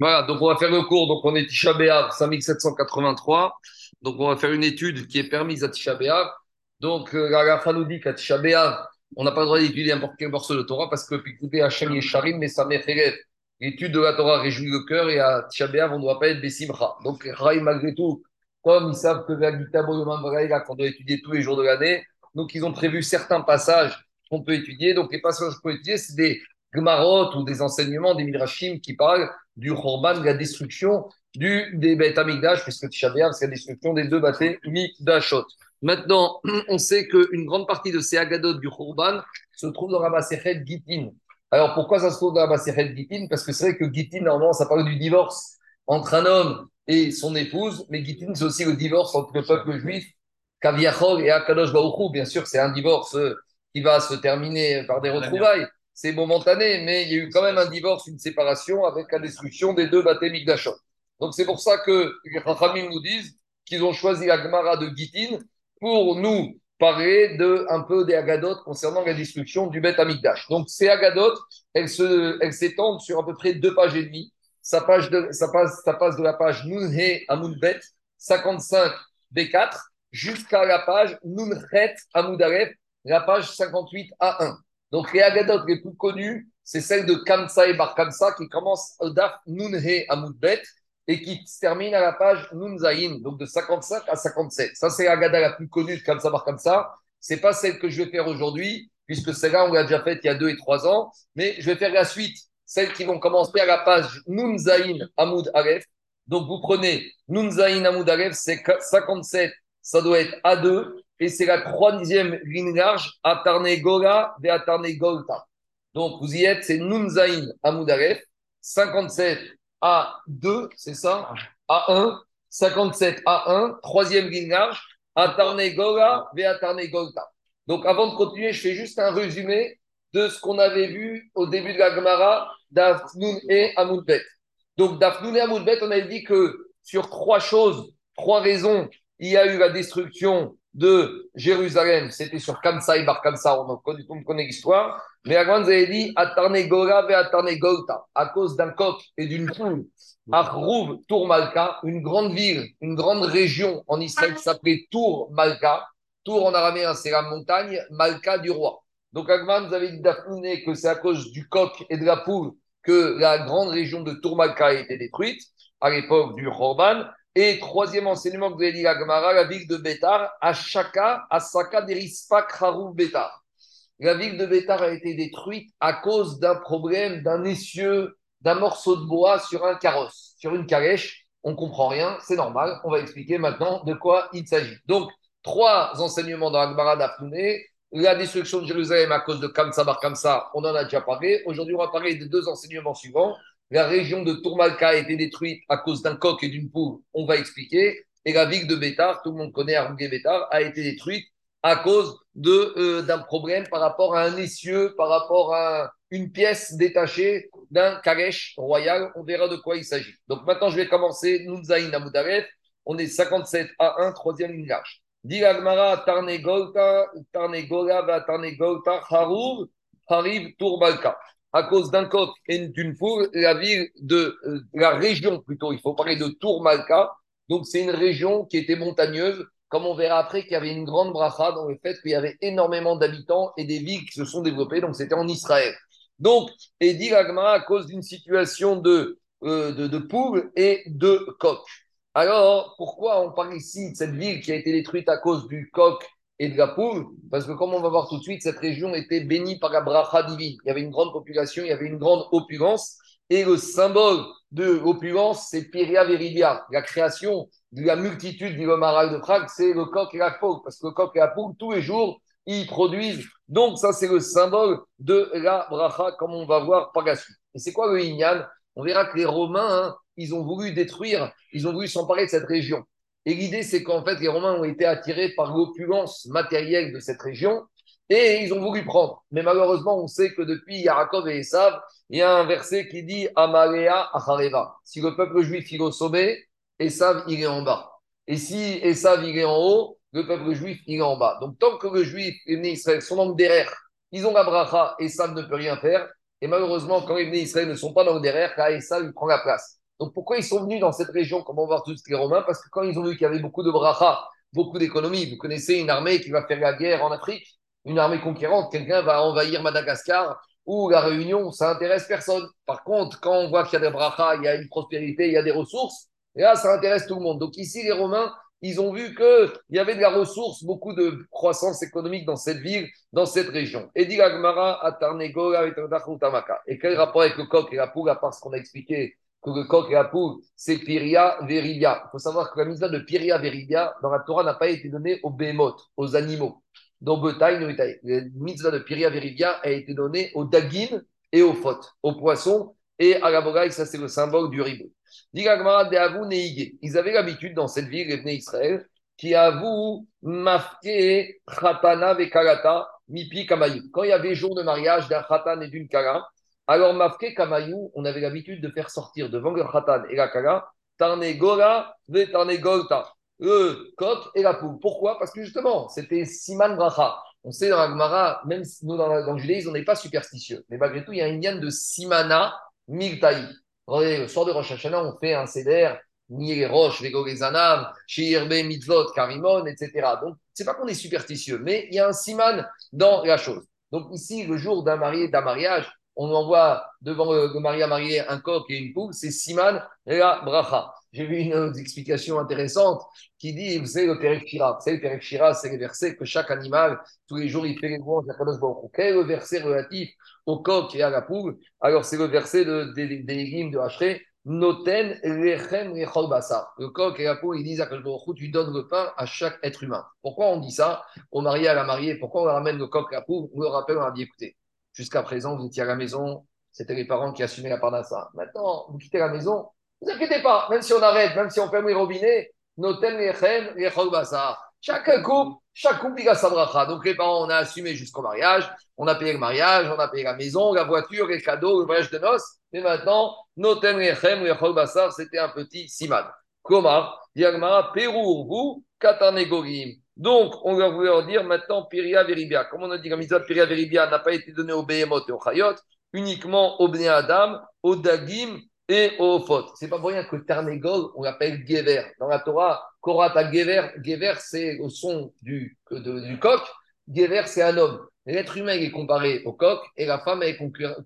Voilà, donc on va faire le cours. Donc on est Tisha B'Av 5783. Donc on va faire une étude qui est permise à Tisha. Donc euh, la Rafa nous dit qu'à Tisha on n'a pas le droit d'étudier n'importe quel morceau de Torah parce que écoutez, Hachem Yesharim, mais ça m'effraie. L'étude de la Torah réjouit le cœur et à Tisha on ne doit pas être Bessimcha. Donc Rai, malgré tout, comme ils savent que la Gita qu'on doit étudier tous les jours de l'année, donc ils ont prévu certains passages qu'on peut étudier. Donc les passages qu'on peut étudier, c'est des Gmarot ou des enseignements des Midrashim qui parlent du Khorban, de la destruction du, des Beth Amikdash, puisque Tisha c'est la destruction des deux Beth Mikdashot. Maintenant, on sait qu'une grande partie de ces Agadot du Khorban se trouve dans la Masechet Gitin. Alors pourquoi ça se trouve dans la Masechet Gitin Parce que c'est vrai que Gitin, normalement, ça parle du divorce entre un homme et son épouse, mais Gitin, c'est aussi le divorce entre le peuple juif, Kaviachol et Akadosh Baruchou. Bien sûr, c'est un divorce euh, qui va se terminer par des retrouvailles c'est momentané, mais il y a eu quand même un divorce, une séparation avec la destruction des deux bâtés Mikdashot. Donc c'est pour ça que les nous disent qu'ils ont choisi la Gemara de Gitin pour nous parler de un peu des Agadot concernant la destruction du Beth Amikdash. Donc ces Agadot, elles s'étendent sur à peu près deux pages et demie. Ça, page de, ça, passe, ça passe de la page Nunhe Amoudbet 55 B4 jusqu'à la page Nunhet Amoudaref, la page 58 A1. Donc les Agadot les plus connus, c'est celle de Kamsa et Bar Kamsa qui commence au Daf Nunhe Amoudbet et qui se termine à la page Nunzaïn, donc de 55 à 57. Ça, c'est l'Agada la plus connue de Kamsa Bar Kamsa. C'est pas celle que je vais faire aujourd'hui, puisque celle-là, on l'a déjà faite il y a deux et trois ans, mais je vais faire la suite, celles qui vont commencer à la page Nunzaïn Amoud Aleph. Donc vous prenez Nunzaïn Amoud Aleph, c'est 57, ça doit être A2, et c'est la troisième ligne large, Atarne Gola de. Donc, vous y êtes, c'est Nunzaïn Amoudaref, 57 A2, c'est ça? A1, 57 A1, troisième ligne large, Atarne Gola de. Donc, avant de continuer, je fais juste un résumé de ce qu'on avait vu au début de la Gemara d'Afnoun et Amoudbet. Donc, d'Afnoun et Amoudbet, on avait dit que sur trois choses, trois raisons, il y a eu la destruction de Jérusalem, c'était sur Kamsa et Bar Kamsa, on, connaît, l'histoire. Mais vous avez dit Atarne Gora ve Atarne Golta, à cause d'un coq et d'une poule. Achrouv Tour Malka, une grande ville, une grande région en Israël qui s'appelait Tour Malka. Tour en araméen, c'est la montagne, Malka du roi. Donc, Agman, vous avez dit d'Afouné que c'est à cause du coq et de la poule que la grande région de Tour Malka a été détruite à l'époque du Khorban. Et troisième enseignement que vous avez dit la Gemara, la ville de Bétar, Ashaka, Asaka, Derispa, Kharou, Bétar. La ville de Bétar a été détruite à cause d'un problème, d'un essieu, d'un morceau de bois sur un carrosse, sur une calèche. On comprend rien, c'est normal. On va expliquer maintenant de quoi il s'agit. Donc, trois enseignements dans la Gemara d'Afouné. La destruction de Jérusalem à cause de Kamsa Bar Kamsa, on en a déjà parlé. Aujourd'hui, on va parler des deux enseignements suivants. La région de Tourmalka a été détruite à cause d'un coq et d'une poule, on va expliquer. Et la ville de Bétar, tout le monde connaît Arougué Bétar, a été détruite à cause euh, d'un problème par rapport à un essieu, par rapport à une pièce détachée d'un calèche royal. On verra de quoi il s'agit. Donc maintenant, je vais commencer. Nunzaïn Amoudaref. On est 57 à 1, troisième ligne large. Tarnegolta, Tarnegola, Tarnegolta, Harour, Harib, Tourmalka à cause d'un coq et d'une poule, la ville de euh, la région plutôt, il faut parler de Tourmalka. Donc c'est une région qui était montagneuse, comme on verra après qu'il y avait une grande bracha dans le fait qu'il y avait énormément d'habitants et des villes qui se sont développées. Donc c'était en Israël. Donc, et dit à cause d'une situation de, euh, de, de poules et de coq. Alors, pourquoi on parle ici de cette ville qui a été détruite à cause du coq et de la poule, parce que comme on va voir tout de suite, cette région était bénie par la bracha divine. Il y avait une grande population, il y avait une grande opulence, et le symbole de l'opulence, c'est Piria Veridia, la création de la multitude du Lomaral de Prague, c'est le coq et la poule, parce que le coq et la poule, tous les jours, ils produisent. Donc ça, c'est le symbole de la bracha, comme on va voir par la suite. Et c'est quoi le Inyan? On verra que les Romains, hein, ils ont voulu détruire, ils ont voulu s'emparer de cette région. Et l'idée, c'est qu'en fait, les Romains ont été attirés par l'opulence matérielle de cette région et ils ont voulu prendre. Mais malheureusement, on sait que depuis Yarakov et Esav, il y a un verset qui dit Amalea Achareva. Si le peuple juif est au sommet, Esav il est en bas. Et si Esav il est en haut, le peuple juif il est en bas. Donc tant que le juif et les Israël sont dans le derrière, ils ont la bracha, Esav ne peut rien faire. Et malheureusement, quand les Israël ne sont pas dans le derrière, Esav il prend la place. Donc pourquoi ils sont venus dans cette région, comme on va voir tous les Romains? Parce que quand ils ont vu qu'il y avait beaucoup de bracha, beaucoup d'économies, vous connaissez une armée qui va faire la guerre en Afrique, une armée conquérante, quelqu'un va envahir Madagascar ou la Réunion, ça intéresse personne. Par contre, quand on voit qu'il y a des brachas, il y a une prospérité, il y a des ressources, là, ça intéresse tout le monde. Donc ici, les Romains, ils ont vu qu'il y avait de la ressource, beaucoup de croissance économique dans cette ville, dans cette région. Et dit Et quel rapport avec le coq et la poule, à part ce qu'on a expliqué, que le coq et la poule, c'est Piria Veridia. Il faut savoir que la mise de Piria Veridia, dans la Torah, n'a pas été donnée aux bémotes, aux animaux. Dans Betaï, la mitzvah de Piria Veridia a été donnée aux dagim et aux fautes, aux poissons et à la bogaï, ça c'est le symbole du ribou. Ils avaient l'habitude dans cette ville, les Israël, qui avouent mafke khatana vekalata mipi kamayou. Quand il y avait jour de mariage d'un khatan et d'une kala, alors mafke kamayou, on avait l'habitude de faire sortir devant le khatan et la kala, tarnegora ve tarnegolta, le coq et la poule. Pourquoi? Parce que justement, c'était siman bracha. On sait dans la Gemara, même nous dans, le judaïsme, on n'est pas superstitieux. Mais malgré tout, il y a une liane de simana miltaï le soir de Rosh Hashanah, on fait un seder, ni les roches, les gogezanav, shirbe, mitzvot, karimon, etc. Donc, c'est pas qu'on est superstitieux, mais il y a un siman dans la chose. Donc, ici, le jour d'un mariage, on envoie devant le, mari à marier un coq et une poule, c'est siman et la bracha. J'ai vu une explication intéressante qui dit, vous savez, le Perek Shira. Vous savez, le Perek Shira, c'est le verset que chaque animal, tous les jours, il fait les louanges à Kadosh Baruch Quel est le verset relatif au coq et à la poule? Alors, c'est le verset de, des légumes de Hachré. Noten lechem lechol basar. Le coq et la poule, ils disent à Kadosh Baruch tu donnes le pain à chaque être humain. Pourquoi on dit ça? Au marié, à la mariée, pourquoi on ramène le coq et la poule? On le rappelle, on a dit, écoutez, jusqu'à présent, vous étiez à la maison, c'était les parents qui assumaient la parnassa. Maintenant, vous quittez la maison, ne vous inquiétez pas, même si on arrête, même si on ferme les robinets, notem lechem. Chaque couple, chaque couple, il a sa bracha. Donc, les parents, on a assumé jusqu'au mariage. On a payé le mariage, on a payé la maison, la voiture, les cadeaux, le voyage de noces. Mais maintenant, notem lechem, c'était un petit siman. Comment Yagmara, Pérou, vous, katanegorim. Donc, on va leur dire maintenant Piria Veribia. Comme on a dit, la mitzvah Piria Veribia n'a pas été donnée au Behemoth et au Chayot, uniquement au Bnei Adam, au Dagim et au Phot. C'est pas pour rien que Tarnegol, on l'appelle Gever. Dans la Torah, Korata Gever, Gever c'est au son du, du coq, Gever c'est un homme. L'être humain est comparé au coq et la femme est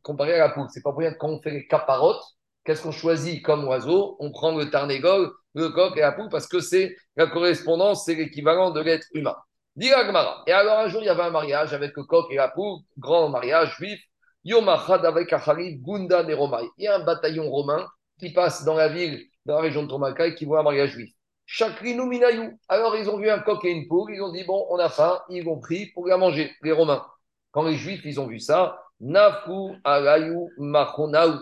comparée à la poule. C'est pas pour rien que quand on fait les caparotes, qu'est-ce qu'on choisit comme oiseau? On prend le Tarnegol, le coq et la poule parce que c'est la correspondance, c'est l'équivalent de l'être humain. Dit Et alors un jour, il y avait un mariage avec le coq et la poule, grand mariage juif. Yomachad avec Gunda des Romaï. Il y a un bataillon romain qui passe dans la ville, dans la région de Tomakai, qui voit un mariage juif. Chakrinu Minayou. Alors ils ont vu un coq et une poule, ils ont dit bon, on a faim, ils vont pris pour la manger, les Romains. Quand les Juifs, ils ont vu ça, Nafu Alayu Machonaou.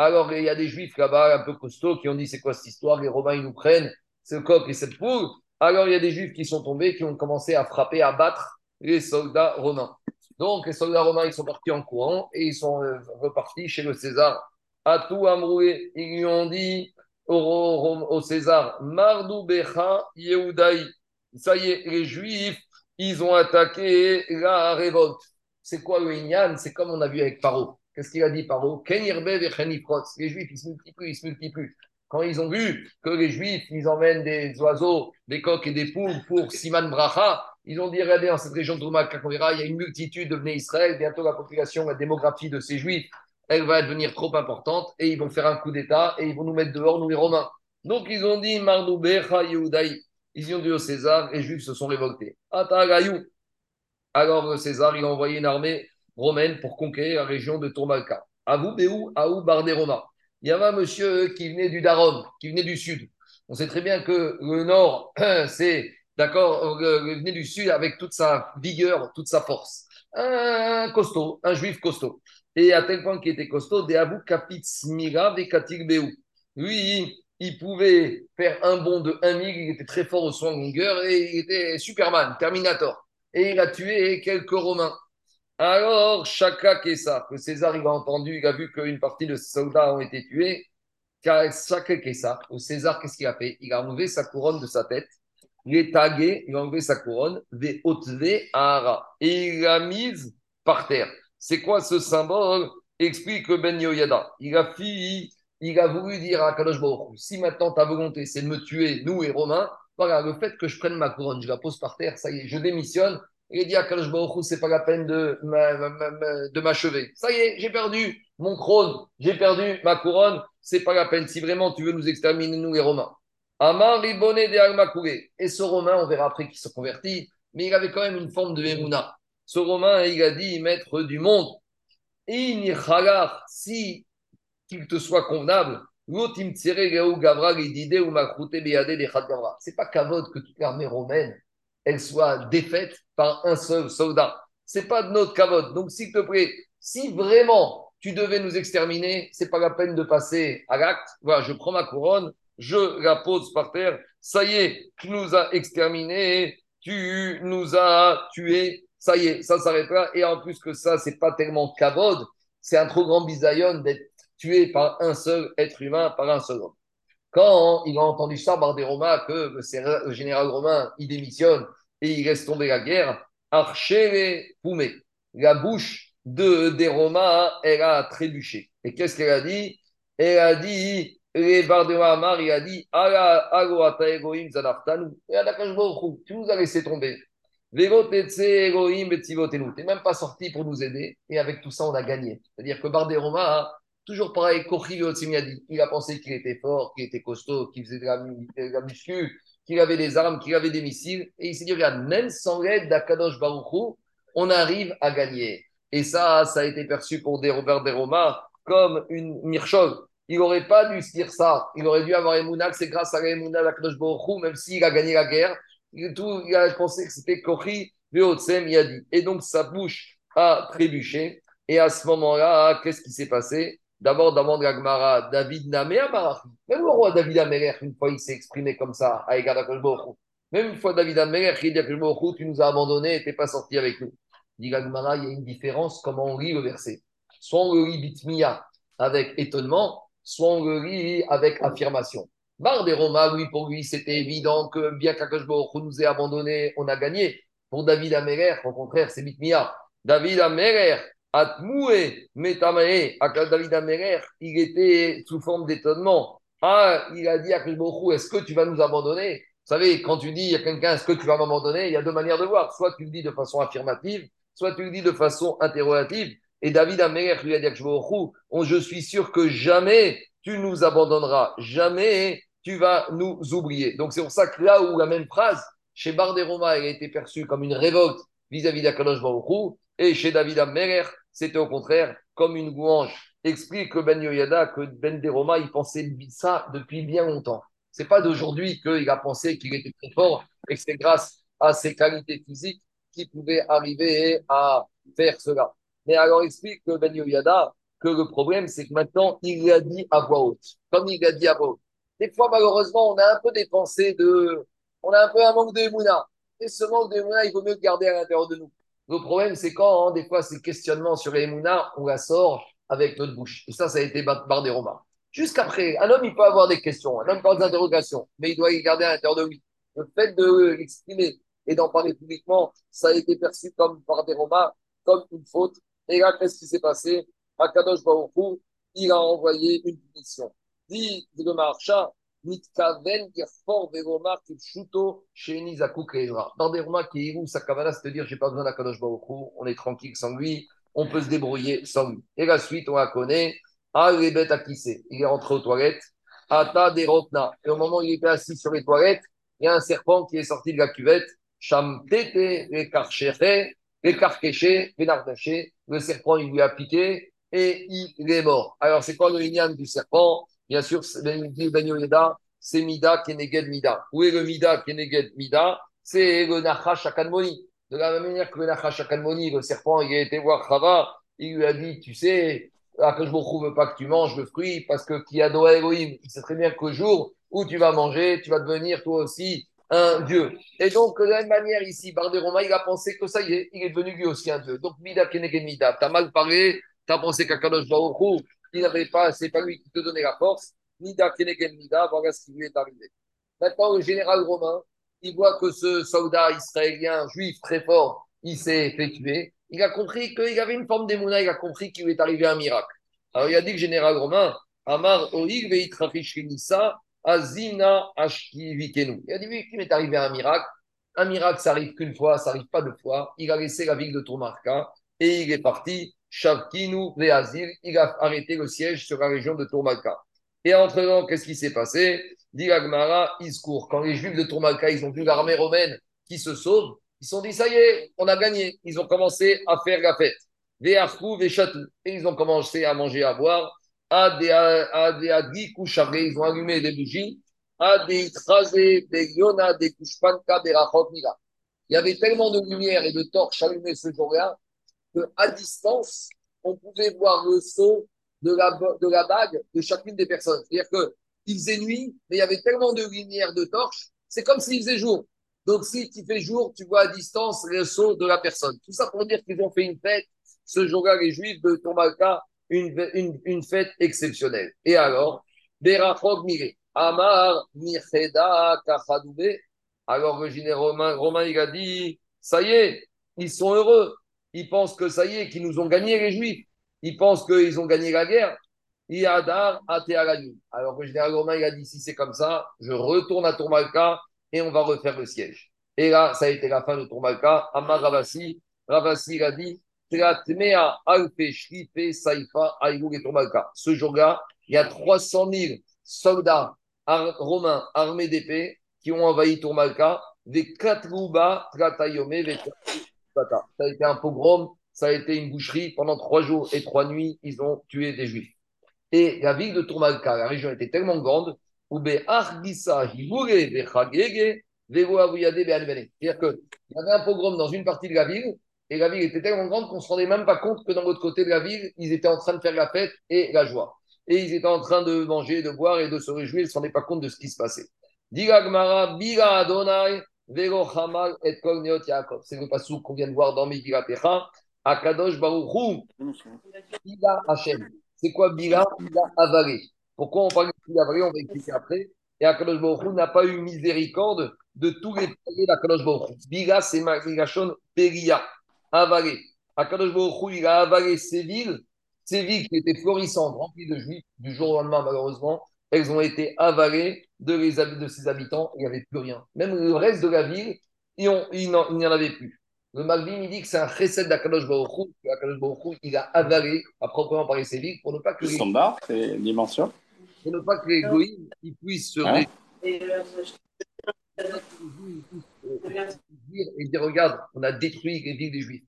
Alors il y a des Juifs là-bas un peu costauds qui ont dit c'est quoi cette histoire, les Romains ils nous prennent ce coq et cette poule. Alors il y a des Juifs qui sont tombés, qui ont commencé à frapper, à battre les soldats romains. Donc, les soldats romains, ils sont partis en courant et ils sont euh, repartis chez le César. À tout Amroué, ils lui ont dit au, César, Mardou Becha Yehudaï. Ça y est, les Juifs, ils ont attaqué la révolte. C'est quoi le Inyan? C'est comme on a vu avec Paro. Qu'est-ce qu'il a dit Paro Les Juifs, ils se multiplient, ils se multiplient. Quand ils ont vu que les Juifs, ils emmènent des oiseaux, des coqs et des poules pour Siman Bracha, ils ont dit, regardez, dans cette région de Touma, il y a une multitude de Israël, bientôt la population, la démographie de ces Juifs, elle va devenir trop importante et ils vont faire un coup d'État et ils vont nous mettre dehors, nous les Romains. Donc ils ont dit, Mardoubecha Yehudaï. Ils ont dit au César, les Juifs se sont révoltés. Alors César, il a envoyé une armée romaine pour conquérir la région de Tourmalka. Avou Béou, Aou Roma. Il y avait un monsieur qui venait du Darom, qui venait du sud. On sait très bien que le nord, c'est d'accord, euh, venait du sud avec toute sa vigueur, toute sa force. Un costaud, un juif costaud. Et à tel point qu'il était costaud, des Abu Kapit Smira Beou. Lui, il pouvait faire un bond de 1 mille, il était très fort au soin longueur et il était Superman, Terminator. Et il a tué quelques Romains. Alors, Chaka Kessa, que César il a entendu, il a vu qu'une partie de ses soldats ont été tués. Chaka Kessa, au César, qu'est-ce qu'il a fait? Il a enlevé sa couronne de sa tête il est tagué, il a enlevé sa couronne, ve ara, et il l'a mise par terre. C'est quoi ce symbole? Explique Ben Yoyada. Il a fait il a voulu dire à Kadosh si maintenant ta volonté c'est de me tuer, nous et Romains, voilà, le fait que je prenne ma couronne, je la pose par terre, ça y est, je démissionne. Il dit à Kadosh Baruch c'est pas la peine de, m'achever. Ça y est, j'ai perdu mon trône, j'ai perdu ma couronne, c'est pas la peine. Si vraiment tu veux nous exterminer, nous les Romains. Et ce Romain, on verra après qu'il se convertit, mais il avait quand même une forme de Emouna. Ce Romain, il a dit, maître du monde, si qu'il te soit convenable, c'est pas kavod que toute l'armée romaine, elle soit défaite par un seul soldat. C'est pas de notre kavod. Donc, s'il te plaît, si vraiment tu devais nous exterminer, c'est pas la peine de passer à l'acte. Voilà, je prends ma couronne, je la pose par terre. Ça y est, tu nous as exterminés, tu nous as tués. Ça y est, ça s'arrêtera. Et en plus que ça, c'est pas tellement kavod, c'est un trop grand bisayon d'être tué par un seul être humain, par un seul homme. Quand il a entendu ça, Romains, que le général romain, il démissionne et il reste tomber la guerre, Archere Poumé, la bouche de, des Romains, elle a trébuché. Et qu'est-ce qu'elle a dit? Elle a dit, les Bardéromains, il a dit, tu nous as laissé tomber. Tu n'es même pas sorti pour nous aider. Et avec tout ça, on a gagné. C'est-à-dire que Bardéroma, toujours pareil, il a pensé qu'il était fort, qu'il était costaud, qu'il faisait de la, muscu, qu'il avait des armes, qu'il avait des missiles. Et il s'est dit, regarde, même sans l'aide d'Akadosh Baruchou, on arrive à gagner. Et ça, ça a été perçu pour des Robert Deroma comme une mirchol. Il n'aurait pas dû se dire ça. Il aurait dû avoir Emouna, c'est grâce à Emouna d'Akadosh Baruchou, même s'il a gagné la guerre. Tout, il a pensé que c'était Kori, Veotsem, il a dit. Et donc sa bouche a trébuché. Et à ce moment-là, qu'est-ce qui s'est passé? D'abord, dans la Gemara, David Namé Même le roi David Améler, une fois, il s'est exprimé comme ça à Egad Même une fois, David Améler, il dit à tu nous as abandonnés, tu n'es pas sorti avec nous. Dit la Gemara, il y a une différence comment on lit le verset. Soit on le lit bitmia avec étonnement, soit on le lit avec affirmation. Bar des Romains, oui, pour lui, c'était évident que bien qu'Akashbo nous ait abandonnés, on a gagné. Pour David Améler, au contraire, c'est Bitmia. David Améler, Atmoué, David il était sous forme d'étonnement. Ah, il a dit à Akashbo est-ce que tu vas nous abandonner? Vous savez, quand tu dis à quelqu'un, est-ce que tu vas m'abandonner? Il y a deux manières de voir. Soit tu le dis de façon affirmative, soit tu le dis de façon interrogative. Et David Améler lui a dit à Akashbo je suis sûr que jamais tu nous abandonneras, jamais tu vas nous oublier. Donc c'est pour ça que là où la même phrase, chez Barderoma, elle a été perçue comme une révolte vis-à-vis d'Akadosh Baruchou, et chez David Ammerer, c'était au contraire comme une louange. Explique que Ben Yoyada, que Ben Deroma, il pensait ça depuis bien longtemps. C'est pas d'aujourd'hui qu'il a pensé qu'il était très fort et que c'est grâce à ses qualités physiques qu'il pouvait arriver à faire cela. Mais alors explique que Ben Yoyada que le problème, c'est que maintenant, il l'a dit à voix haute. Comme il l'a dit à voix haute des fois, malheureusement, on a un peu des pensées de. On a un peu un manque de Emouna. Et ce manque de il vaut mieux le garder à l'intérieur de nous. Le problème, c'est quand, hein, des fois, ces questionnements sur les on la sort avec notre bouche. Et ça, ça a été par des Romains. Jusqu'après, un homme, il peut avoir des questions, un homme peut avoir des interrogations, mais il doit les garder à l'intérieur de lui. Le fait de l'exprimer et d'en parler publiquement, ça a été perçu comme par des Romains, comme une faute. Et là, qu'est-ce qui s'est passé? Akadosh Baruch il a envoyé une punition dit le marcha, Dans des romans qui est sa kavana, c'est à dire, j'ai pas besoin d'Akadosh Baruchou, on est tranquille sans lui, on peut se débrouiller sans lui. Et la suite, on la connaît. Ah, à qui Il est rentré aux toilettes. Ata des. Et au moment où il était assis sur les toilettes, il y a un serpent qui est sorti de la cuvette. Cham Tete, les karchéché, les karkéché, les nardaché. Le serpent, il lui a piqué et il est mort. Alors, c'est quoi le lignan du serpent? Bien sûr, Ben, ben c'est Mida Keneged Mida. Où est le Mida Keneged Mida? C'est le Nachash Akanmoni. De la même manière que le Nachash Akanmoni, le serpent, il a été voir Chava, il lui a dit, tu sais, ah, que je ne retrouve pas que tu manges le fruit, parce que qui a Elohim, il sait très bien qu'au jour où tu vas manger, tu vas devenir toi aussi un dieu. Et donc, de la même manière, ici, Barderoma, il a pensé que ça y est, il est devenu lui aussi un dieu. Donc, Mida Keneged Mida. Tu as mal parlé, tu as pensé qu'Akadosh Baruch il n'avait pas, c'est pas lui qui te donnait la force. Nida Kenegen Nida, voilà ce qui lui est arrivé. Maintenant, le général romain, il voit que ce soldat israélien juif très fort, il s'est fait tuer. Il a compris qu'il avait une forme d'émouna, il a compris qu'il lui est arrivé un miracle. Alors il a dit que général romain, Amar Oig Azina Ashkivikenu. Il a dit, oui, il m'est arrivé un miracle. Un miracle, ça arrive qu'une fois, ça n'arrive pas deux fois. Il a laissé la ville de Tourmarka et il est parti. Shavkinu Veazir, il a arrêté le siège sur la région de Tourmalka. Et entre-temps, qu'est-ce qui s'est passé? Dit Agmara, Iscourt. Quand les Juifs de Tourmalka, ils ont vu l'armée romaine qui se sauve, ils se sont dit, ça y est, on a gagné. Ils ont commencé à faire la fête. Et ils ont commencé à manger, à boire. Ils ont allumé des bougies. Il y avait tellement de lumière et de torches allumées ce jour-là qu'à distance, on pouvait voir le saut de la, de la bague de chacune des personnes. C'est-à-dire qu'il faisait nuit, mais il y avait tellement de lumière, de torches, c'est comme s'il faisait jour. Donc, si tu fais jour, tu vois à distance le saut de la personne. Tout ça pour dire qu'ils ont fait une fête, ce jour-là, les Juifs de Tomalka, une, une, une, fête exceptionnelle. Et alors, Berachog Mire, Amar Mircheda Kachadoube. Alors, le Romain, Romain, il a dit, ça y est, ils sont heureux. Ils pensent que ça y est, qu'ils nous ont gagné, les Juifs. Ils pensent qu'ils ont gagné la guerre. Alors, le général Romain, il a dit, si c'est comme ça, je retourne à Tourmalka et on va refaire le siège. Et là, ça a été la fin de Tourmalka. Amar Ravasi, Ravasi a dit, ce jour-là, il y a 300 000 soldats romains armés d'épées qui ont envahi Tourmalka. Des Katrouba, Tratayome, Ça a été un pogrom, ça a été une boucherie. Pendant trois jours et trois nuits, ils ont tué des juifs. Et la ville de Tourmalka, la région était tellement grande, c'est-à-dire qu'il y avait un pogrom dans une partie de la ville et la ville était tellement grande qu'on ne se rendait même pas compte que dans l'autre côté de la ville, ils étaient en train de faire la fête et la joie. Et ils étaient en train de manger, de boire et de se réjouir. Ils ne se rendaient pas compte de ce qui se passait. C'est le passou qu'on vient de voir dans Techa. Akadosh Baruchou, Bila Hashem. C'est quoi Bila Bila Avalé. Pourquoi on parle de Bila Avalé On va expliquer après. Et Akadosh Baruchou n'a pas eu miséricorde de tous les pays d'Akadosh Baruchou. Bila, c'est Magashon Peria avalé. Akadosh Baruch il a avalé ces villes, ces villes qui étaient florissantes, remplies de juifs, du jour au lendemain, malheureusement, elles ont été avalées de, les, de ses habitants, il n'y avait plus rien. Même le reste de la ville, il n'y en, avait plus. Le Malvin, il dit que c'est un recette d'Akadosh Baruch Akadosh Baruch il a avalé, à proprement parler, ces villes, pour ne pas que les... Standard, c'est dimension. Pour ne pas que les goïms, ils puissent se... Hein et dire regarde, on a détruit les villes des Juifs.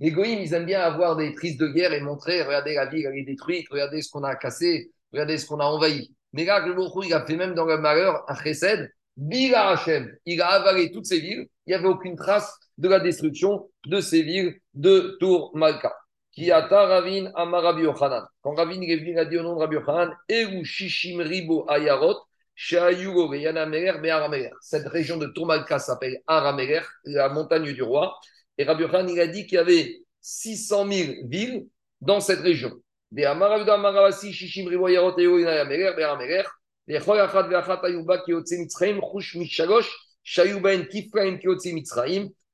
Les Goïms, ils aiment bien avoir des prises de guerre et montrer regardez, la ville, elle est détruite, regardez ce qu'on a cassé, regardez ce qu'on a envahi. Mais là, le il a fait même dans le malheur un chesed, Bila Hashem. Il a avalé toutes ces villes, il n'y avait aucune trace de la destruction de ces villes de Tour Malka. Ravin Yochanan. Quand Ravin est venu, il a dit au nom de Rabbi Yochanan, Eru Shishim Ribo Ayarot, cette région de Tourmalka s'appelle Arameler, la montagne du roi. Et Rabbi Khan, il a dit qu'il y avait 600 000 villes dans cette région.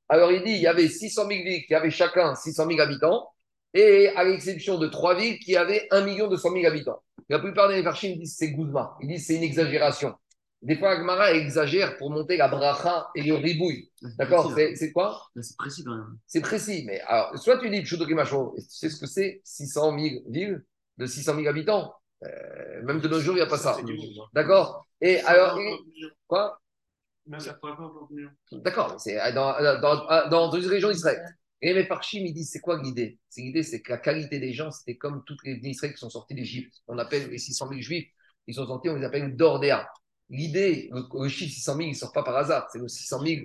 Alors il dit, il y avait 600 000 villes qui avaient chacun 600 000 habitants, et à l'exception de trois villes qui avaient 1 200 000 habitants. La plupart des Farchim disent c'est Gouzma. Ils disent c'est une exagération. Des fois, Agmara exagère pour monter la bracha et le ribouille. D'accord C'est quoi C'est précis quand même. C'est précis. Mais alors, soit tu dis Pshudokimacho, tu sais ce que c'est 600 000 villes de 600 000 habitants. Euh, même de nos jours, il n'y a pas ça. D'accord Et alors, quoi D'accord, c'est dans, dans, dans, une région d'Israël. Et les Parchim, ils disent c'est quoi l'idée? C'est l'idée, c'est que la qualité des gens, c'était comme toutes les Israéliens qui sont sortis d'Égypte. On appelle les 600 000 juifs, ils sont sortis, on les appelle Dordéa. L'idée, le, chiffre 600 000, il ne sort pas par hasard, c'est le 600 000.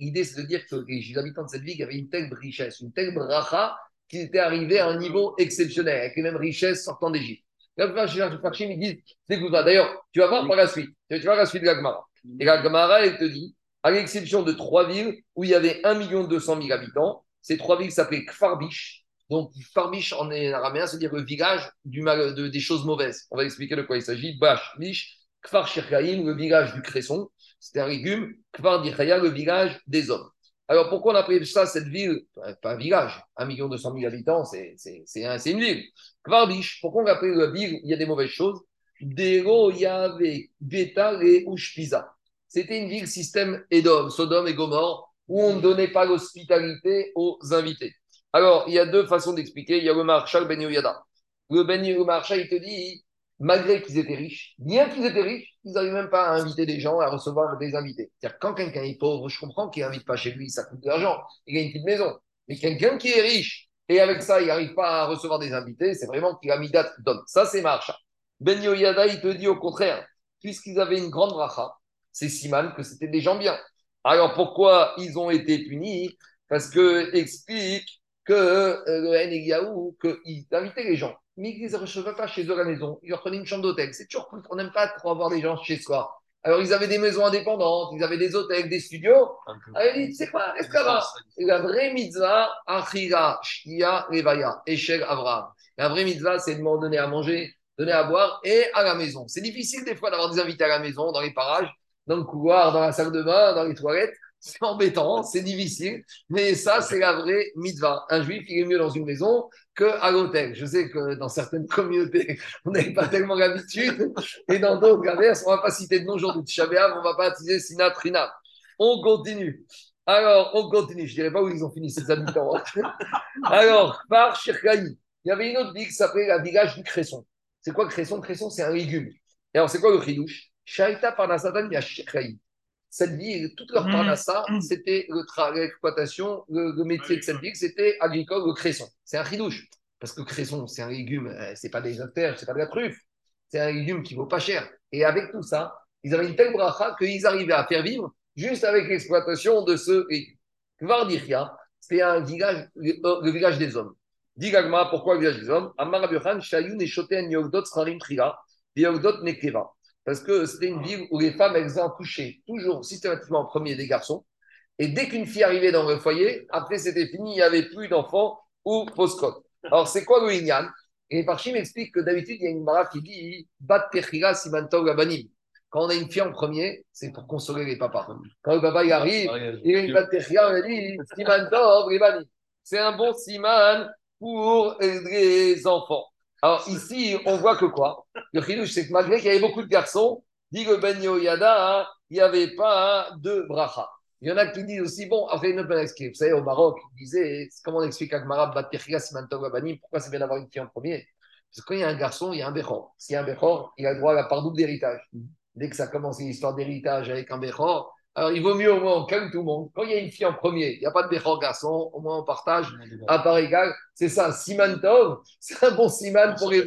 L'idée, c'est de dire que les habitants de cette ville avaient une telle richesse, une telle bracha, qu'ils étaient arrivés à un niveau exceptionnel, avec les mêmes richesses sortant d'Égypte. Là, ils disent D'ailleurs, tu vas voir par la suite. Tu vas voir la suite de la Gemara. Et la Gemara, elle te dit, à l'exception de trois villes où il y avait 1 200 000 habitants, ces trois villes s'appelaient Kfarbish. Donc, Kfarbish en araméen, c'est-à-dire le village du mal, de, des choses mauvaises. On va expliquer de quoi il s'agit. Bash, Bish, Kfar Shirkaïm, le village du cresson, c'était un légume. Kfar Dichaya, le village des hommes. Alors, pourquoi on appelle ça cette ville Pas un village, 1 million 200 000 habitants, c'est une ville. Kfarbish, pourquoi on appelle la ville il y a des mauvaises choses? Dero Yave Beta et Ushpiza. C'était une ville système Edom, Sodome et Gomorre, où on ne donnait pas l'hospitalité aux invités. Alors, il y a deux façons d'expliquer. Il y a le marshal Ben Yoyada. Le Ben le marshal, il te dit, malgré qu'ils étaient riches, bien qu'ils étaient riches, ils n'arrivent même pas à inviter des gens, à recevoir des invités. C'est-à-dire, quand quelqu'un est pauvre, je comprends qu'il n'invite pas chez lui, ça coûte de l'argent, il a une petite maison. Mais quelqu'un qui est riche, et avec ça, il n'arrive pas à recevoir des invités, c'est vraiment qu'il a mis date donne. Ça, c'est marcha. Ben Yoyada, il te dit au contraire, puisqu'ils avaient une grande bracha, c'est Siman que c'était des gens bien. Alors pourquoi ils ont été punis? Parce que explique que euh, le Yaou, qu'ils invitaient les gens, mais ils ne recevaient pas chez eux à la maison. Ils leur prenaient une chambre d'hôtel. C'est toujours cool, on n'aime pas trop avoir des gens chez soi. Alors, ils avaient des maisons indépendantes, ils avaient des hôtels, des studios. Alors, ils disent, c'est quoi, reste là-bas. La vraie mitzvah, achira, shkia, levaya, eshel, avraham. La vraie mitzvah, c'est de donner à manger, donner à boire et à la maison. C'est difficile des fois d'avoir des invités à la maison, dans les parages, dans le couloir, dans la salle de bain, dans les toilettes. C'est embêtant, c'est difficile, mais ça, c'est la vraie mitzvah. Un juif, il est mieux dans une maison qu'à l'hôtel. Je sais que dans certaines communautés, on n'avait pas tellement l'habitude, et dans d'autres, on ne va pas citer de nom aujourd'hui de Shabbat, on ne va pas utiliser Sinat Rina. On continue. Alors, on continue. Je ne dirais pas où ils ont fini ces habitants. Alors, par Shirkaï, il y avait une autre ville qui s'appelait la village du Cresson. C'est quoi Cresson? Cresson, c'est un légume. Et alors, c'est quoi le chidouche Shaita par Nasatan, il y a Shirkaï cette ville, toute leur mmh. parnassa, mmh. c'était l'exploitation, le, métier de cette ville, c'était agricole, le cresson. C'est un chidouche. Parce que le cresson, c'est un légume, euh, c'est pas des ce c'est pas de la truffe. C'est un légume qui vaut pas cher. Et avec tout ça, ils avaient une telle bracha qu'ils arrivaient à faire vivre juste avec l'exploitation de ce légume. Kvardichia, c'était un village, le, village des hommes. Digagma, pourquoi le village des hommes? Amar Shayun et Shoten Yogdot Srarim Trila, Yogdot Nekeva. Parce que c'était une ville où les femmes, elles couché toujours systématiquement en premier des garçons. Et dès qu'une fille arrivait dans le foyer, après c'était fini, il n'y avait plus d'enfants ou post Alors c'est quoi le Inyan? Et Parchim explique que d'habitude, il y a une mara qui dit Bat Simantog Abanim. Quand on a une fille en premier, c'est pour consoler les papas. Quand le papa il arrive, il a une Bat on dit Simantog C'est un bon siman pour les enfants. Alors ici, on voit que quoi? Le chidouche, c'est que malgré qu'il y avait beaucoup de garçons, dit Ben Yada, hein, il n'y avait pas de bracha. Il y en a qui disent aussi, bon, après une Vous savez, au Maroc, ils disaient, comment on explique à Gmarab, pourquoi c'est bien d'avoir une fille en premier? Parce que quand il y a un garçon, il y a un Bechor. S'il y a un Bechor, il a le droit à la part double d'héritage. Dès que ça commence une histoire d'héritage avec un Bechor, alors, il vaut mieux au moins on calme tout le monde. Quand il y a une fille en premier, il n'y a pas de béchor garçon, au moins on partage à part égale. C'est ça, Siman Tov, c'est un bon Siman pour les.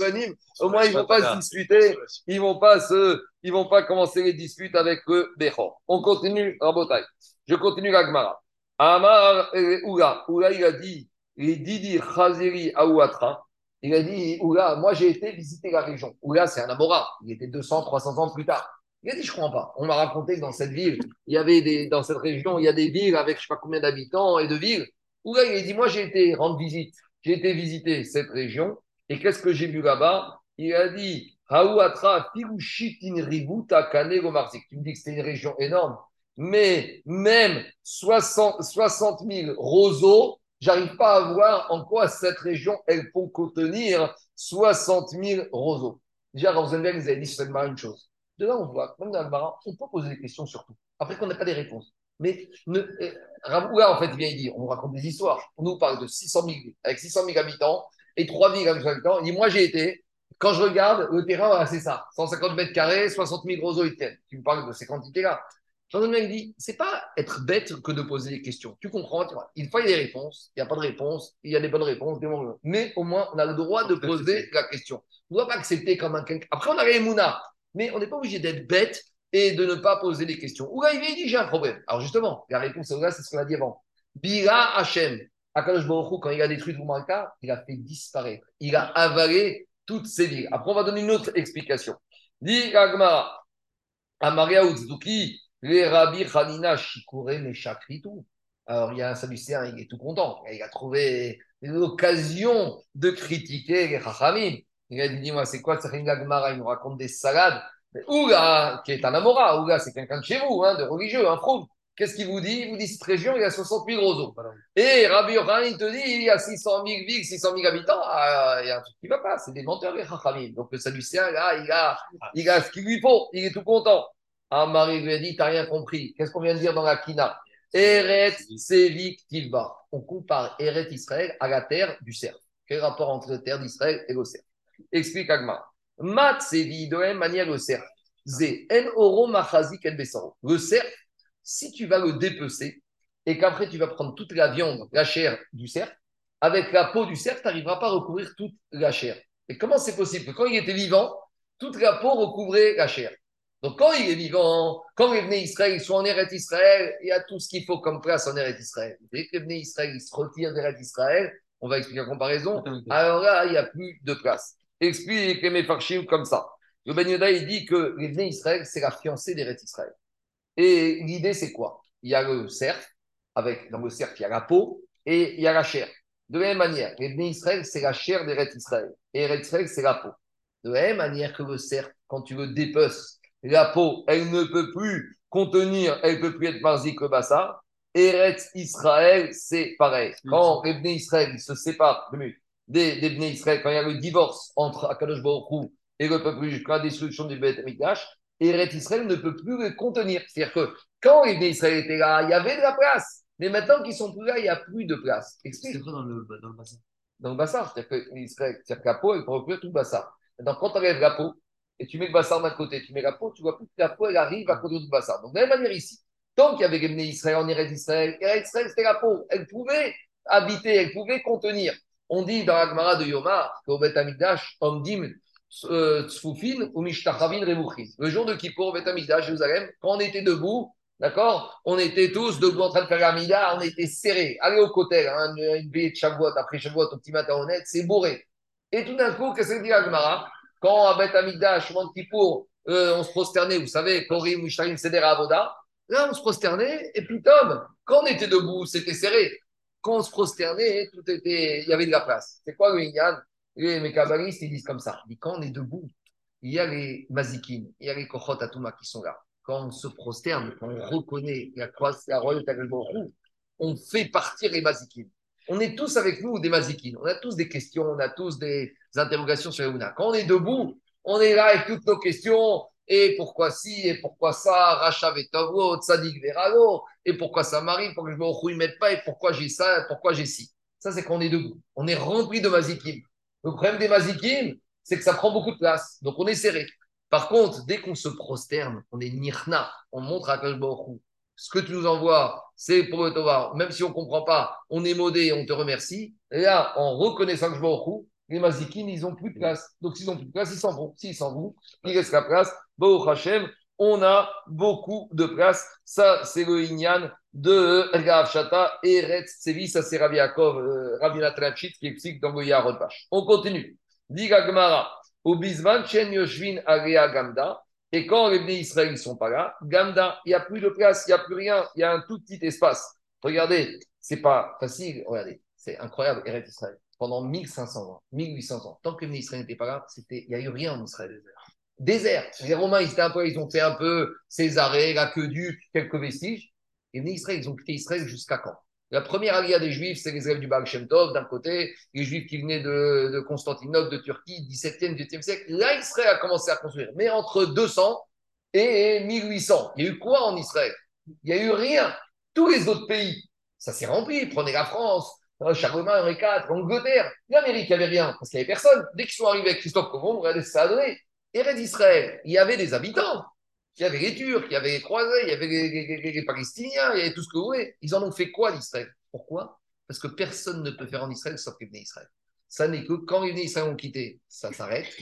Au moins, ils ne vont pas se disputer, ils ne vont, pas se, ils vont pas commencer les disputes avec le béchor. On continue, Rabotai. Je continue la Gemara. Amar Oula, Oula, il a dit, les Didi Khaziri Aouatra, il a dit, Oula, moi j'ai été visiter la région. Oula, c'est un Amora, il était 200, 300 ans plus tard. Il a dit, je ne crois pas. On m'a raconté que dans cette ville, il y avait des, dans cette région, il y a des villes avec je ne sais pas combien d'habitants et de villes. Où là, il a dit, moi, j'ai été rendre visite. J'ai été visiter cette région. Et qu'est-ce que j'ai vu là-bas? Il a dit, Firuchitin Ributa, Tu me dis que c'était une région énorme. Mais même 60, 60 000 roseaux, j'arrive pas à voir en quoi cette région, elle peut contenir 60 000 roseaux. Déjà, Rosenberg, vous avez dit sur cette une chose. De là, on voit, même dans le on peut poser des questions sur tout. Après qu'on n'a pas des réponses. Mais ne, euh, en fait, il vient dire, on nous raconte des histoires. On nous parle de 600 000, avec 600 000 habitants et 3 000 habitants. Il dit, moi, j'ai été, quand je regarde, le terrain, c'est ça. 150 mètres carrés, 60 000 roseaux et Tu me parles de ces quantités-là. Jean-Dominique dit, c'est pas être bête que de poser des questions. Tu comprends tu vois. Il faut y des réponses, il n'y a pas de réponse, il y a des bonnes réponses, des mais au moins on a le droit de poser la question. On ne doit pas accepter comme un Après, on a les Mouna mais on n'est pas obligé d'être bête et de ne pas poser des questions. Ou il dit j'ai un problème. Alors justement, la réponse à c'est ce qu'on a dit avant. Bira Hachem. Akadosh Baruch quand il a détruit Marka, il a fait disparaître. Il a avalé toutes ces villes. Après, on va donner une autre explication. Dit Agmara, Amaria Utzduki, les Rabbi Hanina Shikure tout. Alors, il y a un Sadducéen, il est tout content. Il a trouvé l'occasion de critiquer les Chachamim. Il a dit Dis-moi, c'est quoi une Gagmara Il nous raconte des salades. Ouga, qui est un Amora, Ouga, c'est quelqu'un de chez vous, hein, de religieux, un frou. Qu'est-ce qu'il vous dit? Il vous dit cette région, il y a 60 000 roseaux. Et Rabbi Yochanan, il te dit il y a 600 000 villes, 600 000 habitants. Ah, il y a un truc qui ne va pas. C'est des menteurs, les Chachamim. Donc le Sadducéen, là, il a, il a ce qu'il lui faut. Il est tout content. Ah, Marie lui a dit Tu n'as rien compris. Qu'est-ce qu'on vient de dire dans la Kina? Eret Sevik Tilba. On compare Eret Israël à la terre du cerf. Quel rapport entre la terre d'Israël et le cerf? Explique Agma. Mat Sevi, manière, le cerf. Zé, En Oro Machazik El Le cerf, si tu vas le dépecer et qu'après tu vas prendre toute la viande, la chair du cerf, avec la peau du cerf, tu n'arriveras pas à recouvrir toute la chair. Et comment c'est possible? Que quand il était vivant, toute la peau recouvrait la chair Donc quand il est vivant, quand les Bnei Israël sont en Eretz Israël, il y a tout ce qu'il faut comme place en Eretz Israël. Dès que les Bnei Israël se retirent d'Eretz Israël, on va expliquer la comparaison, alors là, il n'y a plus de place. Explique les Mefarchim comme ça. Le Ben Yoda, il dit que Bnei Israël, c'est la fiancée d'Eretz Israël. Et l'idée, c'est quoi? Il y a le cerf, avec, dans le cerf, il y a la peau et il y a la chair. De la même manière, les Israël, c'est la chair d'Eretz Israël. Et Eretz Israël, c'est la peau. De la même manière que le cerf, quand tu le dépeces, la peau, elle ne peut plus contenir, elle ne peut plus être marzi que bassa. Eretz Israël, c'est pareil. Quand les Bnei Israël se séparent des, des Bnei Israël, quand il y a le divorce entre Akadosh Baruch et le peuple jusqu'à la destruction du Beth Mikdash, Eretz Israël ne peut plus le contenir. C'est-à-dire que quand les Israël étaient là, il y avait de la place. Mais maintenant qu'ils sont plus là, il n'y a plus de place. C'est quoi dans le, dans le bassin Dans le bassin, c'est-à-dire que, Israël, que la peau, elle peut recouvrir tout le bassin. Maintenant, quand tu enlèves la peau et tu mets le bassin d'un côté, tu mets la peau, tu vois plus que la peau, elle arrive à côté du bassin. Donc, de la même manière ici, tant qu'il y avait les Israël en Eretz Israël, Eretz Israël, c'était la peau. Elle pouvait habiter, elle pouvait contenir. On dit dans la Gemara de Yoma qu'au Beth Amikdash, Omdim, euh, ou Mishtachavin Le jour de Kippour, à Jérusalem, quand on était debout, d'accord On était tous debout en train de faire la mida, on était serrés. Allez au côté, hein, une veillée de Shavuot, après Shavuot, au petit matin honnête, c'est bourré. Et tout d'un coup, qu'est-ce que dit Agmara? Quand à Beth Amigdash, au Kippour, euh, on se prosternait, vous savez, Korim, Mishtachavin, Seder Avoda, là, on se prosternait, et puis Tom, quand on était debout, c'était serré. Quand on se prosternait, tout était, il y avait de la place. C'est quoi le Inyan? Les kabbalistes, ils disent comme ça. Quand on est debout, il y a les mazikim, il y a les kochot atuma qui sont là. Quand on se prosterne, quand on reconnaît la croix, la royauté on fait partir les mazikim. On est tous avec nous des mazikim. On a tous des questions, on a tous des interrogations sur les Quand on est debout, on est là avec toutes nos questions. Et pourquoi si, et pourquoi ça, Rachav et Tavro, Tzadik Veralo, et pourquoi ça m'arrive, pourquoi je me mette pas, et pourquoi j'ai ça, pourquoi j'ai ci. Ça, c'est qu'on est debout. On est rempli de mazikim. Le problème des mazikim, c'est que ça prend beaucoup de place. Donc on est serré. Par contre, dès qu'on se prosterne, on est nirna, on montre à Kajbaoru. Ce que tu nous envoies, c'est pour le Torah. Même si on ne comprend pas, on est modé, on te remercie. Et là, en reconnaissant Kajbaoru, les mazikim, ils n'ont plus de place. Donc s'ils n'ont plus de place, ils s'en vont. S'ils s'en vont, il reste la place. Baruch Hashem, on a beaucoup de place. Ça, c'est le Inyan de Rav Shata et Retz Tsevi. Ça, c'est Rav Yaakov, euh, Rav qui explique dans le Yarod On continue. Diga Gemara. Au Bisman, Chen Yoshvin Area Gamda. Et quand les Bnei Israël ne sont pas là, Gamda, il n'y a plus de place, il n'y a plus rien, il y a un tout petit espace. Regardez, c'est pas facile. Regardez, c'est incroyable, Eretz Israël. Pendant 1500 ans, 1800 ans, tant que les Israël n'étaient pas là, il n'y a eu rien en Israël désert. Les Romains, ils, un peu, ils ont fait un peu Césarée, du quelques vestiges. Et les Israël, ils ont quitté Israël jusqu'à quand? La première alia des Juifs, c'est les élèves du Baal Shem d'un côté, les Juifs qui venaient de, Constantinople, de Turquie, 17e, 18e siècle. Là, Israël a commencé à construire. Mais entre 200 et 1800, il y a eu quoi en Israël? Il n'y a eu rien. Tous les autres pays, ça s'est rempli. Prenez la France, Charlemagne, Henri IV, l'Angleterre. L'Amérique, il n'y avait rien, parce qu'il n'y avait personne. Dès qu'ils sont arrivés avec Christophe Colomb, regardez ce que ça a donné. Eretz d'Israël, il y avait des habitants. Il y avait les Turcs, il y avait les Croisés, il y avait les, Palestiniens, il y avait tout ce que vous voulez. Ils en ont fait quoi d'Israël? Pourquoi? Parce que personne ne peut faire en Israël sauf les Israël. Ça n'est que quand les Israël ont quitté, ça s'arrête.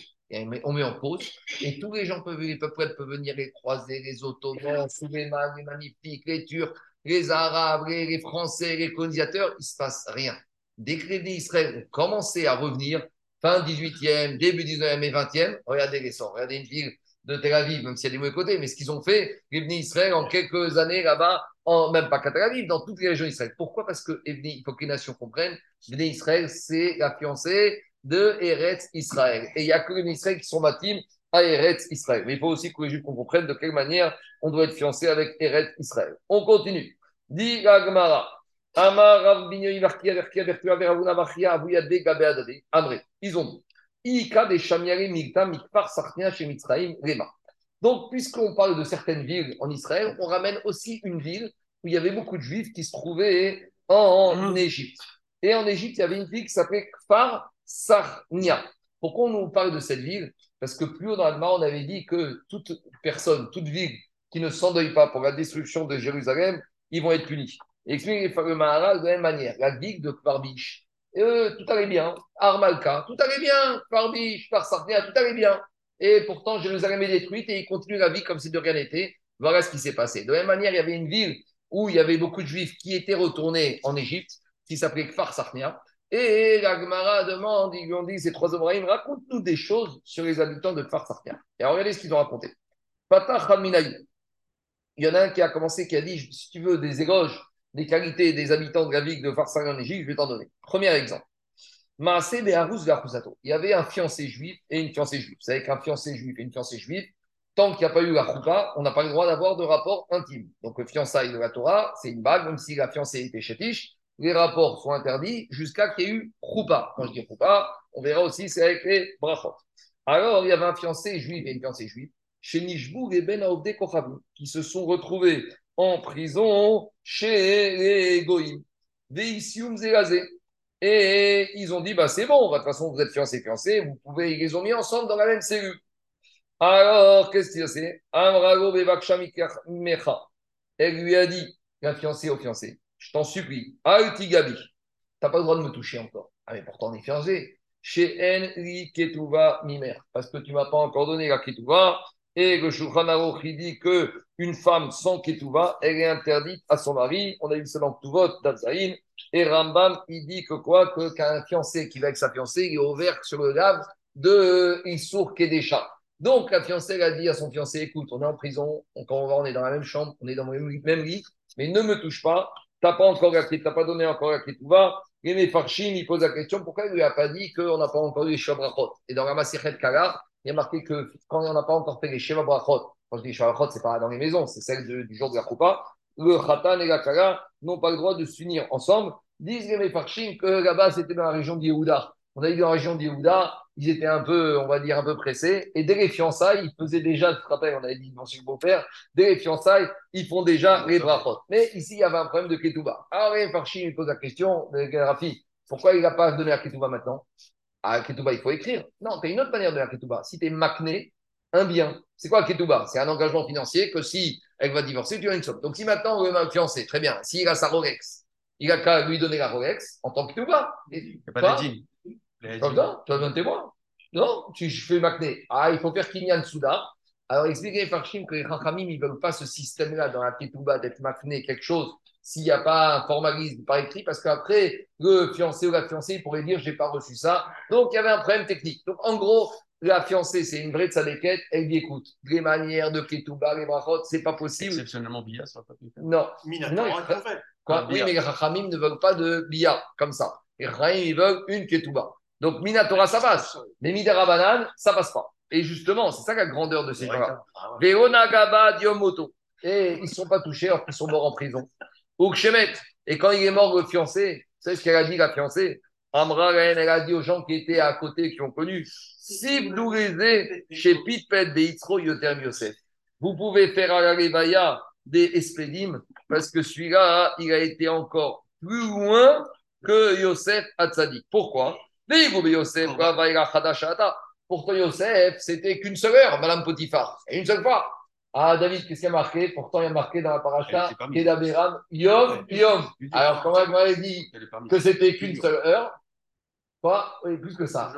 On met en pause et tous les gens peuvent, les peuples peuvent venir les croiser, les Ottomans, les les magnifiques, les Turcs, les Arabes, les, Français, les colonisateurs, il ne se passe rien. Dès que les Israël ont commencé à revenir, fin 18e, début 19e et 20e, regardez les sons, regardez une ville de Tel Aviv, même s'il y a des mauvais côtés, mais ce qu'ils ont fait, les Israël en quelques années là-bas, en, même pas qu'à Tel Aviv, dans toutes les régions d'Israël. Pourquoi? Parce que il faut que les nations comprennent, Bnei Israël, c'est la fiancée de Eretz Israël. Et il n'y a que les Israël qui sont matim à Eretz Israël. Mais il faut aussi que les Juifs comprennent de quelle manière on doit être fiancé avec Eretz Israël. On continue. Dit. Ils ont dit. Ika des Shamiari Migta Mikpar Sartnia chez Mitzraïm Rema. Donc, puisqu'on parle de certaines villes en Israël, on ramène aussi une ville où il y avait beaucoup de juifs qui se trouvaient en, mmh. Égypte. Et en Égypte, il y avait une ville qui s'appelait Kfar Sarnia. Pourquoi on nous parle de cette ville? Parce que plus haut dans l'Alma, on avait dit que toute personne, toute ville qui ne s'endeuille pas pour la destruction de Jérusalem, ils vont être punis. Et explique le Mahara de la même manière. La ville de Kfarbish, euh, tout allait bien. Armalka, tout allait bien. Kfarbish, Sarnia, tout allait bien. Et pourtant, Jérusalem est détruite et il continue la vie comme si de rien n'était. Voilà ce qui s'est passé. De la même manière, il y avait une ville où il y avait beaucoup de juifs qui étaient retournés en Égypte, qui s'appelait Kfar Sarnia. Et la Gemara demande, ils lui ont dit, ces trois Obraïm, raconte-nous des choses sur les habitants de Kfar Sarnia. Et regardez ce qu'ils ont raconté. Fatah Il y en a un qui a commencé, qui a dit, si tu veux des éloges des qualités des habitants de la ville de Kfar Sarnia en Égypte, je vais t'en donner. Premier exemple. Il y avait un fiancé juif et une fiancée juive. Vous savez qu'un fiancé juif et une fiancée juive, tant qu'il n'y a pas eu la choupa, on n'a pas le droit d'avoir de rapport intime. Donc, le fiançailles de la Torah, c'est une bague, même si la fiancée était chétiche, les rapports sont interdits jusqu'à qu'il y ait eu choupa. Quand je dis choupa, on verra aussi, c'est avec les brachot. Alors, il y avait un fiancé juif et une fiancée juive chez Nishbou et Ben Aobde qui se sont retrouvés en prison chez les Goïm. Veisium Zelazé. Et ils ont dit, bah, c'est bon, de toute façon, vous êtes fiancés, fiancés, vous pouvez, ils les ont mis ensemble dans la même cellule. Alors, qu'est-ce qu'il y a. Elle lui a dit, la fiancée au fiancé, je t'en supplie, Alti Gabi, t'as pas le droit de me toucher encore. Ah, mais pourtant, on est fiancés. Chez Enri Ketuva Mimer, parce que tu m'as pas encore donné la Ketuva, et le Shulchan Aruch, dit que une femme sans Ketuva, elle est interdite à son mari. On a eu cela en Tuvot, d'Azaïn. Et Rambam, il dit que quoi? Qu'un fiancé qui va avec sa fiancée, il est ouvert sur le lave de Issour Kedesha. Donc la fiancée elle a dit à son fiancé écoute, on est en prison, quand on va, on est dans la même chambre, on est dans le même lit, mais ne me touche pas, t'as pas encore la t'as pas donné encore la Ketouva. Et mes Farshim, il pose la question pourquoi il lui a pas dit qu'on n'a pas encore eu les Shabrachot Et dans la Masichet Kalar, il y a marqué que quand on n'a pas encore fait les Sheva Brachot, quand je dis Sheva Brachot, c'est pas dans les maisons, c'est celle du jour de la Koupa, le Khatan et la Kala n'ont pas le droit de s'unir ensemble. Disent les Mefarchim que là-bas, c'était dans la région d'Yehuda. On a dit dans la région d'Yehuda, ils étaient un peu, on va dire, un peu pressés. Et dès les fiançailles, ils faisaient déjà, tu te rappelles, on avait dit le beau-père, dès les fiançailles, ils font déjà les brachot. Mais ici, il y avait un problème de Ketouba. Alors les Mefarchim, ils posent la question, Rafi, pourquoi il n'a pas donné la Ketouba maintenant? À Ketouba, il faut écrire. Non, tu as une autre manière de la Ketouba. Si tu es macné, un bien. C'est quoi Ketouba? C'est un engagement financier que si elle va divorcer, tu as une somme. Donc si maintenant on veut un fiancé, très bien, s'il a sa Rolex, il a qu'à lui donner la Rolex en tant que Ketouba. Il n'y a pas de Non, tu as un témoin. Non, tu fais Macné. Ah, il faut faire Kinyan Souda. Alors expliquez Farshim que les Rachamim, ils ne veulent pas ce système-là dans la Ketouba d'être Macné, quelque chose s'il n'y a pas un formalisme par écrit, parce qu'après, le fiancé ou la fiancée pourrait dire, je n'ai pas reçu ça. Donc, il y avait un problème technique. Donc, en gros, la fiancée, c'est une vraie tzadékette, elle dit écoute, les manières de Ketouba, les brachot, c'est pas possible. Exceptionnellement Bia, ça va pas Non. non Quoi? Oui, mais les Rachamim ne veulent pas de Bia, comme ça. Les Rachamim, ils veulent une Ketouba. Donc, Minatora, ça passe. Mais Midera ça passe pas. Et justement, c'est ça la grandeur de ces gens-là. Veona Gaba Diomoto. Et ils ne sont pas touchés alors qu'ils sont morts en prison. Ou Et quand il est mort, le fiancé, vous savez ce qu'elle a dit, la fiancée? Amra, elle a dit aux gens qui étaient à côté, qui ont connu, si vous chez Pitpet de Yitzro Yotem Yosef, vous pouvez faire à la Levaya des Espédim, parce que celui-là, il a été encore plus loin que Yosef Hatzadik. Pourquoi? Pourtant, Yosef, c'était qu'une seule heure, Madame Potiphar, une seule fois. Ah, David, qu'est-ce qu'il y a marqué? Pourtant, il y a marqué dans la paracha, Kedaberam, Yom, Yom. Alors, quand même, m'avait dit que c'était qu'une seule heure, Oui, plus que ça.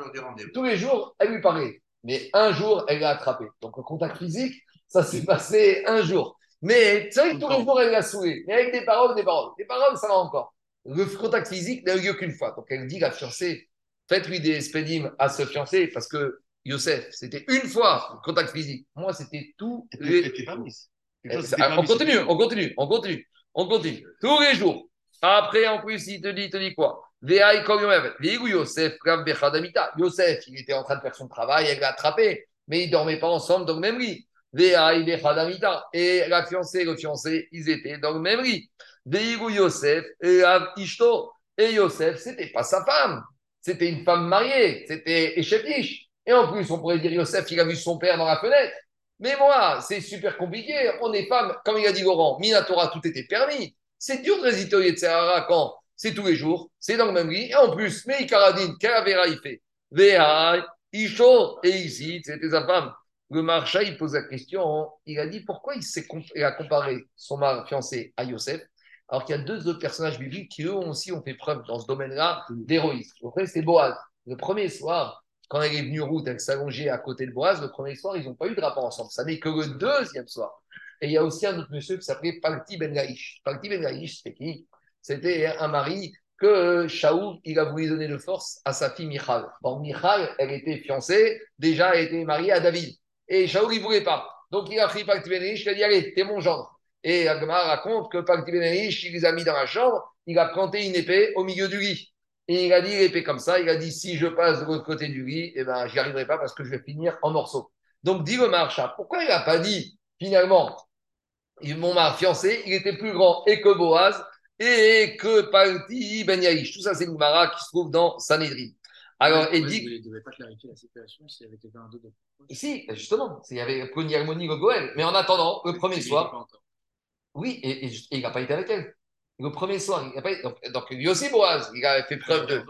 Tous les jours, elle lui parlait. Mais un jour, elle l'a attrapé. Donc, le contact physique, ça s'est passé un jour. Mais tu sais, tous les jours, elle l'a saoulé. Mais avec des paroles, des paroles. Des paroles, ça va encore. Le contact physique n'a eu lieu qu'une fois. Donc, elle dit la fiancée, faites-lui des spédimes à ce fiancé parce que Youssef, c'était une fois contact physique. Moi, c'était tout. Les... Eh, on continue, on continue, on continue, on continue. Tous les jours. Après, en plus, il te dit, il te dit quoi? Yosef, Yosef, il était en train de faire son travail, elle l'a attrapé. mais ils ne dormaient pas ensemble dans le même lit. Et la fiancée et le fiancé, ils étaient dans le même lit. Yosef et Ishto. Et Yosef, c'était pas sa femme. C'était une femme mariée. C'était Echepish. Et en plus, on pourrait dire Yosef, il a vu son père dans la fenêtre. Mais moi, c'est super compliqué. On est femme, comme il a dit Laurent, Minatora, tout était permis. C'est dur de résister au quand c'est tous les jours, c'est dans le même lit. Et en plus, mais Ikaradine, Karavera, il fait Veha, Isho, et ici, c'était sa femme. Le marcha, il pose la question, il a dit pourquoi il, a comparé son mari fiancé à Yosef, alors qu'il y a deux autres personnages bibliques qui eux aussi ont fait preuve dans ce domaine-là d'héroïsme. Après, c'est Boaz. Le premier soir, quand elle est venue route, elle s'allongeait à côté de Boaz, le premier soir, ils n'ont pas eu de rapport ensemble. Ça n'est que le deuxième soir. Et il y a aussi un autre monsieur qui s'appelait Palti Ben Gaïch. Palti Ben Gaïch, c'était qui? C'était un mari que Shaoul, il a voulu donner de force à sa fille Michal. Bon, Michal, elle était fiancée, déjà elle était mariée à David. Et Shaoul, il ne voulait pas. Donc il a pris Palti Ben Gaïch, il a dit Allez, t'es mon genre. Et Agmar raconte que Gaïch, il les a mis dans la chambre, il a planté une épée au milieu du lit. Et il a dit l'épée comme ça, il a dit si je passe de l'autre côté du lit, eh ben, j'y arriverai pas parce que je vais finir en morceaux. Donc dit le marcha, pourquoi il n'a pas dit finalement, mon fiancé, il était plus grand et que Boaz et que Palti Ben Yaïch. Tout ça, c'est une mara qui se trouve dans Sanhedrin. Alors, il ne devait pas clarifier la situation s'il y avait quelqu'un d'autre. Si, justement, il y avait une harmonie au Goël. Mais en attendant, le premier soir. Oui, et, et il n'a pas été avec elle. Le premier soir, il a pas... donc, donc lui aussi, Boaz, il a fait preuve de.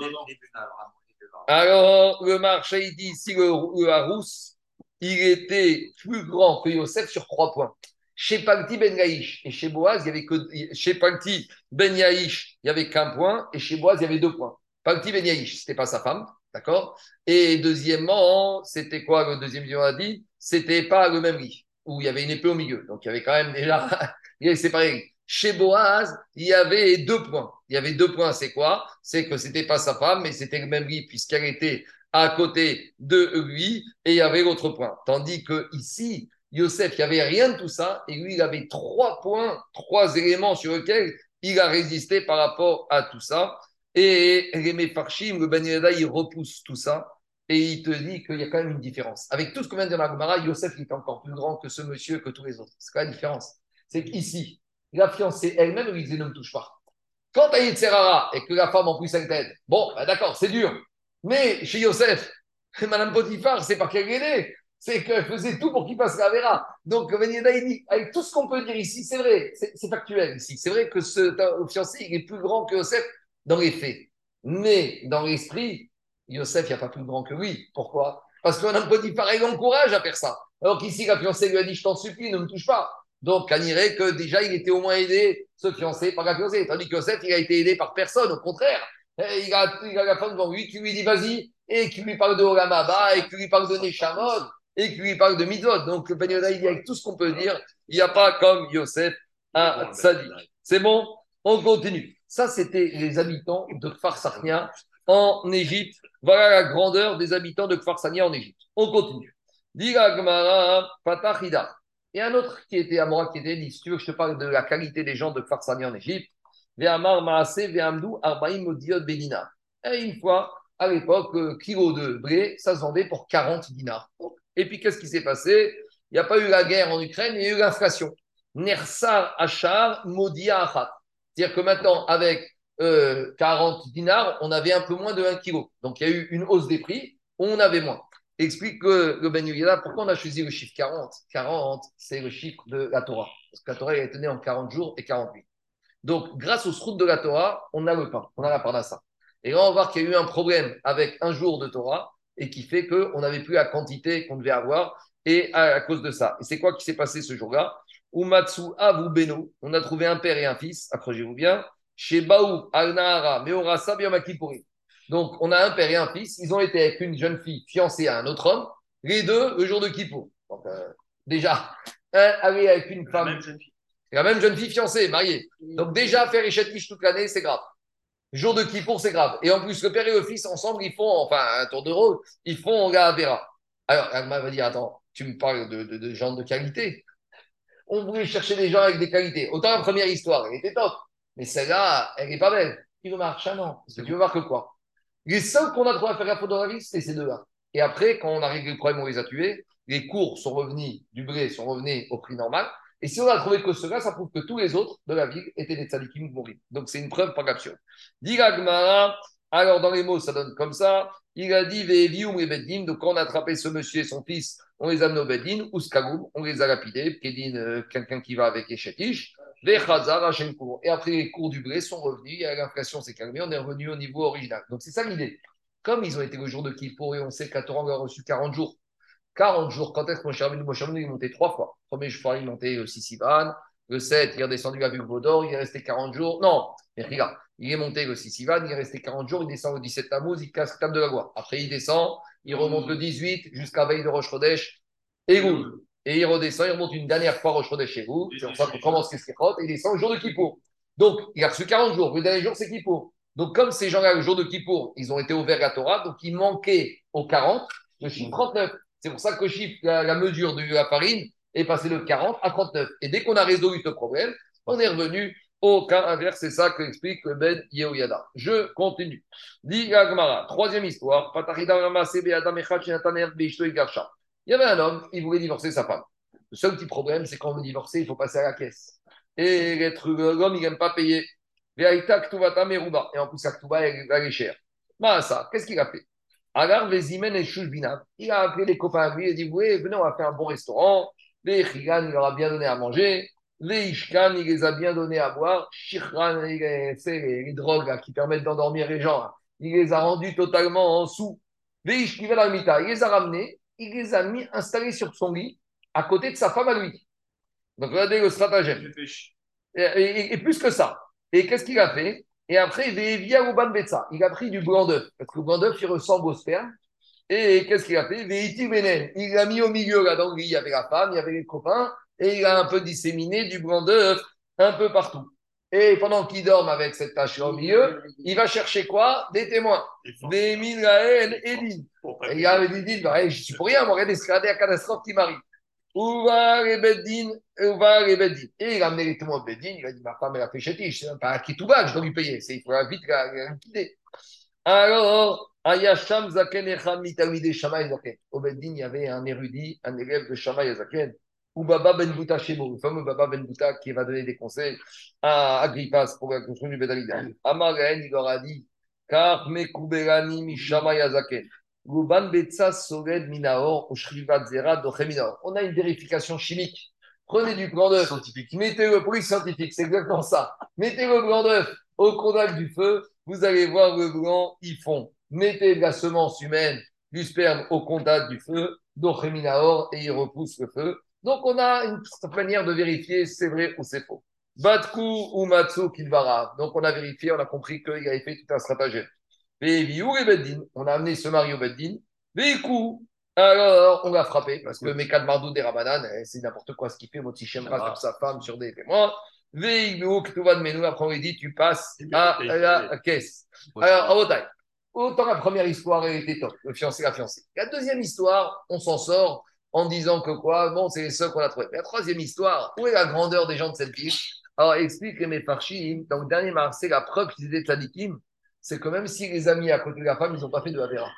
Alors, le marché, il dit ici, le, le Harous, il était plus grand que Yosef sur trois points. Chez Palti Ben Yaïch et chez Boaz, il y avait que chez Palti Ben Yaïch, il y avait qu'un point et chez Boaz, il y avait deux points. Palti Ben Yaïch, c'était pas sa femme, d'accord? Et deuxièmement, c'était quoi le deuxième on a dit? C'était pas le même lit où il y avait une épée au milieu. Donc il y avait quand même déjà, il avait séparé. Chez Boaz, il y avait deux points. Il y avait deux points, c'est quoi? C'est que c'était pas sa femme, mais c'était le même lit puisqu'elle était à côté de lui et il y avait l'autre point. Tandis que ici, Yosef, il n'y avait rien de tout ça et lui, il avait trois points, trois éléments sur lesquels il a résisté par rapport à tout ça. Et les Farshim, le Ben il repousse tout ça et il te dit qu'il y a quand même une différence. Avec tout ce qu'on vient de dire Yosef, il est encore plus grand que ce monsieur, que tous les autres. C'est quoi la différence? C'est qu'ici, la fiancée elle-même lui disait ne me touche pas. Quand tu as Serrara et que la femme en plus elle t'aide, bon, bah, d'accord, c'est dur. Mais chez Yosef, Madame Potiphar, c'est pas qu'elle l'aidait, c'est qu'elle faisait tout pour qu'il passe la Vera. Donc, avec tout ce qu'on peut dire ici, c'est vrai, c'est factuel ici. C'est vrai que ce fiancé, il est plus grand que Yosef dans les faits. Mais dans l'esprit, Yosef, il n'y a pas plus grand que lui. Pourquoi? Parce que Madame Potiphar, elle encourage à faire ça. Alors qu'ici, la fiancée lui a dit Je t'en supplie, ne me touche pas. Donc, on dirait que déjà, il était au moins aidé, ce fiancé, par la fiancée. Tandis que Joseph, il a été aidé par personne, au contraire. Il a, il a la femme devant lui qui lui dit vas-y, et qui lui parle de Olamaba, et qui lui parle de Neshamod, et qui lui parle de Midot. Donc, le il dit avec tout ce qu'on peut dire, il n'y a pas comme Yosef à Sadi. C'est bon? On continue. Ça, c'était les habitants de Kfar en Égypte. Voilà la grandeur des habitants de Kfar en Égypte. On continue. Diga Gmara Patachida. Et un autre qui était à moi, qui était dit, si tu veux je te parle de la qualité des gens de Farsani en Égypte. Et une fois, à l'époque, kilo de blé, ça se vendait pour 40 dinars. Et puis, qu'est-ce qui s'est passé? Il n'y a pas eu la guerre en Ukraine, il y a eu l'inflation. Nersar Achar Modia Achat. C'est-à-dire que maintenant, avec 40 euh, dinars, on avait un peu moins de 1 kg. Donc, il y a eu une hausse des prix, on avait moins explique que le Ben Yudá, pourquoi on a choisi le chiffre 40 40, c'est le chiffre de la Torah. Parce que la Torah est tenue en 40 jours et 48. Donc, grâce aux routes de la Torah, on a le pain, on a la parnassa. Et là, on va voir qu'il y a eu un problème avec un jour de Torah et qui fait qu'on n'avait plus la quantité qu'on devait avoir et à, cause de ça. Et c'est quoi qui s'est passé ce jour-là? Umatsu Avu Beno, on a trouvé un père et un fils, accrochez-vous bien, chez Baou Al-Nahara Meorasa Biamakipuri. Donc, on a un père et un fils. Ils ont été avec une jeune fille fiancée à un autre homme, les deux le jour de Kippour. Donc, euh, déjà, un avait avec une femme. La même jeune fille. La même jeune fille fiancée, mariée. Donc, déjà, faire Echet toute l'année, c'est grave. Jour de Kippour, c'est grave. Et en plus, le père et le fils, ensemble, ils font, enfin, un tour de rôle, ils font la Vera. Alors, elle va dire Attends, tu me parles de, de, gens de qualité. On voulait chercher des gens avec des qualités. Autant la première histoire, elle était top. Mais celle-là, elle n'est pas belle. Tu veux marcher ah non. tu veux voir que quoi? Les seuls qu'on a trouvé à faire la faute dans ces deux-là. Et après, quand on a réglé le problème, on les a tués. les cours sont revenus, du blé sont revenus au prix normal. Et si on a trouvé que cela, ça prouve que tous les autres de la ville étaient des tzadikim mourir. Donc c'est une preuve par l'absurde. Gmara, alors dans les mots, ça donne comme ça. Il a dit Beddin. Donc quand on a attrapé ce monsieur et son fils, on les a amenés au Beddin, ou Skagoum, on les a lapidés. Kedin, euh, quelqu'un qui va avec Eshetish. Et après, les cours du blé sont revenus. L'inflation s'est calmée. On est revenu au niveau original. Donc c'est ça l'idée. Comme ils ont été le jour de Kippour et on sait on a reçu 40 jours 40 jours. Quand est-ce que Moshe Rabbeinu, Moshe est monté? Trois fois premier jour, il est monté au Sissivan. Le 7, il est redescendu avec Vaudor. Il est resté 40 jours. Non, mais regarde, il est monté au Sissivan. Il est resté 40 jours. Il descend au 17 Tammuz. Il casse le table de la Goua. Après, il descend. Il remonte le 18 jusqu'à veille de Rosh Chodesh. Et Et il redescend. Il remonte une dernière fois Rosh Chodesh chez vous. C'est pour ça qu'on commence Et il descend le jour de Kippour. Donc, il a reçu 40 jours. Le dernier jour, c'est Kippour. Donc, comme ces gens-là, le jour de Kippour, ils ont été ouverts à Torah, donc il manquait aux 40 le chiffre 39. C'est pour ça que chiffre, la, mesure de la farine est passée de 40 à 39. Et dès qu'on a résolu ce problème, on est revenu au cas inverse. C'est ça qu'explique Ben Yehoyada. Je continue. Dit Gagmara, troisième histoire. Il y avait un homme, il voulait divorcer sa femme. Le seul petit problème, c'est quand on veut divorcer, il faut passer à la caisse. Et l'homme, il n'aime pas payer. Et en plus, la elle est chère. ça, qu'est-ce qu'il a fait? Alors, Vezimen et il a appelé les copains à lui et dit Oui, venez, on va faire un bon restaurant. Les Chigan, il leur a bien donné à manger. Les Ishkan, il les a bien donné à boire. Shirran, c'est les, drogues qui permettent d'endormir les gens. Il les a rendus totalement en sous. Les Ishkivel il les a ramenés. Il les a mis installés sur son lit à côté de sa femme à lui. Donc, regardez le stratagème. et plus que ça. Et qu'est-ce qu'il a fait? Et après, il a pris du blanc d'œuf, parce que le blanc d'œuf, il ressemble au sperme. Et qu'est-ce qu'il a fait? Il l'a mis au milieu, là, donc il y avait la femme, il y avait les copains, et il a un peu disséminé du blanc d'œuf un peu partout. Et pendant qu'il dorme avec cette tâche au milieu, il va chercher quoi? Des témoins. Des Milaël et Et il avait dit, bah, je suis pour rien, regardez, c'est la catastrophe qui m'arrive. Où va les Beddin Où va les Beddin Et il a amené les témoins de Beddin. Il a dit Ma femme, elle a fait chétiche. C'est pas un kitouba, je dois lui payer. Il faut vite la liquider. Alors, Ayasham Zaken Echam Mitamide Shamaï Zaken. Au Beddin, il y avait un érudit, un élève de Shamaï Zaken. Ou Baba Ben Bouta Shemo, le fameux Baba Ben Bouta qui va donner des conseils à Agrippas pour la construction du Bédalida. Amar il leur a dit Car Mekubelani Mishamay Zaken. On a une vérification chimique. Prenez du blanc d'œuf. Mettez le bruit scientifique, c'est exactement ça. Mettez le blanc d'œuf au contact du feu, vous allez voir le blanc, ils fond. Mettez de la semence humaine, du sperme au contact du feu, d'Ocheminaor, et il repousse le feu. Donc on a une manière de vérifier si c'est vrai ou c'est faux. Batku ou Matsu Kilvara. Donc on a vérifié, on a compris qu'il avait fait tout un stratagème. On a amené ce mari au Beddin. Alors, on l'a frappé parce que Mekad Mardou des Ramadan, eh, c'est n'importe quoi ce qu'il fait. Moti sur sa femme, sur des témoins. Après, on lui dit, tu passes à la caisse. Alors, à Autant la première histoire, elle était top, le fiancé, la fiancée. La deuxième histoire, on s'en sort en disant que quoi? Bon, c'est les seuls qu'on a trouvé. La troisième histoire, où est la grandeur des gens de cette ville? Alors, explique les Mefarchim, dans le dernier c'est la preuve qu'ils étaient tzadikim c'est que même si les amis à côté de la femme, ils n'ont pas fait de la vera.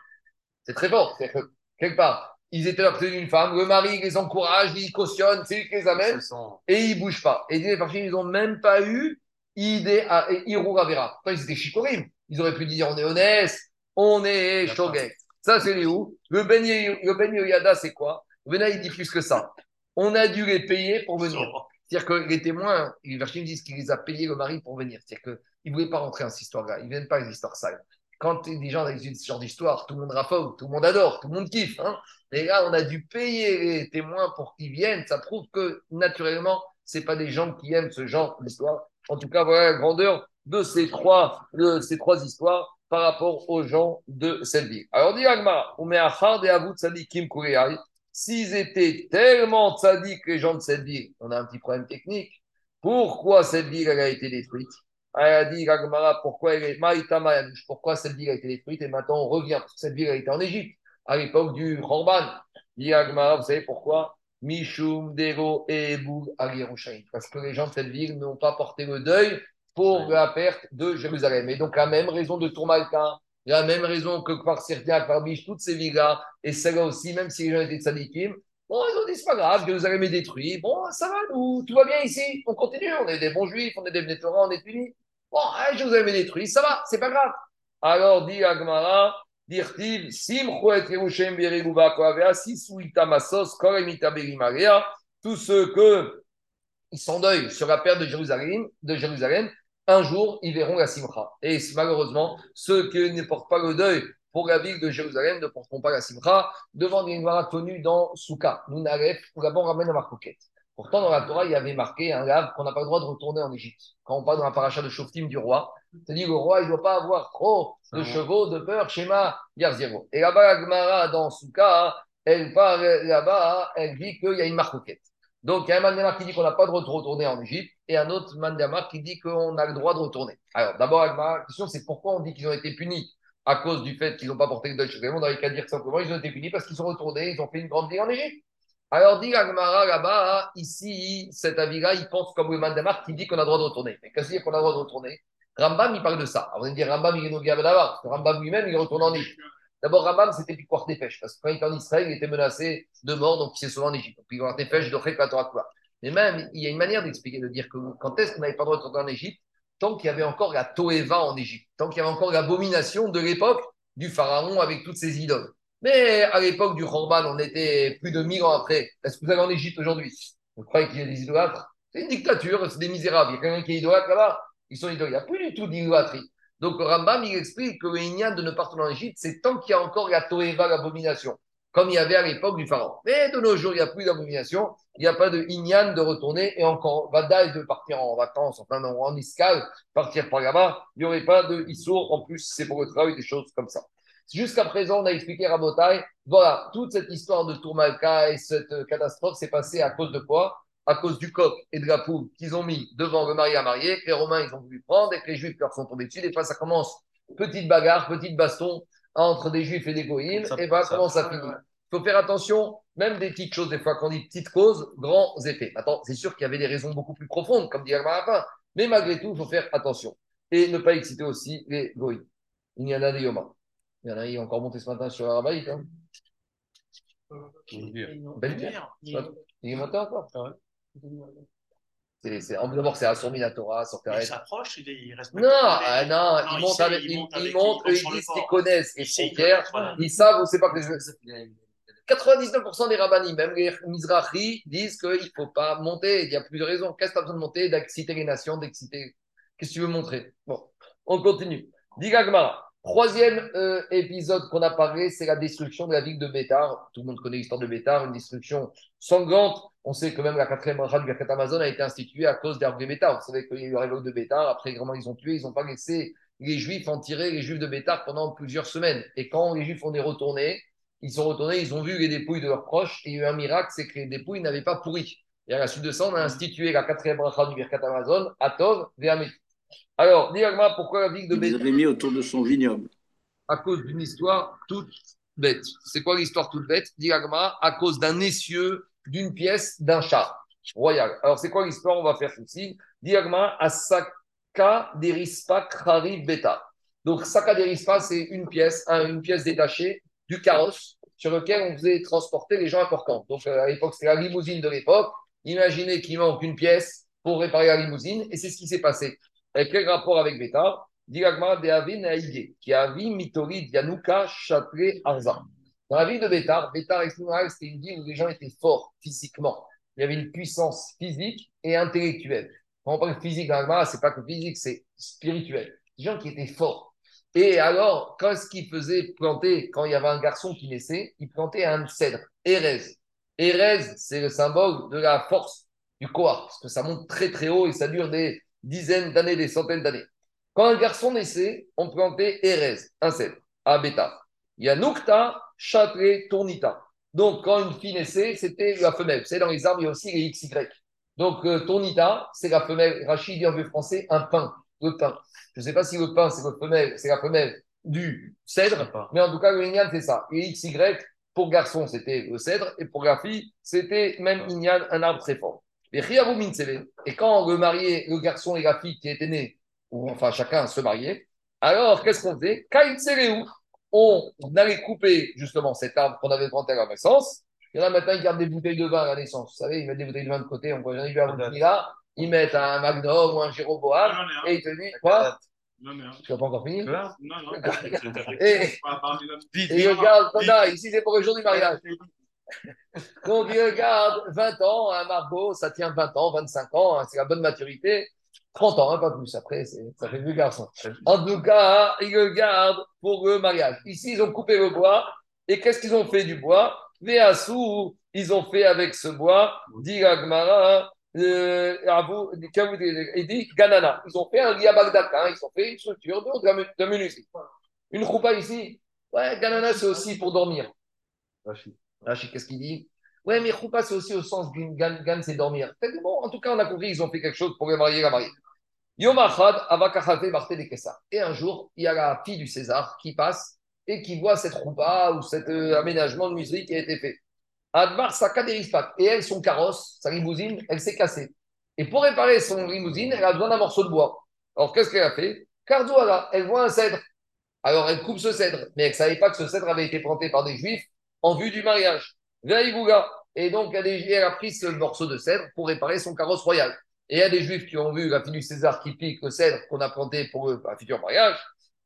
C'est très fort. C'est que, quelque part, ils étaient à côté d'une femme, le mari les encourage, il cautionne, c'est lui qui les amène, et ils ne bougent pas. Et les ils n'ont même pas eu idée à Irura Vera. Ils étaient chicorim. Ils auraient pu dire on est honnête, on est shogek. Ça, c'est les où? Le Ben Yada, c'est quoi? Ben il dit plus que ça. On a dû les payer pour venir. C'est-à-dire que les témoins, les Verchim disent qu'il les a payés le mari pour venir. C'est-à-dire qu'ils ne voulaient pas rentrer dans cette histoire-là. Ils ne viennent pas avec des histoires sales. Quand des gens avec ce genre d'histoire, tout le monde raffogue, tout le monde adore, tout le monde kiffe. Hein et là, on a dû payer les témoins pour qu'ils viennent. Ça prouve que, naturellement, ce pas des gens qui aiment ce genre d'histoire. En tout cas, voilà la grandeur de ces trois, de ces trois histoires par rapport aux gens de cette ville. Alors, dit Agma, on met à Hard et Avut Kim S'ils étaient tellement tzaddik, les gens de cette ville, on a un petit problème technique. Pourquoi cette ville a été détruite? Elle a dit, pourquoi elle est Pourquoi cette ville a été détruite? Et maintenant, on revient, parce que cette ville a été en Égypte, à l'époque du Khorban. Dit vous savez pourquoi? Mishum, Dero et Boug Parce que les gens de cette ville n'ont pas porté le deuil pour la perte de Jérusalem. Et donc, la même raison de Tourmalta, la même raison que par certains, par toutes ces villes-là, et celle-là aussi, même si les gens étaient tzadikim, Bon, ils ont dit, c'est pas grave, Jérusalem est détruit. Bon, ça va, nous, tout va bien ici. On continue, on est des bons juifs, on est des Vénétorans, on est unis. Bon, hein, Jérusalem est détruit, ça va, c'est pas grave. Alors, dit Agmara, Dirtiv, Simchouet Yerushem Bereguba Koavea, Sisuita Masos, Koremita Berimarea, tous ceux que ils sont deuil sur la perte de Jérusalem, de Jérusalem, un jour, ils verront la simcha. Et malheureusement, ceux qui ne portent pas le deuil pour la ville de Jérusalem ne porteront pas la simcha devant des Gemara connus dans Souka. Nous n'arrêtons, d'abord on ramène la marcoquette. Pourtant, dans la Torah, il y avait marqué un lave qu'on n'a pas le droit de retourner en Égypte. Quand on parle dans la paracha de Shoftim du roi, c'est-à-dire le roi, il ne doit pas avoir trop de chevaux, de peur, schéma, Yarziro. Et là-bas, la Gemara, dans Souka, elle part là-bas, elle dit qu'il y a une marcoquette. Donc, il y a un mandamar qui dit qu'on n'a pas le droit de retourner en Égypte et un autre mandamar qui dit qu'on a le droit de retourner. Alors, d'abord, la question, c'est pourquoi on dit qu'ils ont été punis? À cause du fait qu'ils n'ont pas porté le Deutsche On n'avait qu'à dire simplement ils ont été punis parce qu'ils sont retournés, ils ont fait une grande vie en Égypte. Alors, dit Agmara là-bas, ici, cet avis-là, il pense comme le mandamar qui dit qu'on a le droit de retourner. Mais qu'est-ce qu'il qu'on a le droit de retourner? Rambam, il parle de ça. Alors, vous allez dire Rambam, il est Rambam lui-même, il est retourné en Égypte. D'abord, Rambam, c'était des pêches, parce que quand il était en Israël, il était menacé de mort, donc il s'est sauvé en Égypte. Des pêches, de quoi. Mais même, il y a une manière d'expliquer, de dire que quand est-ce qu'on n'avait pas le droit de retourner en Égypte Tant qu'il y avait encore la Toeva en Égypte, tant qu'il y avait encore l'abomination de l'époque du pharaon avec toutes ses idoles. Mais à l'époque du Khorban, on était plus de 1000 ans après. Est-ce que vous allez en Égypte aujourd'hui? Vous croyez qu'il y a des idolâtres C'est une dictature, c'est des misérables. Il y a quelqu'un qui est idolâtre là-bas, ils sont idolâtres. Il n'y a plus du tout d'idolâtrie. Donc Rambam, il explique que le de ne pas retourner en Égypte, c'est tant qu'il y a encore la l'abomination comme il y avait à l'époque du pharaon. Mais de nos jours, il n'y a plus d'abomination, il n'y a pas de ignan de retourner et encore Vadaï de partir en vacances, enfin non, en escale, partir par là-bas. Il n'y aurait pas de issour. En plus, c'est pour le travail, des choses comme ça. Jusqu'à présent, on a expliqué Rabotai, voilà, toute cette histoire de Tourmalka et cette catastrophe s'est passée à cause de quoi? À cause du coq et de la poule qu'ils ont mis devant le mari à marier, que les Romains, ils ont voulu prendre et que les Juifs leur sont tombés dessus. Des fois, ça commence petite bagarre, petite baston, entre des juifs et des goïms, et voilà comment ça finit. Il faut faire attention, même des petites choses, des fois, quand on dit petites causes, grands effets. Attends, c'est sûr qu'il y avait des raisons beaucoup plus profondes, comme dit Marapin, mais malgré tout, il faut faire attention. Et ne pas exciter aussi les goïms. Il y en a des yomas. Il y en a, qui ont encore monté ce matin sur Arabaïk. Hein. Belle Il est monté encore. D'abord, c'est Assur Minatora, sur Il s'approche, il. Non, ah, non, ils montent avec, ils, ils, montent, ils disent qu'ils connaissent et sont fiers. Ils savent, on sait pas que 99% des rabbinis, même les Mizrahi, disent qu'il ne faut pas monter. Il y a plusieurs raisons. Qu'est-ce que tu as besoin de monter? D'exciter les nations, d'exciter. Qu'est-ce que tu veux montrer? Bon, on continue. Digagma. Troisième euh, épisode qu'on a parlé, c'est la destruction de la ville de Bétar. Tout le monde connaît l'histoire de Bétar, une destruction sanglante. On sait que même la quatrième rade du Birkat Amazon a été instituée à cause d'Hervé de Bétar. Vous savez qu'il y a eu révolte de Bétar. Après, vraiment, ils ont tué. Ils n'ont pas laissé les Juifs en tirer les Juifs de Bétar pendant plusieurs semaines. Et quand les Juifs ont est retournés, ils sont retournés, ils ont vu les dépouilles de leurs proches. Et il y a eu un miracle, c'est que les dépouilles n'avaient pas pourri. Et à la suite de ça, on a institué la quatrième rade du Birkat Amazon, Atov, Véamet. Alors, dis pourquoi la ville de Ils avaient mis autour de son vignoble à cause d'une histoire toute bête. C'est quoi l'histoire toute bête? Dit à cause d'un essieu, d'une pièce, d'un char royal. Alors, c'est quoi l'histoire? On va faire ceci. Dit Asaka Derispa Krari Beta. Donc, Saka Derispa, c'est une pièce, une pièce détachée du carrosse sur lequel on faisait transporter les gens importants. Donc, euh, à l'époque, c'était la limousine de l'époque. Imaginez qu'il manque une pièce pour réparer la limousine, et c'est ce qui s'est passé. Avec quel rapport avec Beta? Diragma de qui a Mitori Yanuka Châtelet Arza. Dans la ville de Bétar, Bétar, c'était une ville où les gens étaient forts physiquement. Il y avait une puissance physique et intellectuelle. Quand on parle physique dans c'est pas que physique, c'est spirituel. Des gens qui étaient forts. Et alors, qu'est-ce qu'ils faisaient planter quand il y avait un garçon qui naissait Il plantait un cèdre, Erez. Erez, c'est le symbole de la force du corps, parce que ça monte très très haut et ça dure des dizaines d'années, des centaines d'années. Quand un garçon naissait, on plantait Erez, un cèdre, à Beta. Il y a Nukta, Châtelet, Tournita. Donc, quand une fille naissait, c'était la femelle. C'est dans les arbres, il y a aussi les XY. Donc, euh, Tournita, c'est la femelle. Rachid dit en vieux français un pain, le pain. Je ne sais pas si le pain, c'est la femelle, c'est la femelle du cèdre, mais en tout cas, le Inyan, c'est ça. Et XY, pour garçon, c'était le cèdre, et pour la fille, c'était même Inyan, un arbre très fort. Et quand le marié, le garçon et la fille qui étaient nés ou enfin chacun se marier. Alors, qu'est-ce qu'on fait on allait couper justement cet arbre qu'on avait planté à la naissance, Il y en a maintenant, ils gardent des bouteilles de vin à la naissance. Vous savez, ils mettent des bouteilles de vin de côté. On voit jamais à votre là. Ils mettent un Magnum ou un non. et ils te disent Quoi? Non. Tu n'as pas encore fini Non, non. Et, et ils regardent, Tonda, ici c'est pour le jour du mariage. Donc ils regardent 20 ans, un Margot, ça tient 20 ans, 25 ans, hein, c'est la bonne maturité. 30 ans, hein, pas plus. Après, ça fait vieux garçon. En tout cas, ils le gardent pour le mariage. Ici, ils ont coupé le bois. Et qu'est-ce qu'ils ont fait du bois? Véassou, ils ont fait avec ce bois, dit Agmara, euh, il dit Ganana. Ils ont fait un liabagdak, hein, ils ont fait une structure de, de. Une choupa ici, ouais, Ganana, c'est aussi pour dormir. Rachid, qu'est-ce qu'il dit? Ouais, mais choupa, c'est aussi au sens d'une gan, gan c'est dormir. Bon, en tout cas, on a compris, ils ont fait quelque chose pour les marier, la mariée. Et un jour, il y a la fille du César qui passe et qui voit cette choupa ou cet euh, aménagement de muserie qui a été fait. Admar Saka Derispak. Et elle, son carrosse, sa limousine, elle s'est cassée. Et pour réparer son limousine, elle a besoin d'un morceau de bois. Alors, qu'est-ce qu'elle a fait? Cardouala, elle voit un cèdre. Alors, elle coupe ce cèdre. Mais elle ne savait pas que ce cèdre avait été planté par des juifs en vue du mariage. Et donc, elle, a pris ce morceau de cèdre pour réparer son carrosse royal. Et il y a des juifs qui ont vu la fille du César qui pique le cèdre qu'on a planté pour un futur mariage.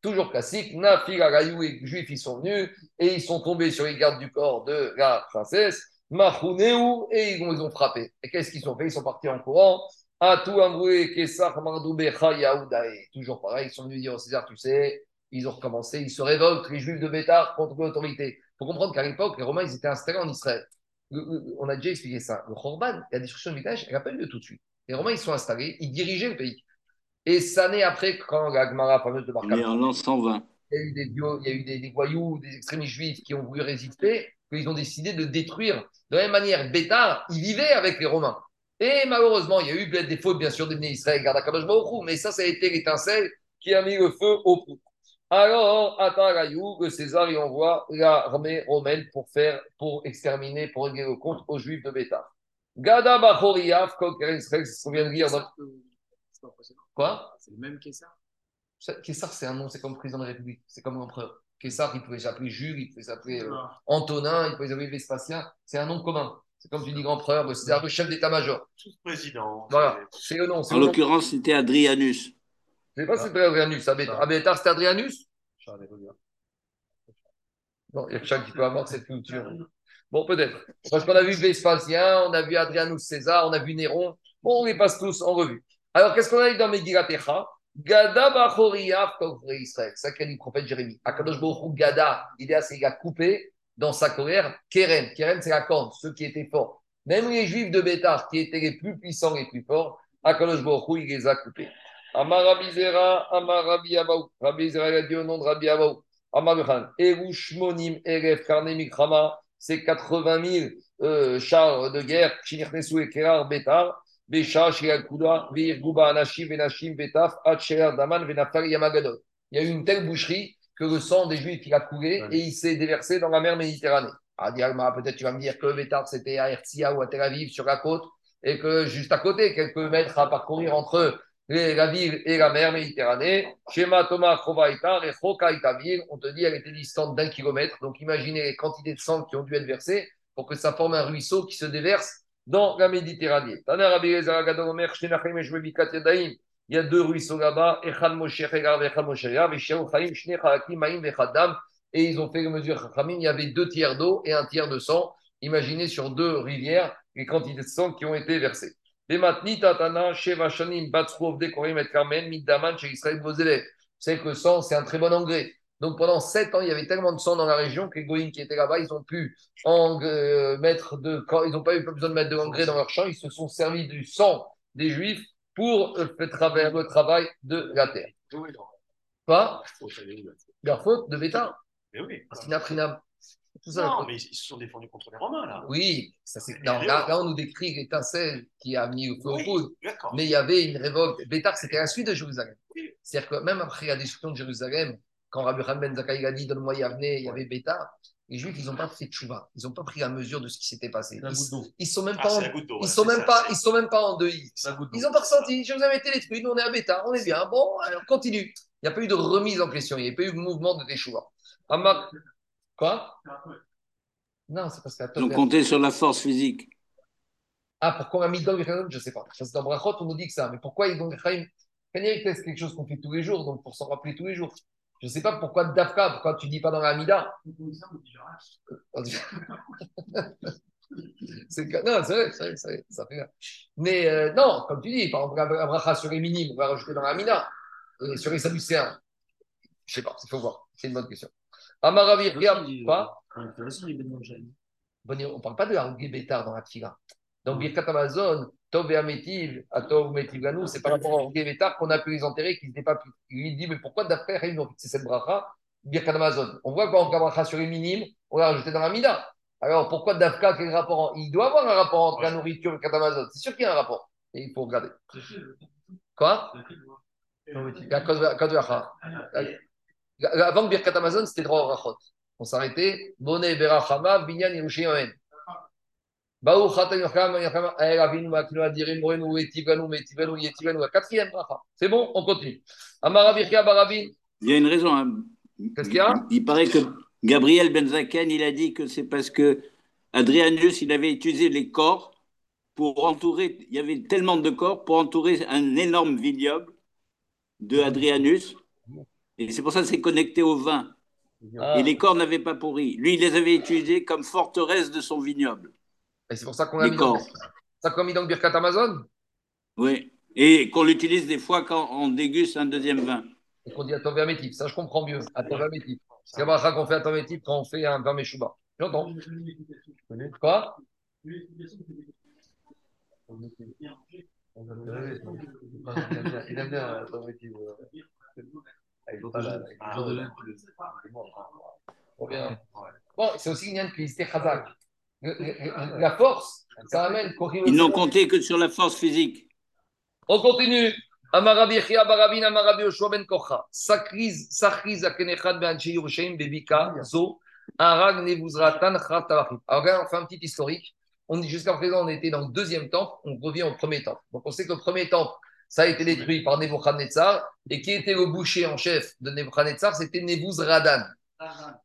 Toujours classique. Nafi, Rayou et les juifs, ils sont venus et ils sont tombés sur les gardes du corps de la princesse. Mahounéou, et ils ont, ils ont frappé. Et qu'est-ce qu'ils ont fait? Ils sont partis en courant. Atou Amroué, Kessar, Mardoubé, Yaoudae. Toujours pareil, ils sont venus dire au César, tu sais, ils ont recommencé, ils se révoltent, les juifs de Bétar, contre l'autorité. Faut comprendre qu'à l'époque, les Romains, ils étaient installés en Israël. Le- le- on a déjà expliqué ça. Le Khorban, la destruction du village, elle n'a pas eu lieu tout de suite. Les Romains, ils sont installés, ils dirigeaient le pays. Et ça naît après, quand la Gemara fameuse de Barca, en l'an 120. il y a eu des, bio- il y a eu des, des voyous, des extrémistes juifs qui ont voulu résister, qu'ils ont décidé de détruire. De la même manière, Bétar, il vivait avec les Romains. Et malheureusement, il y a eu peut-être des fautes, bien sûr, des Israël, mais ça, ça a été l'étincelle qui a mis le feu au Alors, Atarayou, le César, il envoie l'armée romaine pour faire, pour exterminer, pour régler le compte aux Juifs de Bétar. Gada Bachoriaf, c'est qu'on vient de lire dans... C'est pas précédent. Quoi? C'est le même Kessar? Kessar, c'est un nom, c'est comme président de la République, c'est comme l'empereur. Kessar, il pouvait s'appeler Jules, il pouvait s'appeler euh, Ah. Antonin, il pouvait s'appeler Vespasien. C'est un nom commun. C'est comme tu dis l'empereur, le César, le chef d'état-major. Tous présidents. Voilà, c'est le nom. c'est En l'occurrence, c'était Adrianus. Je ne sais pas si c'était Adrianus. À Bétar, à Bétar, c'était Adrianus Non, il y a que chaque qui peut avoir cette culture. Bon, peut-être. Parce qu'on a vu Vespasien, on a vu Adrianus César, on a vu Néron. Bon, on les passe tous en revue. Alors, qu'est-ce qu'on a eu dans Megillat Echa? Gada Bachoriaf Kovre Israël. C'est ça qu'a dit le prophète Jérémie. Akadosh Baruch Gada, l'idée, c'est qu'il a coupé dans sa colère Keren. Keren, c'est la corne, ceux qui étaient forts. Même les juifs de Bétar, qui étaient les plus puissants, les plus forts, Akadosh Baruch il les a coupés. Amar Rabbi Zera, Amar Rabbi Abaou. Rabbi a dit au nom de Rabbi Abaou. Amar Yohan, Erushmonim, Eref, Karne Mikrama, c'est 80 000 euh, chars de guerre, Chinirnesu et Kerar, Bétar, Bécha, Shiakuda, Virguba, Anashim, Venashim, Betaf, Hatcher, Daman, Venafar, Yamagadon. Il y a eu une telle boucherie que le sang des Juifs il a coulé et il s'est déversé dans la mer Méditerranée. Ah, Dialma, peut-être tu vas me dire que Bétar c'était à Herzia ou à Tel Aviv sur la côte et que juste à côté, quelques mètres à parcourir entre les- la ville et la mer Méditerranée. Shema Thomas Itavir, on te dit elle était distante d'un kilomètre. Donc imaginez les quantités de sang qui ont dû être versées pour que ça forme un ruisseau qui se déverse dans la Méditerranée. Il y a deux ruisseaux là-bas. Et ils ont fait la mesure il y avait deux tiers d'eau et un tiers de sang. Imaginez sur deux rivières les quantités de sang qui ont été versées. Savez que sang, c'est un très bon engrais. Donc pendant sept ans, il y avait tellement de sang dans la région que les Goïms qui étaient là-bas, ils ont pu en, euh, mettre de, quand ils n'ont pas eu besoin de mettre de l'engrais dans leur champ, ils se sont servis du sang des Juifs pour euh, faire travers le travail de la terre. Oui, non. Pas la faute de Mais oui. parce Tout ça, Non, mais ils se sont défendus contre les Romains, là. Oui, ça c'est. non, là, là, on nous décrit l'étincelle qui a mis le feu au Oui, poudre. D'accord. Mais il y avait une révolte. Bétar, c'était la suite de Jérusalem. Oui. C'est-à-dire que même après la destruction de Jérusalem, quand Rabbi Ben Zakkai a dit Donne-moi Yavne, il y avait Bétar, les Juifs, ils n'ont pas fait de chouva. Ils n'ont pas pris la mesure de ce qui s'était passé. Ils, ils sont même Ah, pas, c'est en, la goutte d'eau. ils sont même ça, pas, ils sont même pas en deuil. Ils n'ont pas ressenti. Jérusalem été détruit. Nous, on est à Bétar. On est bien. Bon, alors continue. Il n'y a pas eu de remise en question. Il n'y a pas eu de mouvement de Teshuva. Amar- Quoi? Non, c'est parce Ils ont Tov compté sur la force physique. Ah, pourquoi on a mis dans Je ne sais pas. Ça, c'est dans Brachot, on nous dit que ça. Mais pourquoi ils ont c'est quelque chose qu'on fait tous les jours, donc pour s'en rappeler tous les jours. Je ne sais pas pourquoi Dafka, pourquoi tu ne dis pas dans la Hamida. C'est que- non, c'est vrai, c'est vrai, ça fait bien. Mais euh, non, comme tu dis, par exemple, la bracha sur les minimes, on va rajouter dans la Hamida. Et sur les Sadducéens, je ne sais pas, il faut voir. C'est une bonne question. Amaravi, on ne parle pas de Harugé Bétar dans la Tfila. Dans Birkat Amazon, Tov et Amétiv, Atov Métiv Ganou, c'est par rapport à Bétar qu'on a pu les enterrer, qu'ils n'étaient pas plus. Il dit, mais pourquoi d'après ont fixé cette bracha Birkat Amazon? On voit on bracha sur les minimes, on l'a rajouté dans la Mida. Alors pourquoi Dafka, quel rapport Il doit avoir un rapport entre la nourriture et le Amazon. C'est sûr qu'il y a un rapport. Et il faut regarder. Quoi? La cause la de la. La- la- Avant Birkat Amazon, c'était droit au Rachot. On s'arrêtait. Bonnet, Berachama, Binyan, Yerushalayim. Baou Chatan Yocham, Yocham, El Avinu, Maknu, Adirim, Morenu, Etivanu, Metivanu, Yetivanu, quatrième bracha. C'est bon, on continue. Amara Birka Barabin. Il y a une raison. hein. Qu'est-ce qu'il y a? Il paraît que Gabriel Benzaken, il a dit que c'est parce que Adrianus, il avait utilisé les corps pour entourer, il y avait tellement de corps pour entourer un énorme vignoble de Adrianus. Et c'est pour ça que c'est connecté au vin. Ah, Et les corps n'avaient pas pourri. Lui, il les avait utilisés comme forteresse de son vignoble. et c'est pour ça qu'on a Les mis dans, ça qu'on a mis dans le Birkat Amazon Oui. Et qu'on l'utilise des fois quand on déguste un deuxième vin. et qu'on dit à Métif. Ça, je comprends mieux. À Métif. C'est la qu'on fait à Métif quand on fait un vin Meshuba. J'entends. Quoi? Il aime bien bien. Bon, c'est aussi une de Félicité Khazak. Le- La force, ça amène. Ils n'ont compté que sur la force physique. On continue. Amarabi Echia Barabin Amarabi Yoshua Ben Kocha. Sakriz Sakriz Akenechad Ben Anche Yerushalayim Bebika Zo Arag Nevuzratan Chat Tavachim. Alors regarde, on fait un petit historique. On dit jusqu'à présent, on était dans le deuxième temple, on revient au premier temple. Donc on sait que le premier temple, ça a été détruit par Nebuchadnezzar. Et qui était le boucher en chef de Nebuchadnezzar C'était Nebuzradan.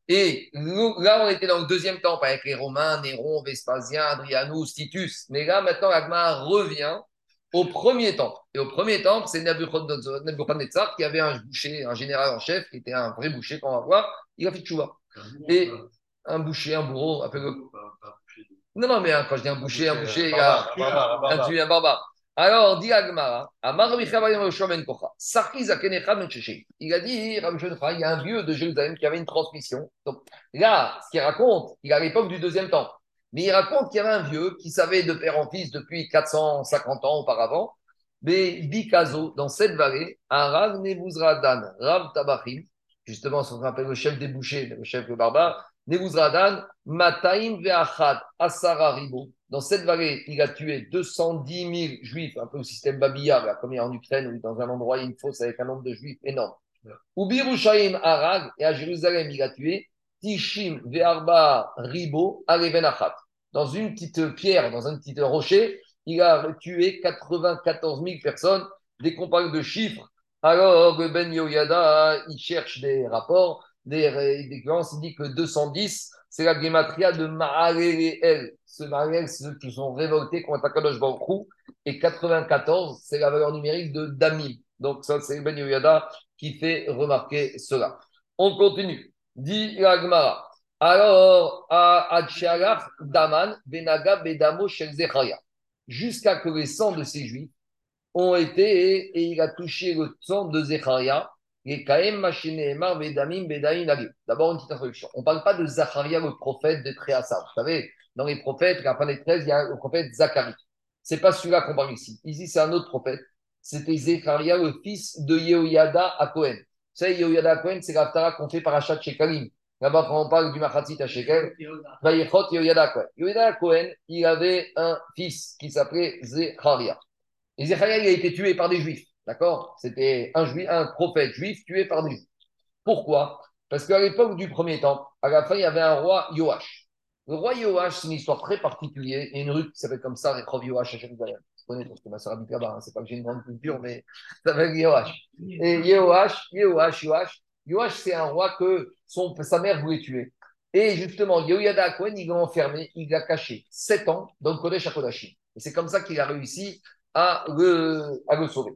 Et nous, là, on était dans le deuxième temple avec les Romains, Néron, Vespasien, Adrianus, Titus. Mais là, maintenant, Agma revient au premier temple. Et au premier temple, c'est Nebuchadnezzar qui avait un boucher, un général en chef, qui était un vrai boucher, qu'on va voir. Il a fait tchouva. Et un boucher, un bourreau, appelle-le. Non, non, mais hein, quand je dis un boucher, un boucher, il y a un un barbare. Alors, dit Agmara, Ben Ben. Il a dit, il y a un vieux de Jérusalem qui avait une transmission. Donc là, ce qu'il raconte, il est à l'époque du deuxième temple. Mais il raconte qu'il y avait un vieux qui savait de père en fils depuis 450 ans auparavant. Mais Bikazo, dans cette vallée, un Rav Nebuzradan, Rav Tabachim, justement, ce qu'on appelle le chef des bouchers, le chef barbare, Nebuzradan, Mataim Veachad, Asara Ribo. Dans cette vallée, il a tué 210 000 juifs, un peu au système Babilla, là, comme il y a en Ukraine, où dans un endroit, il y a une fosse avec un nombre de juifs énorme. Ou Birushaim Arag, et à Jérusalem, il a tué Tishim Ve'arba Ribo, Aleven Achat. Dans une petite pierre, dans un petit rocher, il a tué 94 000 personnes. Dès qu'on parle de chiffres, alors Ben Yoyada, il cherche des rapports, des références, il dit que 210, c'est la gématria de Mahaleel. Ce Mahaleel, c'est ceux qui sont révoltés contre Akadosh Baruch Hu. Et 94, c'est la valeur numérique de Damim. Donc ça, c'est Ben Yoyada qui fait remarquer cela. On continue. Dit l'Agmara. Alors, à Daman, Benaga, Bedamo. Jusqu'à que les sangs de ces juifs ont été, et il a touché le sang de Zecharia, D'abord, une petite introduction. On ne parle pas de Zacharia, le prophète de Tréassa. Vous savez, dans les prophètes, la fin des 13, il y a le prophète Zacharie. C'est pas celui-là qu'on parle ici. Ici, c'est un autre prophète. C'était Zecharia, le fils de Yehoyada à Cohen. Vous savez, Yehoyada à Cohen, c'est l'Aftara qu'on fait par Achat Shekalim. Là-bas, quand on parle du Machatzit à Shekel, Yehoyada Cohen. Yehoyada Cohen, il avait un fils qui s'appelait Zecharia. Et Zecharia, il a été tué par des juifs. D'accord? C'était un, un prophète juif tué par des juifs. Pourquoi? Parce qu'à l'époque du premier temple, à la fin, il y avait un roi Yoash. Le roi Yoash, c'est une histoire très particulière. Il y a une rue qui s'appelle comme ça, Rechov Yoash à Jérusalem. Je connais parce que ma soeur habite là-bas. Hein. C'est pas que j'ai une grande culture, mais ça s'appelle Yoash. Et Yoash, Yoash, Yoash, Yoash, c'est un roi que son, sa mère voulait tuer. Et justement, Yehoyada Cohen, il l'a enfermé, il l'a caché 7 ans dans le Kodesh HaKodashim. Et c'est comme ça qu'il a réussi à le, à le sauver.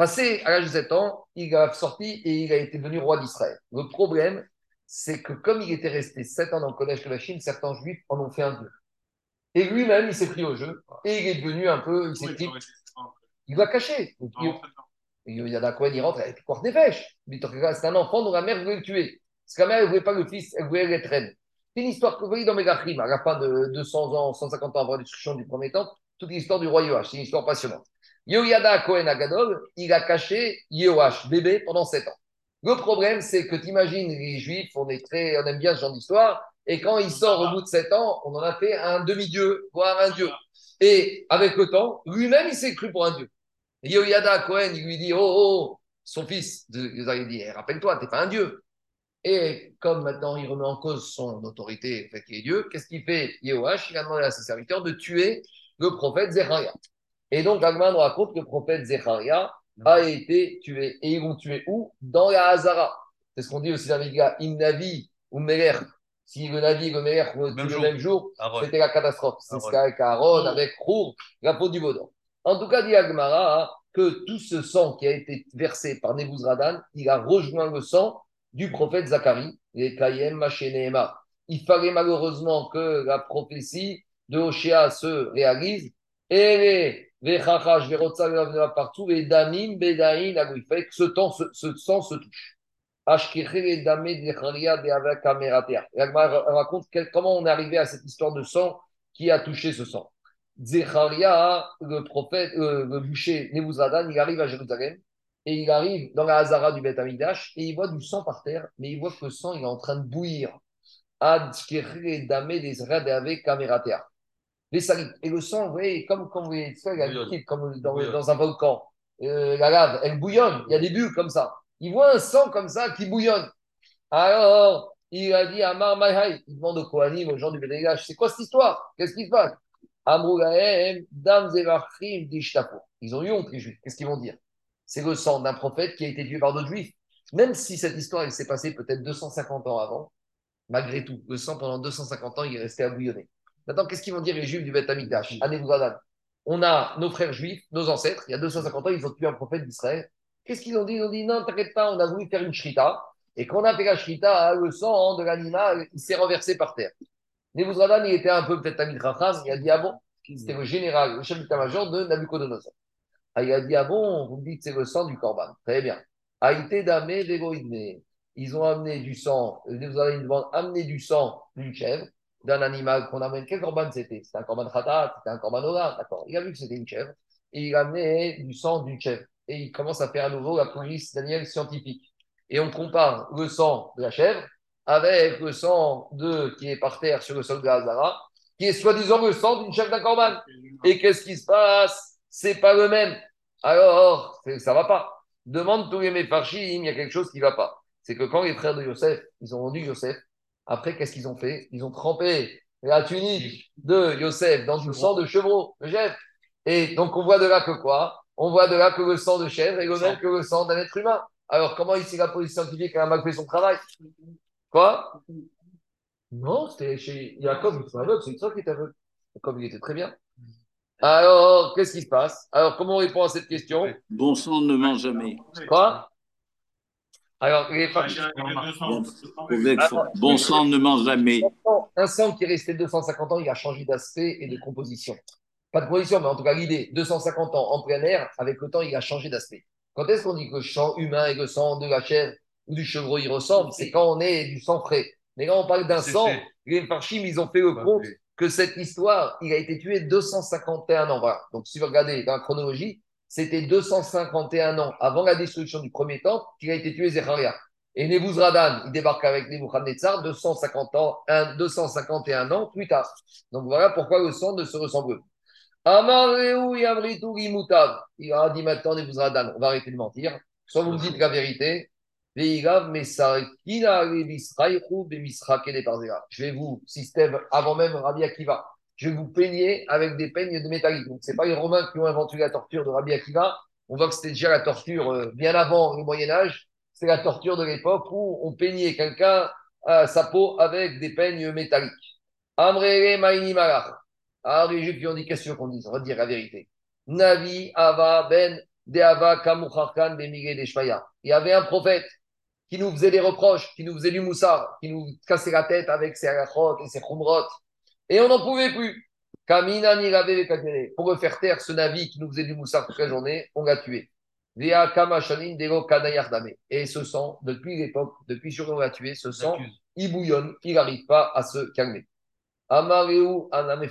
Passé à l'âge de 7 ans, il a sorti et il a été devenu roi d'Israël. Le problème, c'est que comme il était resté 7 ans dans le Kodesh HaKodashim, certains juifs en ont fait un dieu. Et lui-même, il s'est pris au jeu et il est devenu un peu, il s'est pris, il l'a caché. Donc, il y a d'un il rentre avec quoi des pêches. C'est un enfant dont la mère voulait le tuer. Parce que la mère, ne voulait pas le fils, elle voulait les traîner. C'est une histoire que vous voyez dans Megachrim, à la fin de 200 ans, 150 ans avant la destruction du premier temps, toute l'histoire du roi Yoash. C'est une histoire passionnante. Yoyada Cohen Agadol, il a caché Yoash, bébé, pendant 7 ans. Le problème, c'est que tu imagines, les Juifs, on, est très, on aime bien ce genre d'histoire, et quand il sort au bout de 7 ans, on en a fait un demi-dieu, voire un dieu. Et avec le temps, lui-même, il s'est cru pour un dieu. Yoyada Cohen, il lui dit Oh, oh, son fils, il a dit eh, Rappelle-toi, t'es pas un dieu. Et comme maintenant il remet en cause son autorité, fait qu'il est Dieu, qu'est-ce qu'il fait? Yehoash Il a demandé à ses serviteurs de tuer le prophète Zecharia. Et donc Agman raconte que le prophète Zecharia a été tué. Et ils vont tuer où? Dans la Hazara. C'est ce qu'on dit aussi dans les gars Imnavi ou Meler. Si le Navi et le Meler vont tuer le même jour, c'était la catastrophe. C'est ce qu'a avec Aaron, avec Rour, la peau du Baudon. En tout cas, dit Agmara que tout ce sang qui a été versé par Nebuzradan, il a rejoint le sang du prophète Zacharie, et Kayem Machénéma. Il fallait malheureusement que la prophétie de Hoshea se réalise. Et les partout, et Damim, Bedaïn, il fallait que ce, temps, ce, ce sang se touche. Il raconte comment on est arrivé à cette histoire de sang qui a touché ce sang. Zecharia, le prophète, euh, le boucher Nebuzradan, il arrive à Jérusalem et il arrive dans la Hazara du Beth Amidash et il voit du sang par terre, mais il voit que le sang il est en train de bouillir. Et le sang, vous voyez, comme, comme vous voyez, comme dans, dans un volcan, euh, la lave, elle bouillonne, il y a des bulles comme ça. Il voit un sang comme ça qui bouillonne. Alors, il a dit à Amar il demande au Kohanim, aux gens du Beth c'est quoi cette histoire? Qu'est-ce qui se passe? Ils ont eu honte, les Juifs. Qu'est-ce qu'ils vont dire? C'est le sang d'un prophète qui a été tué par d'autres Juifs. Même si cette histoire s'est passée peut-être 250 ans avant, malgré tout, le sang pendant 250 ans, il est resté à bouillonner. Maintenant, qu'est-ce qu'ils vont dire les Juifs du Beth Amikdash On a nos frères juifs, nos ancêtres, il y a 250 ans, ils ont tué un prophète d'Israël. Qu'est-ce qu'ils ont dit? Ils ont dit non, t'inquiète pas, on a voulu faire une shrita. Et quand on a fait la shrita, le sang de l'animal, il s'est renversé par terre. Nebuzradan, il était un peu peut-être ami Racham, il a dit Ah bon? C'était le général, le chef d'état-major de Nabucodonosor. Ah, il a dit Ah bon, vous me dites c'est le sang du corban. Très bien. Aïté damé. Ils ont amené du sang, Nebuzradan, il demande amener du sang d'une chèvre, d'un animal qu'on amène. Quel corban c'était? C'était un corban khatat, c'était un corban ola, d'accord. Il a vu que c'était une chèvre et il a amené du sang d'une chèvre. Et il commence à faire à nouveau la police Daniel scientifique. Et on compare le sang de la chèvre avec le sang de, qui est par terre sur le sol de Hazara, qui est soi-disant le sang d'une chef d'un corban. Et qu'est-ce qui se passe? C'est pas le même. Alors, ça va pas. Demande tous les méfarchim, il y a quelque chose qui va pas. C'est que quand les frères de Yosef, ils ont rendu Yosef, après, qu'est-ce qu'ils ont fait? Ils ont trempé la tunique de Yosef dans du sang de chevreau, de chèvre. Et donc, on voit de là que quoi? On voit de là que le sang de chèvre est le même que le sang d'un être humain. Alors, comment ici la police scientifique a mal fait son travail? Quoi? Non, c'était chez Jacob, il était aveugle, c'est ça qui était aveugle. Jacob, il était très bien. Alors, qu'est-ce qui se passe? Alors, comment on répond à cette question? Bon sang ne ment jamais. Quoi? Alors, les Bon sang ne ment jamais. Un sang qui est resté 250 ans, il a changé d'aspect et de composition. Pas de position, mais en tout cas, l'idée, 250 ans en plein air, avec le temps, il a changé d'aspect. Quand est-ce qu'on dit que le sang humain et le sang de la chair ou du chevreau il ressemble, c'est quand on est du sang frais. Mais quand on parle d'un sang, les Farchim, ils ont fait le compte que cette histoire, il a été tué 251 ans. Donc, si vous regardez dans la chronologie, c'était 251 ans avant la destruction du premier temple qu'il a été tué Zecharia. Et Nebuzradan, il débarque avec Nebuchadnezzar 250 ans, 251 ans plus tard. Donc voilà pourquoi le sang ne se ressemble pas. Il a dit maintenant Nebuzradan, on va arrêter de mentir. Soit vous me dites la vérité, je vais vous, système avant même Rabbi Akiva, je vais vous peigner avec des peignes de métallique. Donc, ce n'est pas les Romains qui ont inventé la torture de Rabbi Akiva. On voit que c'était déjà la torture euh, bien avant le Moyen-Âge. C'est la torture de l'époque où on peignait quelqu'un euh, sa peau avec des peignes métalliques. Amrele Maïni Malach. Alors les Juifs lui ont dit Qu'est-ce qu'on dise? On la vérité. Navi Ava Ben Deava Kamucharkan Bemigé Deshmaya. Il y avait un prophète qui nous faisait des reproches, qui nous faisait du moussard, qui nous cassait la tête avec ses halachot et ses khumrot. Et on n'en pouvait plus. Kamina Vekakere. Pour le faire taire, ce Navi qui nous faisait du moussard toute la journée, on l'a tué. Et ce sang, depuis l'époque, depuis sur on l'a tué, ce sang, il bouillonne, il n'arrive pas à se calmer. Amareu Aname.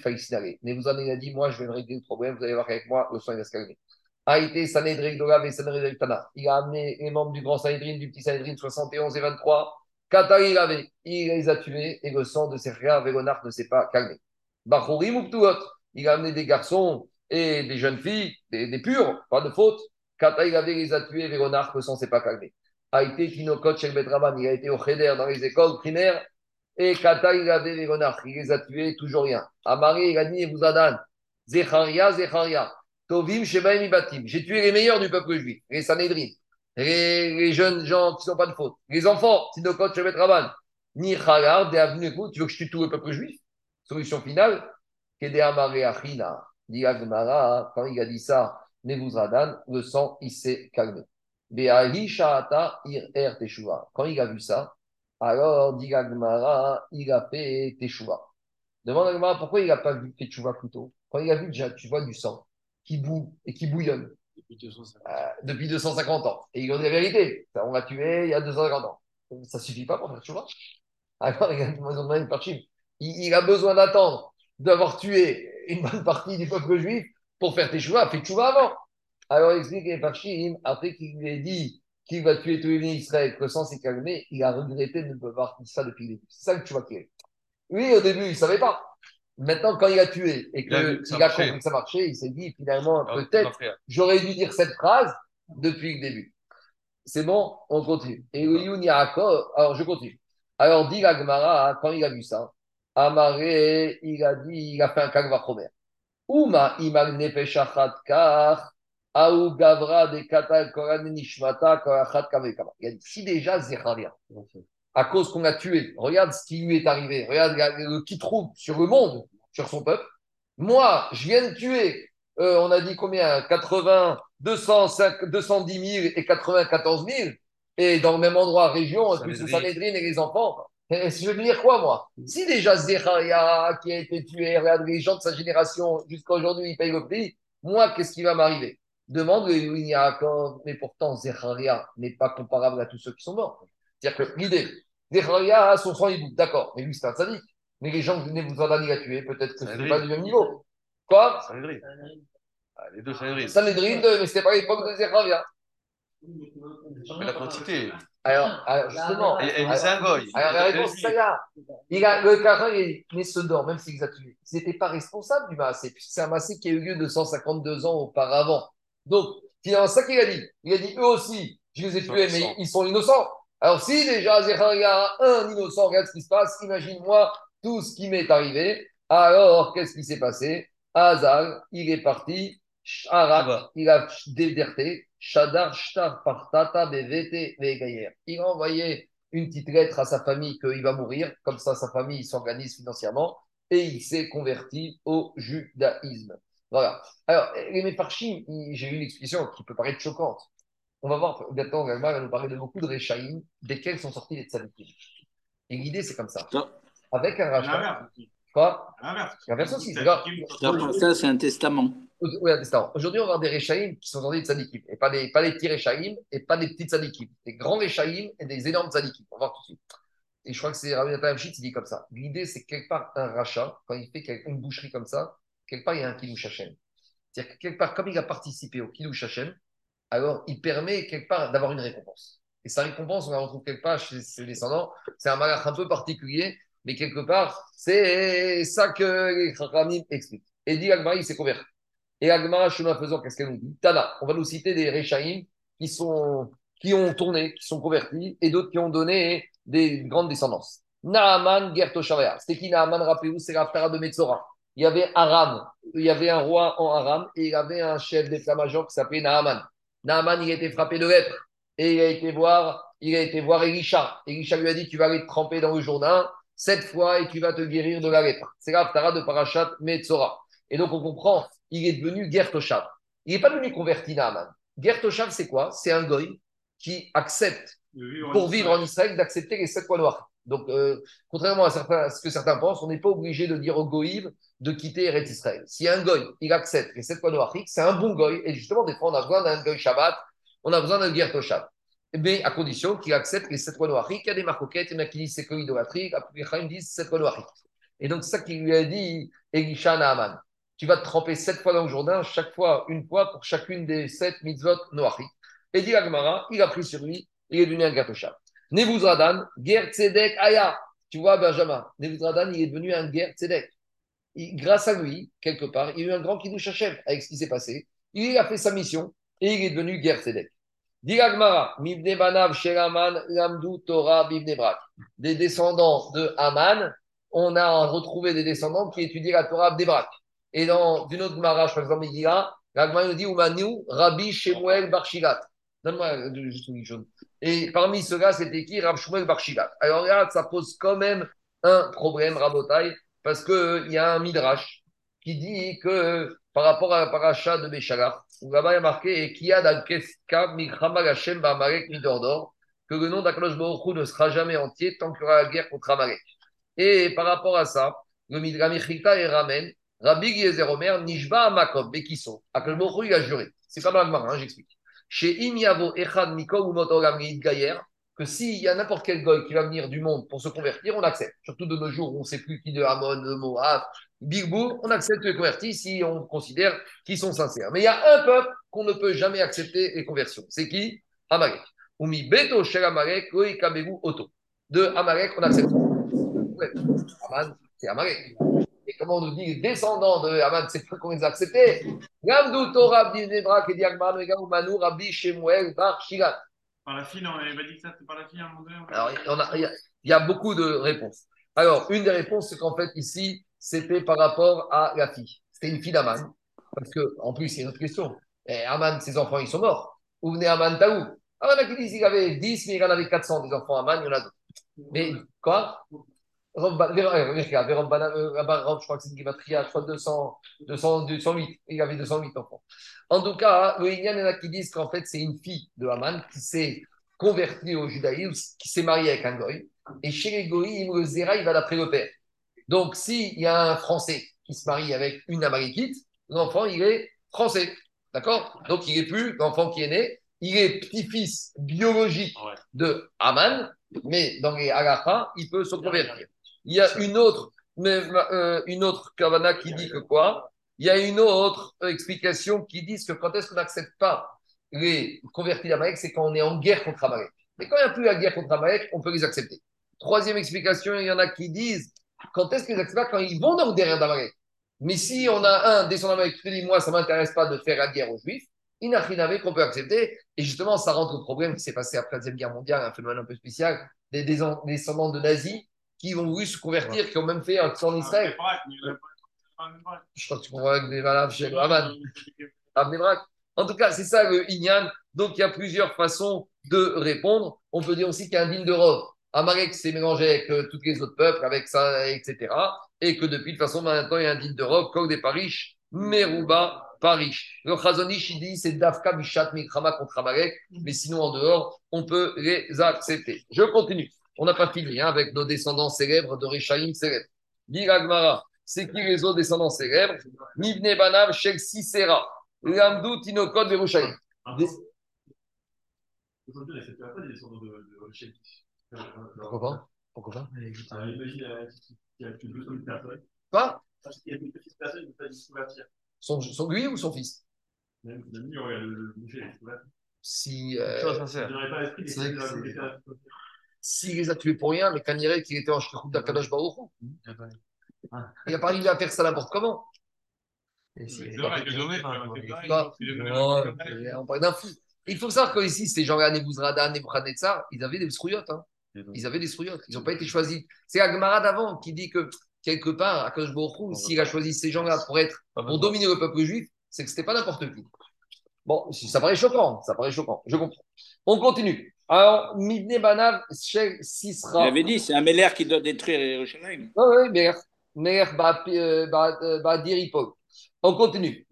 Mais vous en avez dit, moi, je vais me régler le problème, vous allez voir avec moi, le sang, il va se calmer. Aïté Sanhedrin Dogav et Sanhedrin Tana. Il a amené les membres du grand Sanhedrin, du petit Sanhedrin 71 et 23. Katari avait, il les a tués et le sang de ses frères Véronard ne s'est pas calmé. Bachorim Uptuot. Il a amené des garçons et des jeunes filles, des, des purs, pas de faute. Katari avait les a tués, Véronard, le sang ne s'est pas calmé. Aïté Kinokot Shel Betraban. Il a été au Cheder dans les écoles primaires. Et Kata, il avait renards, il les a tués, toujours rien. Amari, il a dit, vous adan, Zecharia, Zecharia, Tovim, Shebaim, Ibatim. J'ai tué les meilleurs du peuple juif, les Sanhedrin, les, jeunes gens qui sont pas de faute, les enfants, Sinokot, Shebet Raban, Ni écoute, tu veux que je tue tout le peuple juif Solution finale, Kede Amare Achina, quand il a dit ça, Nebuzadan, le sang, il s'est calmé. Er. Quand il a vu ça, alors, dit Agmara, il a fait Teshuvah. Demande à Agmara pourquoi il n'a pas vu Teshuvah plus tôt? Quand il a vu déjà, tu vois, du sang qui boue et qui bouillonne Depuis 250. Euh, depuis 250 ans. Et il a dit la vérité. On l'a tué il y a 250 ans. Ça suffit pas pour faire Teshuvah. Alors, il a demandé par Chim. Il, a besoin d'attendre d'avoir tué une bonne partie du peuple juif pour faire Teshuvah. Fait Teshuvah avant. Alors, il explique Chim, après qu'il lui ait dit qu'il va tuer tous les Israël, que le sang s'est calmé, il a regretté de ne pas avoir dit ça depuis le début. C'est ça que vois qu'il est. Lui, au début, il ne savait pas. Maintenant, quand il a tué et a vu qu'il ça a marchait. compris que ça marchait, il s'est dit finalement, Ah, peut-être, j'aurais dû dire cette phrase depuis le début. C'est bon, on continue. Et alors je continue. Alors, dit la Gemara, quand il a vu ça, Amaré, il a dit, il a fait un kalva chomer. Uma imal nefesh achat kach, Aou Gavra de Katal Koran Nishmata Korachat Kavekama. Il a dit si déjà Zecharia, à cause qu'on a tué, regarde ce qui lui est arrivé, regarde le qui trouve sur le monde, sur son peuple. Moi, je viens de tuer, euh, on a dit combien? 80, 205, 210 000 et 94 000, et dans le même endroit, région, et plus le Sanhedrin. Sanhedrin et les enfants. Et je veux dire quoi, moi? Si déjà Zecharia, qui a été tué, regarde les gens de sa génération, jusqu'à aujourd'hui, ils payent le prix, moi, qu'est-ce qui va m'arriver? Demande le Yaakov, mais pourtant Zecharia n'est pas comparable à tous ceux qui sont morts. C'est-à-dire que l'idée, Zecharia, son sang il d'accord, mais lui c'est un sadique. Mais les gens que Nebuzaradan il a tué, peut-être que ce n'est pas du même niveau. Quoi Sanhedrin. Ah, les deux Sanhedrin. Sanhedrin, mais c'était pas l'époque de Zecharia. Mais la quantité. Alors, alors, justement, Et, et alors, c'est un goy. alors, la réponse, c'est ça. là. Il a, le Karin, il mais se dort, même s'il les a tués. Ils n'étaient pas responsables du Massé, puisque c'est un Massé qui a eu lieu 252 ans auparavant. Donc, finalement, c'est ça qu'il a dit. Il a dit, eux aussi, je les ai tués, mais ils sont innocents. Alors, si déjà Zecharia a un innocent, regarde ce qui se passe, imagine-moi tout ce qui m'est arrivé. Alors, qu'est-ce qui s'est passé? Hazal, il est parti. Sharat, Là-bas. il a déserté. Shadar, Shtar, Partata, Bevete, Vegayer. Il a envoyé une petite lettre à sa famille qu'il va mourir. Comme ça, sa famille s'organise financièrement. Et il s'est converti au judaïsme. Voilà. Alors, les Mefarchim, il- j'ai eu une explication qui peut paraître choquante. On va voir, bientôt, Galma va nous parler de beaucoup de Rechaïm, desquels sont sortis les tzadikim. Et l'idée, c'est comme ça. Avec un rachat. Quoi? L'inverse. L'inverse aussi, qui- Ça, c'est un testament. Oui, un testament. Aujourd'hui, on va voir des Rechaïm qui sont sortis de tzadikim. Et pas des, pas des petits Rechaïm et pas des petits tzadikim. Des grands Rechaïm et des énormes tzadikim. On va voir tout de suite. Et je crois que c'est Rabbi Nathan il dit comme ça. L'idée, c'est que quelque part, un rachat, quand il fait une boucherie comme ça, quelque part, il y a un Kiddush Hashem. C'est-à-dire que quelque part, comme il a participé au Kiddush Hashem, alors il permet quelque part d'avoir une récompense. Et sa récompense, on la retrouve quelque part chez ses descendants. C'est un malach un peu particulier, mais quelque part, c'est ça que les Chachamim expliquent. Et dit Agmara, il s'est converti. Et Agmara, chemin faisant, qu'est-ce qu'elle nous dit? Tana, on va nous citer des Rechaïm qui, qui ont tourné, qui sont convertis, et d'autres qui ont donné des grandes descendances. Naaman Gertoshavaya. C'était qui Naaman, rappelez-vous, c'est l'Aftara de Metzora. Il y avait Aram, il y avait un roi en Aram, et il y avait un chef d'état-major qui s'appelait Naaman. Naaman, il a été frappé de lèpre, et il a été voir il a été voir Elisha. Elisha lui a dit Tu vas aller te tremper dans le Jourdain sept fois et tu vas te guérir de la lèpre. C'est l'Aftara de Parashat Metzora. Et donc on comprend, il est devenu Gertoshav. Il n'est pas devenu converti Naaman. Gertoshav, c'est quoi? C'est un goy qui accepte, pour vivre en Israël, d'accepter les sept lois noires. Donc, euh, contrairement à, ce que certains pensent, on n'est pas obligé de dire au goïm de quitter Eretz Israël. Si un goy, il accepte les sept lois c'est un bon goy. Et justement, des fois, on a besoin d'un goy Shabbat, on a besoin d'un Gertoshav mais à condition qu'il accepte les sept. Il y a des marcoquettes, il y en a qui disent c'est que l'idolâtrie, Chaim disent sept. Et donc, c'est ça qu'il lui a dit, Elisha Naaman. Tu vas te tremper sept fois dans le Jourdain, chaque fois une fois pour chacune des sept mitzvot noachiques. Et dit Agmara, il a pris sur lui, il est devenu un gâteau-chat. Nebuzradan, Ger Tzedek Aya. Tu vois, Benjamin, Nebuzradan, il est devenu un Ger Tzedek. grâce à lui, quelque part, il y a eu un grand Kiddush Hashem avec ce qui s'est passé. Il a fait sa mission et il est devenu Ger Tzedek. Diragmara, Mibne Banav, Sheraman, Lamdu, Torah, Bibne Brak. Des descendants de Haman, on a retrouvé des descendants qui étudient la Torah Brak. Et dans une autre Mara, par exemple, il dit là, nous dit Rabbi Shemuel Barshilat. Donne-moi euh, juste une. Et parmi ceux-là, c'était qui? Shemuel Barshilat. Alors regarde, ça pose quand même un problème, Rabotai, parce qu'il y a un Midrash qui dit que par rapport à la paracha de Béchalar, où là-bas il y a marqué que le nom d'Akadosh Baruch ne sera jamais entier tant qu'il y aura la guerre contre Amalek. Et par rapport à ça, le Midramichita et Ramen, Rabbi Giezer Omer, Nishba Makom, Bekiso. Akadosh Baruch il a juré. C'est pas mal, hein, j'explique. Chez Imiavo Echad Mikol ou Motoram Gayer, que s'il y a n'importe quel goy qui va venir du monde pour se convertir, on accepte. Surtout de nos jours on ne sait plus qui de Hamon, de Moab, Big on accepte les convertis si on considère qu'ils sont sincères. Mais il y a un peuple qu'on ne peut jamais accepter les conversions. C'est qui? Amalek. Umi Beto Shel Amalek, Oto. De Amalek, on accepte. Aman, c'est Amalek. Et comment on nous dit les descendants de Aman, c'est pas qu'on les a acceptés Gamdou Torah Nebrak et Diagman, Manu, Rabbi Shemuel, Bar. Par la fille, on avait dit que ça, c'était par la fille à un moment donné. Alors, il y, a, il y a beaucoup de réponses. Alors, une des réponses, c'est qu'en fait, ici, c'était par rapport à la fille. C'était une fille d'Aman. Parce que, en plus, il y a une autre question. Et Aman, ses enfants, ils sont morts. Où venait Aman Taou? Aman, qui dit qu'il avait 10, mais il en avait 400 des enfants Aman, il y en a d'autres. Mais quoi? Je crois que c'est une Gimatria, je crois 200, 200, 208. Il avait 208 enfants. En tout cas, il y en a qui disent qu'en fait, c'est une fille de Haman qui s'est convertie au judaïsme, qui s'est mariée avec un goy. Et chez les goïs, le zéra, il va d'après le père. Donc, s'il y a un Français qui se marie avec une Amalekite, l'enfant, il est français. D'accord? Donc, il n'est plus l'enfant qui est né, il est petit-fils biologique de Haman, mais dans les halakha, il peut se convertir. Il y a une autre, mais, euh, une autre kavana qui dit que quoi? Il y a une autre explication qui dit que quand est-ce qu'on n'accepte pas les convertis d'Amalek, c'est quand on est en guerre contre Amalek. Mais quand il n'y a plus la guerre contre Amalek, on peut les accepter. Troisième explication, il y en a qui disent quand est-ce qu'ils acceptent pas Quand ils vont dans derrière d'Amalek? Mais si on a un descendant d'Amalek qui dit Moi, ça ne m'intéresse pas de faire la guerre aux Juifs, il n'a rien à qu'on peut accepter. Et justement, ça rentre au problème qui s'est passé après la Deuxième Guerre mondiale, un phénomène un peu spécial, des descendants de nazis qui ont voulu se convertir, qui ont même fait un en Israël. Je crois que tu comprends avec des valables chez Aman. En tout cas, c'est ça le Inyan. Donc, il y a plusieurs façons de répondre. On peut dire aussi qu'il y a un digne de robe. Amalek s'est mélangé avec euh, tous les autres peuples, avec ça, etc. Et que depuis, de toute façon, maintenant, il y a un digne de robe, comme des Parish, Meruba, Parish. Le Chazonish, il dit c'est Dafka Bishat Mikrama contre Amalek, mais sinon, en dehors, on peut les accepter. Je continue. On n'a pas fini hein, avec nos descendants célèbres de Rishaïm célèbres. Diragmara, c'est qui les autres descendants célèbres? Mibne Banav, Shel Sisera, Lamdou, Tinokot, Verushaïm. Aujourd'hui, on n'accepte pas des descendants de, de Pourquoi pas? Pourquoi pas? Imagine qu'il y a plus de 200 000 personnes. Quoi? Il y a une petite personne qui ne peut pas se convertir. Son, son, lui ou son fils? Même lui, regarde le boucher, il se convertit. Si. Euh, je n'aurais pas l'esprit de s'il les a tués pour rien, mais dirait qu'il était en Shkirut d'Akadosh Baruch Il n'a pas arrivé à faire ça n'importe comment. On parle d'un fou. Il faut savoir qu'ici, ces gens-là, Nebuzradan, Nebuchadnezzar, ils avaient des strouillottes. Hein. Ils avaient des strouillottes. Ils n'ont pas été choisis. C'est Agmara d'avant qui dit que quelque part, Akadosh Baruch s'il a choisi ces gens-là pour être, pour dominer le peuple juif, c'est que ce n'était pas n'importe qui. Bon, ça paraît choquant, ça paraît choquant, je comprends. On continue. Alors, Mibne Banav, Shel Il Sisra. avait dit, c'est un Meller qui doit détruire Yerushalayim. Oui, oui. Meir Ba- euh, euh, Ba- Diripol. On continue.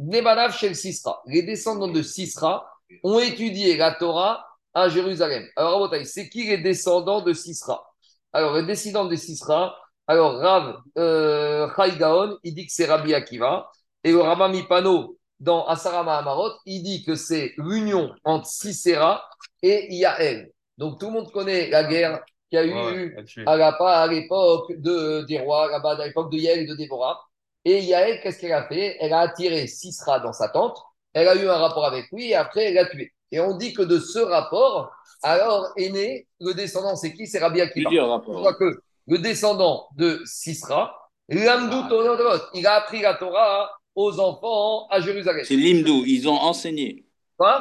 Shel Sisra. Les descendants de Sisra ont étudié la Torah à Jérusalem. Alors, c'est qui les descendants de Sisra? Alors, les descendants de Sisra, alors Rav euh, Gaon, il dit que c'est Rabbi Akiva. Et le Rama Mipano, dans Asarama Amarot, il dit que c'est l'union entre Sisera et Yael. Donc, tout le monde connaît la guerre qu'il y a eu à la- à l'époque de, des rois, là-bas, à l'époque de Yael et de Déborah. Et Yael, qu'est-ce qu'elle a fait? Elle a attiré Sisra dans sa tente, elle a eu un rapport avec lui et après elle l'a tué. Et on dit que de ce rapport, alors est né le descendant, c'est qui? C'est Rabbi Akiva. Rapports. voit que le descendant de Sisra, Lamdou Tonodot, il a appris la Torah aux enfants à Jérusalem. C'est l'Imdou. Ils ont enseigné. Quoi?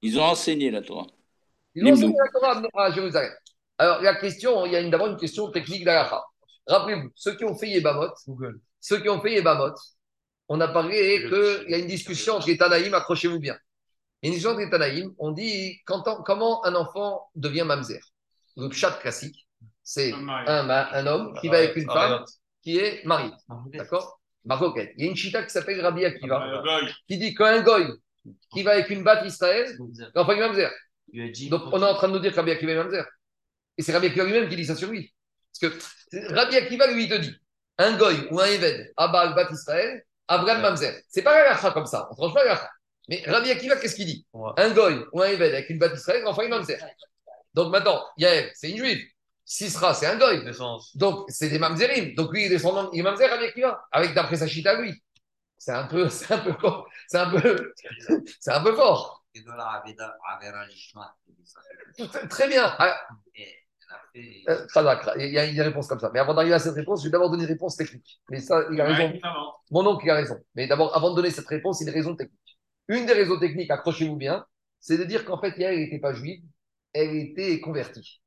Ils ont enseigné la Torah. Ils ont enseigné la Torah à Jérusalem. Alors, la question, il y a une- d'abord une question technique d'Alaha. Rappelez-vous, ceux qui ont fait Yébamot, ceux qui ont fait Yébamot, on a parlé qu'il y a une discussion entre les Tanaïm, accrochez-vous bien. Il y a une discussion entre les Tanaïm, on dit quand on- comment un enfant devient mamzer. Le chat classique, c'est un homme qui va avec une femme qui est mariée. D'accord? Marcoquette. Il y a une chita qui s'appelle Rabbi Akiva, qui dit qu'un goy qui va avec une batte Israël, l'enfant est mamzer. Donc, on est en train de nous dire que Rabbi Akiva est mamzer. Et c'est Rabbi Akiva lui-même qui dit ça sur lui. Parce que Rabbi Akiva, lui, il te dit un goy ou un éved, Abba Bat Israël, Abraham mamzer. C'est pas la comme ça. On tranche pas la. Mais Rabbi Akiva, qu'est-ce qu'il dit? Un goy ou un éved avec une batte Israël, l'enfant est mamzer. Donc maintenant, Yael, c'est une juive. Sisra, c'est un goy. Donc, c'est des mamzerim. Donc, lui, il est descendant, il est mamzer Rabbi Akiva, avec d'après sa chita, lui. C'est un peu, c'est un peu, c'est un peu, c'est un peu fort. Très bien. Ah, euh, il y a une réponse comme ça. Mais avant d'arriver à cette réponse, je vais d'abord donner une réponse technique. Mais ça, il a raison. qui. Mon oncle, il a raison. Mais d'abord, avant de donner cette réponse, il y a une raison technique. Une des raisons techniques, accrochez-vous bien, c'est de dire qu'en fait, Yael n'était pas juive, elle était convertie.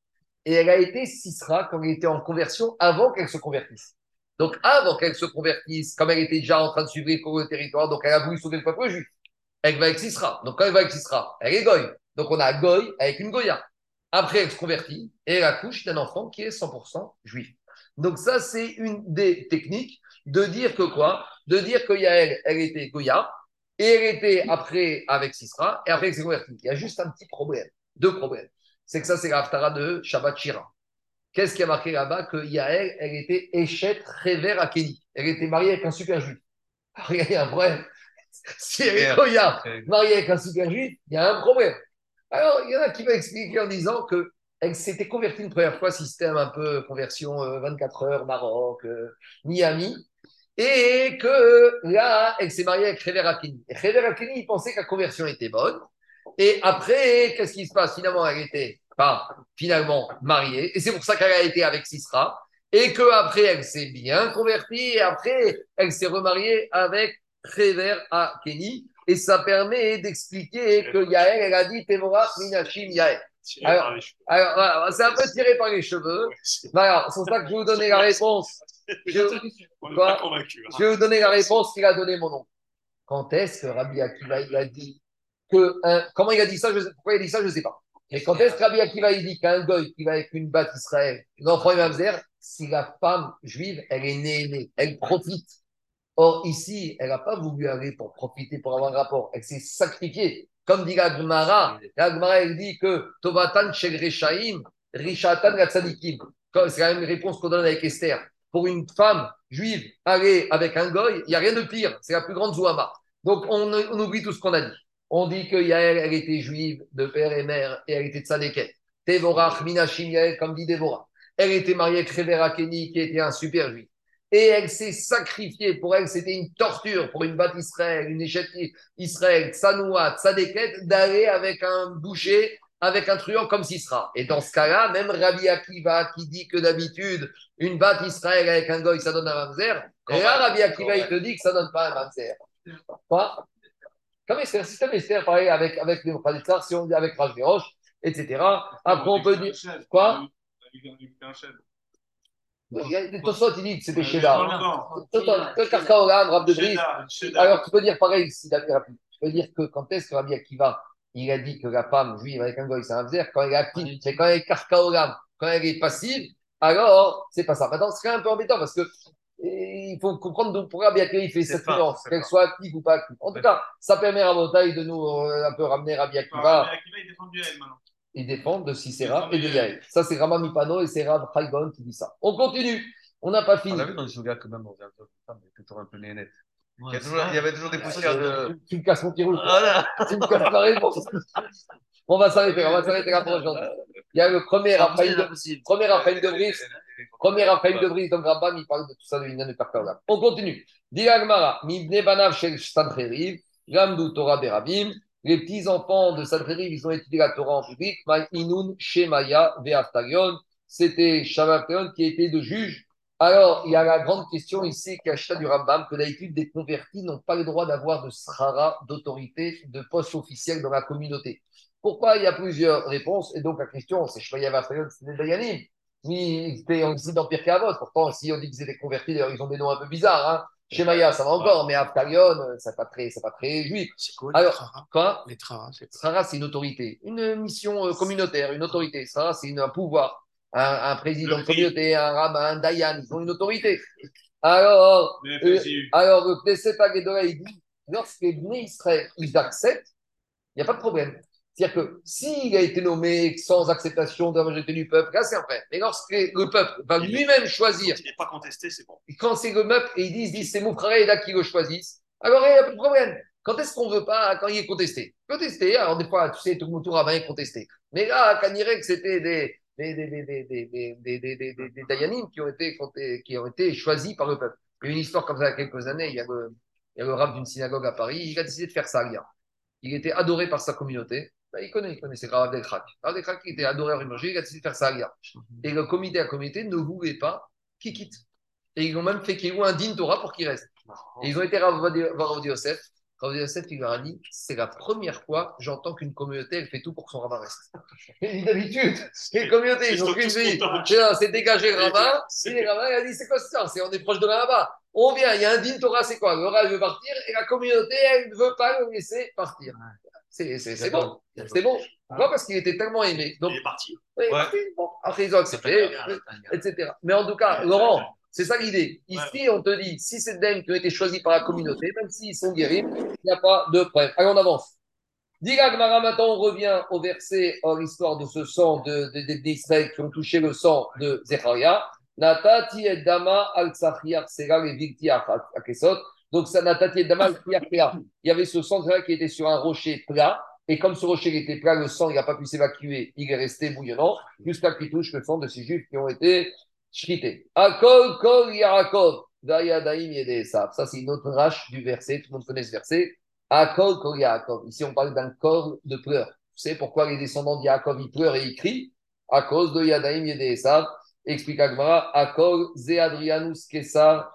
Et elle a été Sisra quand elle était en conversion avant qu'elle se convertisse. Donc, avant qu'elle se convertisse, comme elle était déjà en train de suivre le territoire, donc elle a voulu sauver le peuple juif. Elle va avec Sisra. Donc, quand elle va avec Sisra, elle est Goy. Donc, on a Goy avec une Goya. Après, elle se convertit et elle accouche d'un enfant qui est 100% juif. Donc, ça, c'est une des techniques de dire que quoi? De dire que Yael, elle était Goya et elle était après avec Sisra et après elle s'est convertie. Il y a juste un petit problème, deux problèmes. C'est que ça, c'est l'Aftara de Shabbat Shira. Qu'est-ce qui a marqué là-bas? Que Yael, elle était Échet Réver à Kenny. Elle était mariée avec un super juif. Alors, il y a un problème. Si elle est Goya, mariée avec un super juif, il y a un problème. Alors, il y en a qui vont expliquer en disant que elle s'était convertie une première fois, système un peu conversion euh, 24 heures, Maroc, euh, Miami, et que là, elle s'est mariée avec Rever Akini. Et Rever Akini, il pensait que la conversion était bonne. Et après, qu'est-ce qui se passe Finalement, elle était pas finalement mariée, et c'est pour ça qu'elle a été avec Sisra, et qu'après, elle s'est bien convertie, et après, elle s'est remariée avec Rever Akini. Et ça permet d'expliquer que Yael, elle a dit Temora Minashim Yael. Alors, alors, voilà, c'est un peu tiré par les cheveux. Alors, c'est pour ça que je vais vous donner la réponse. Je, hein. je vais vous donner la réponse qu'il a donné mon oncle. Quand est-ce que Rabbi Akiva il a dit un- comment il a dit ça je Pourquoi il a dit ça Je ne sais pas. Mais quand est-ce que Akiva il dit qu'un goy qui va avec une batte Israël, l'enfant est si la femme juive elle est née, elle profite. Or ici, elle n'a pas voulu aller pour profiter, pour avoir un rapport. Elle s'est sacrifiée. Comme dit la Gemara, la elle dit que Tovatan shel Rechaim, Rishatan. Comme- C'est la même réponse qu'on donne avec Esther. Pour une femme juive, aller avec un goy, il n'y a rien de pire. C'est la plus grande Zouama. Donc, on, on oublie tout ce qu'on a dit. On dit que Yael, elle était juive de père et mère et elle était tzadéket. Tevorach, Minashim Yael, comme dit Déborah. Elle était mariée avec Revera Kenny, qui était un super juif. Et elle s'est sacrifiée. Pour elle, c'était une torture pour une batte Israël, une échette Israël, Tsanoua, Tzadéket, d'aller avec un boucher, avec un truand comme Sisra. Et dans ce cas-là, même Rabbi Akiva, qui dit que d'habitude, une batte Israël avec un goy, ça donne un mamzer. Et là, Rabbi Akiva, il te dit que ça donne pas un mamzer. Quoi? Comme Esther, système Esther, pareil, avec, avec les Khalitsa, si on dit avec Raj Roche, etc. Après, on peut dire. Quoi? Il y a des Tosot, il dit que c'était Sheda. Que Karkaolam, Rab de Bris. Alors, tu peux dire pareil, si David rapide. Tu peux dire que quand est-ce que Rabbi Akiva, il a dit que la femme juive avec un goy, c'est un vzer quand elle est active. Quand elle est karkaolam, quand elle est passive, alors c'est pas ça. Maintenant, c'est un peu embêtant parce que et il faut comprendre pourquoi qu'il fait cette c'est qu'elle soit active ou pas active. En tout cas, ça permet à Motaï de nous euh, un peu ramener Rabbi Alors, Akiva. mais Akiva, il défend du Yael maintenant. Ils dépendent de Sisera Ils et de Yael. Ça, c'est Rama Mipano et c'est Rav Chaibon qui dit ça. On continue. On n'a pas fini. On a vu dans le Suga quand même, on vient de femme, elle était toujours un peu. Il y, Ouais, a toujours- il y avait toujours des poussières de. Tu me casses mon petit rouge. Voilà. Tu me casses ma réponse. On va s'arrêter. On va s'arrêter là pour aujourd'hui. Il y a le premier Raphaël de, premier Raphaël de Brice. Premier Raphaël de Brice, donc Rambam, il parle de tout ça de Inyan de Karkaolam. On continue. Diragmara, Mibne Banav Shel Sancheriv, Gamdu Torah Berabim. Les petits-enfants de Sancheriv, ils ont étudié la Torah en public. Inun Shemaya Ve'aftarion. C'était Shavakarion qui était de juge. Alors, il y a la grande question ici, achète du Rambam, que d'habitude, des convertis n'ont pas le droit d'avoir de srara, d'autorité, de poste officiel dans la communauté. Pourquoi Il y a plusieurs réponses? Et donc, la question, c'est Shemaya Ve'aftarion, c'est des Dayanim. Ni c'était dit dans Pirkei Avot. Pourtant, si on dit qu'ils étaient convertis, d'ailleurs, ils ont des noms un peu bizarres. Hein. Shemaya, ça va encore, mais Aftarion, euh, c'est pas très, c'est pas très juif. C'est quoi Alors, Trara Quoi? Les Trara, c'est une autorité, une mission euh, communautaire, une autorité. Sahara, c'est un pouvoir. Un, un président de communauté, un rabbin, un dayan, ils ont une autorité. Alors, Le euh, alors le Knesset il dit, lorsque les Israël, ils acceptent, il n'y a pas de problème. C'est-à-dire que s'il a été nommé sans acceptation de la majorité du peuple, là c'est un problème. Mais lorsque le peuple va lui-même choisir. Il n'est pas contesté, c'est bon. Quand c'est le peuple et ils disent, disent c'est mon frère et là qui le choisissent, alors il n'y a plus de problème. Quand est-ce qu'on ne veut pas, quand il est contesté Contesté, alors des fois, tu sais, tout le monde tour est contesté. Mais là, à que c'était des, des, des, des, Dayanim qui ont, été, qui ont été choisis par le peuple. Il y a une histoire comme ça il y a quelques années, il y a le, le rap d'une synagogue à Paris, il a décidé de faire ça, il y a. Il était adoré par sa communauté. Ben, il connaît, il connaît, c'est Rav Delkrak. Rav Delkrak, il était adoré à Rimanger, il a décidé de faire ça, gars. Et le comité à communauté ne voulait pas qu'il quitte. Et ils ont même fait qu'il y ait un digne Torah pour qu'il reste. Et ils ont été voir Rav Yosef. Rav Yosef, il leur a dit c'est la première fois que j'entends qu'une communauté, elle fait tout pour que son rabbin reste. Et d'habitude, les communautés, ils ont sont qu'une vie. C'est dégagé le rabbin. Et les rabbins, il a dit c'est quoi ça? On est proche de là-bas. On vient, il y a un digne Torah, c'est quoi? Le rabbin veut partir et la communauté, elle ne veut pas le laisser partir. C'est bon. C'est bon. Pourquoi Parce qu'il était tellement aimé. Donc, Il est parti. oui, Ouais. parti. Bon, après, ils ont accepté etc. Mais en tout cas, Laurent, c'est ça l'idée. Ici, on te dit, si c'est des qui ont été choisis par la communauté, même s'ils sont guéris, il n'y a pas de problème. Allez, on avance. Diga maintenant, on revient au verset, en l'histoire de ce sang de, de, qui ont touché le sang de Zecharia. Natati et Dama al Tsachiach Sera les Victi Akesot. Donc, ça, Natati et Dama al Tsachiach Il y avait ce sang de Zecharia qui était sur un rocher plat. Et comme ce rocher était plat, le sang, n'a pas pu s'évacuer. Il est resté bouillonnant jusqu'à qu'il touche le sang de ces juifs qui ont été shrités. Akol kol Yaakov. Dayadaim Yedesav. Ça, c'est une autre rache du verset. Tout le monde connaît ce verset. Akol kol Yaakov. Ici, on parle d'un corps de pleurs. Vous savez pourquoi les descendants de Yaakov, ils pleurent et ils crient? À cause de Yadaim Yedesav. Explique Agmara. Akol Ze Adrianus Kesar.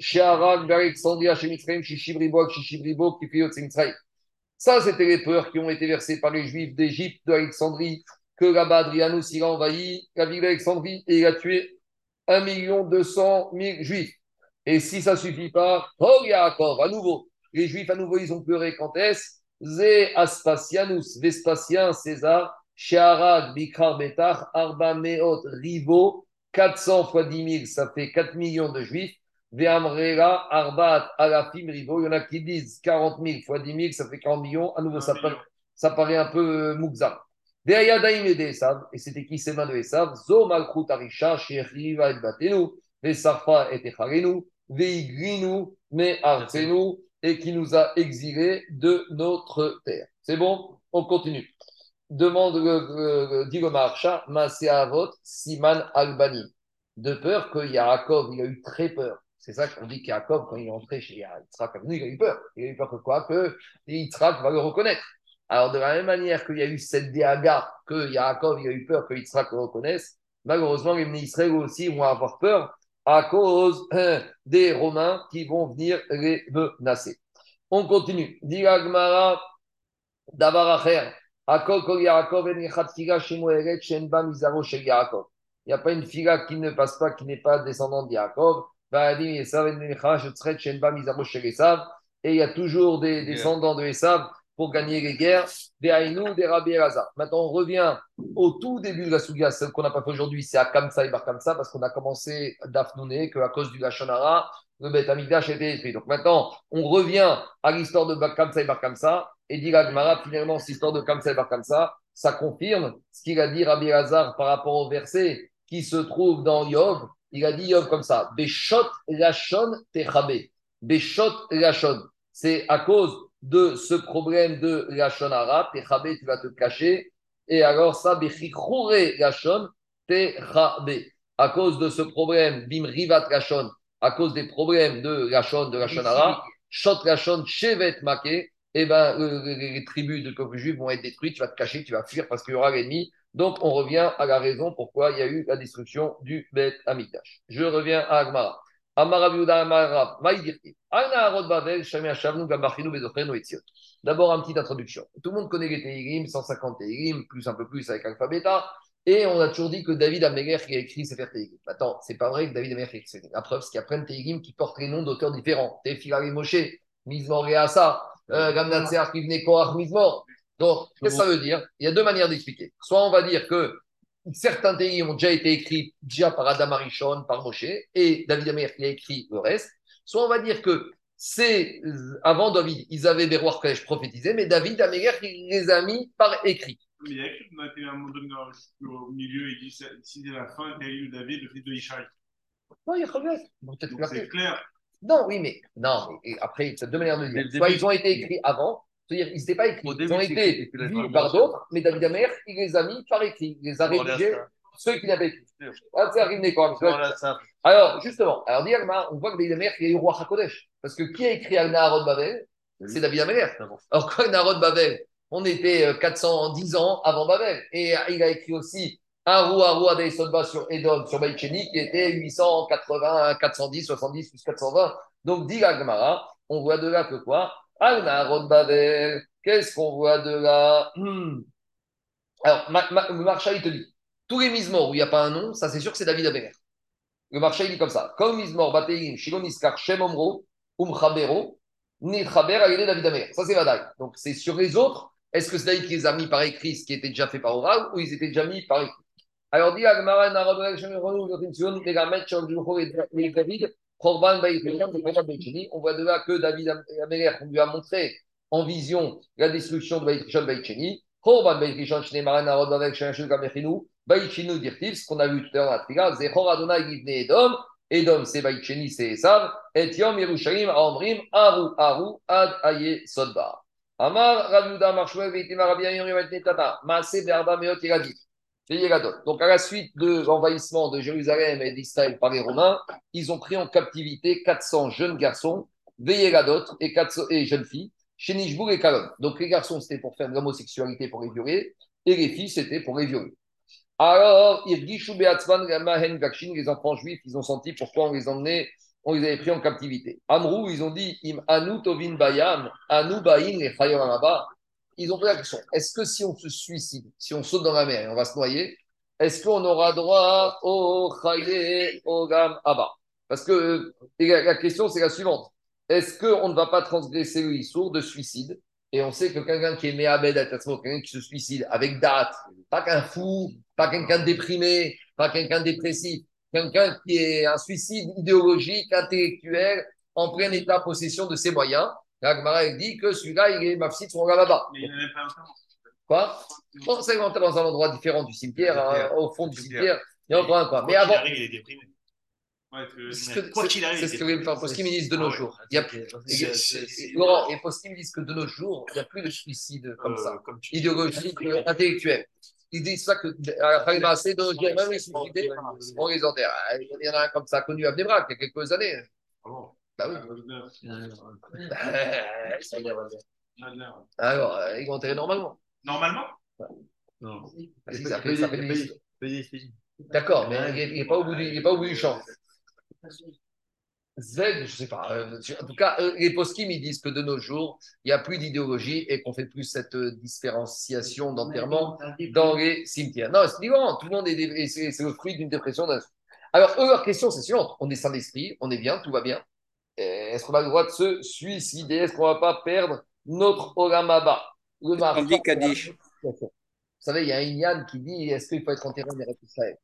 Shiarag d'Alexandria chez Mitzrayim. Shishibribo. Kifiot Mitzrayim. Ça, c'était les peurs qui ont été versées par les Juifs d'Égypte, d'Alexandrie, que là-bas, Adrianus, il a envahi la ville d'Alexandrie et il a tué 1 200 000 Juifs. Et si ça ne suffit pas, oh Yaakov, à nouveau, les Juifs, à nouveau, ils ont pleuré quand est-ce? Zé Aspasianus, Vespasien, César, Sheharag, Bikar Betar, Arba Meot, Rivo, 400 fois 10 000, ça fait 4 millions de Juifs. Arbat, Alafim, Rivo. Il y en a qui disent 40 000 fois 10 000, ça fait 40 millions. À nouveau, ça, Un paraît- million. ça paraît un peu euh. Ve'ayadaim et Esav. Et c'était qui ces mains de Esav? Zo Malchut Arisha, Sheriva et Batenu, et Echarenu, Me Arsenu, et qui nous a exilés de notre terre. C'est bon? On continue. Demande le, dit le Maharsha, Maaseh Avot, Siman Albani. De peur que Yaakov, il a eu très peur. C'est ça qu'on dit qu'Yaakov, quand il est entré chez Yitzhak il a eu peur. Il a eu peur que quoi Que Yitzhak va le reconnaître. Alors, de la même manière qu'il y a eu cette déaga, que Yaakov, a eu peur que Yitzhak le reconnaisse, malheureusement, les Israël aussi vont avoir peur à cause hein, des Romains qui vont venir les menacer. On continue. Dit la Gemara, Davar Acher, Akol Kol Yaakov en Echad Fila Shemueret Shen Ba Mizaro Shel Yaakov. Il n'y a pas une fila qui ne passe pas, qui n'est pas descendante de. Ba'adim Esav en Echad Shetzret Shen Ba Mizaro Shel Esav. Et il y a toujours des descendants de Esav pour gagner les guerres. Des Haïnou, des Rabbi Elazar. Maintenant, on revient au tout début de la Souga, celle qu'on n'a pas fait aujourd'hui, c'est à Kamsa et Bar Kamsa, parce qu'on a commencé d'Afnouné, qu'à cause du Lachonara, le Beth Amigdash a été détruit. Donc maintenant, on revient à l'histoire de Kamsa et Bar Kamsa, et dit Gagmara, finalement, cette histoire de Kamsa et Bar Kamsa, ça confirme ce qu'il a dit Rabbi Elazar par rapport au verset qui se trouve dans Yov. Il a dit Yov comme ça, Beshot Lachon Techabe. Beshot Lachon. C'est à cause de ce problème de Lachonara, Techabe, tu vas te cacher. Et alors ça, Bechichoure Lachon Techabe. À cause de ce problème, Bim Rivat Lachon, à cause des problèmes de Lachon, de Lachonara, Shot Lachon Shevet Make, eh ben, euh, les, tribus de peuple juif vont être détruites, tu vas te cacher, tu vas fuir parce qu'il y aura l'ennemi. Donc, on revient à la raison pourquoi il y a eu la destruction du Bet Amikdash. Je reviens à Agmara. D'abord, une petite introduction. Tout le monde connaît les Tehillim, 150 Tehillim, plus un peu plus avec alphabet Et on a toujours dit que David Améler qui a écrit Sefer Tehillim. Attends, c'est pas vrai que David Améler qui a écrit Sefer La preuve, c'est qu'il y a plein de qui portent les noms d'auteurs différents. Tefilari Moshe, Mizmor et Asa, Gamnatsear qui venait Mizmor. Donc, qu'est-ce que ça veut dire? Il y a deux manières d'expliquer. Soit on va dire que certains pays ont déjà été écrits déjà par Adam Arishon, par Moshe, et David Amer qui a écrit le reste. Soit on va dire que c'est avant David, ils avaient des rois Kodesh prophétisés, mais David Amer il les a mis par écrit. Mais il y a écrit qu'on a été un moment donné dans- au milieu, il dit c'est- si c'est la fin, il y a eu David, le fils de Ishaï. Non, il y a que c'est clair. Non, oui, mais non. mais- et après, c'est deux manières de dire. Soit ils ont été écrits avant, c'est-à-dire ils n'étaient pas écrits. Ils ont été vus par d'autres, mais David Amer, il les a mis par écrit. Il les a rédigés, ceux qui n'avaient écrit. Ah. Alors, justement, alors on voit que David Amer, il y a eu roi HaKodesh. Parce que qui a écrit Al Naharod Babel? C'est David Amer. Alors, quoi, Naharod Babel On était euh, 410 ans avant Babel. Et euh, il a écrit aussi Haru Haru Adei Sodba sur Edom, sur Baïcheni, qui était 880, 410, 70, plus 420. Donc, dit Agmara, on voit de là que quoi? Qu'est-ce qu'on voit de là? Hmm. Alors, ma, le Marshal, il te dit tous les Mizmor où il n'y a pas un nom, ça c'est sûr que c'est David Amer. Le marché, il dit comme ça. Comme Mizmor, Bateim, Shilon Iskar, Shem Omro, Umchabero, Nitraber, Ayele David Amer. Ça, c'est Vadaï. Donc, c'est sur les autres. Est-ce que c'est David qui les a mis par écrit, ce qui était déjà fait par oral, ou ils étaient déjà mis par écrit? Alors, dit Agmara, Naradol, Shem Tegamet, Chorjuho, et David, Korban. On voit de là que David Amer, on lui a montré en vision la destruction de Baïchini, Baïchini. Korban, Baïchini, Shnemaran, Naradol, Shem Shulgamechinu, Baïchinu dirtiv, ce qu'on a vu tout à l'heure la Triga, Zechor Adonai Givne Edom, Edom c'est Baïcheni, c'est Esav, Et Yom Yerushalim, Amrim, Aru, Aru, Ad Aye Sodbar. Amar, Raviuda, Marshouel, Veitima, Rabia, Yom Yemet Netata, Maase, Berda, Meot, Yegadit. Donc, à la suite de l'envahissement de Jérusalem et d'Israël par les Romains, ils ont pris en captivité 400 jeunes garçons, Veyegadot et, 400 et jeunes filles, chez Nishbour et Kalom. Donc, les garçons, c'était pour faire de l'homosexualité pour les violer, et les filles, c'était pour les violer. Alors, les enfants juifs, ils ont senti pourquoi on les emmenait, on les avait pris en captivité. Amrou, ils ont dit Im Tovin Bayam, Anu Bain Amaba. Ils ont posé la question est-ce que si on se suicide, si on saute dans la mer et on va se noyer, est-ce qu'on aura droit au Chaye Ogam Abba? Parce que la, question, c'est la suivante est-ce qu'on ne va pas transgresser le Issour de suicide et on sait que quelqu'un qui est méabed à quelqu'un qui se suicide avec date, pas qu'un fou, pas quelqu'un déprimé, pas quelqu'un dépressif, quelqu'un qui est un suicide idéologique, intellectuel, en plein état possession de ses moyens. La Gemara elle dit que celui-là, il est mafsid son là-bas. Mais il n'y en avait pas. Quoi? Bon, enterré dans un endroit différent du cimetière, hein, au fond du cimetière. Il y a encore un quoi. Mais avant, arrive, il est déprimé. Ouais, que- c'est ce que- Quoi qu'il arrive, c'est ce que il les Poskim disent de nos Ah jours. Il y a, c'est- Laurent, les Poskim disent que de nos jours, il n'y a plus de suicide comme Euh, ça. comme dis. idéologique, euh, intellectuel. Ils disent ça que à la fin de assez de nos jours, même les suicides, on les enterre. Ah, Il y en a un comme ça connu à Bnebrak il y a quelques années. Ah Bah oui. Alors, euh, ils vont enterrer normalement. Normalement? Non. Ça fait- ça fait. D'accord, mais il n'est pas, au bout du- pas au bout du champ. Z, je sais pas. euh, en tout cas, euh, les poskim, ils disent que de nos jours, il n'y a plus d'idéologie et qu'on fait plus cette euh, différenciation d'enterrement dans les cimetières. Non, c'est différent. Tout le monde est, c'est le fruit d'une dépression. d'un- Alors, eux, leur question, c'est suivante. On est sain d'esprit, on est bien, tout va bien. Est-ce qu'on a le droit de se suicider? Est-ce qu'on ne va pas perdre notre Olamaba, le On Mahar dit Kaddish? Vous savez, il y a un Inyan qui dit est-ce qu'il faut être enterré en Eretz Israël?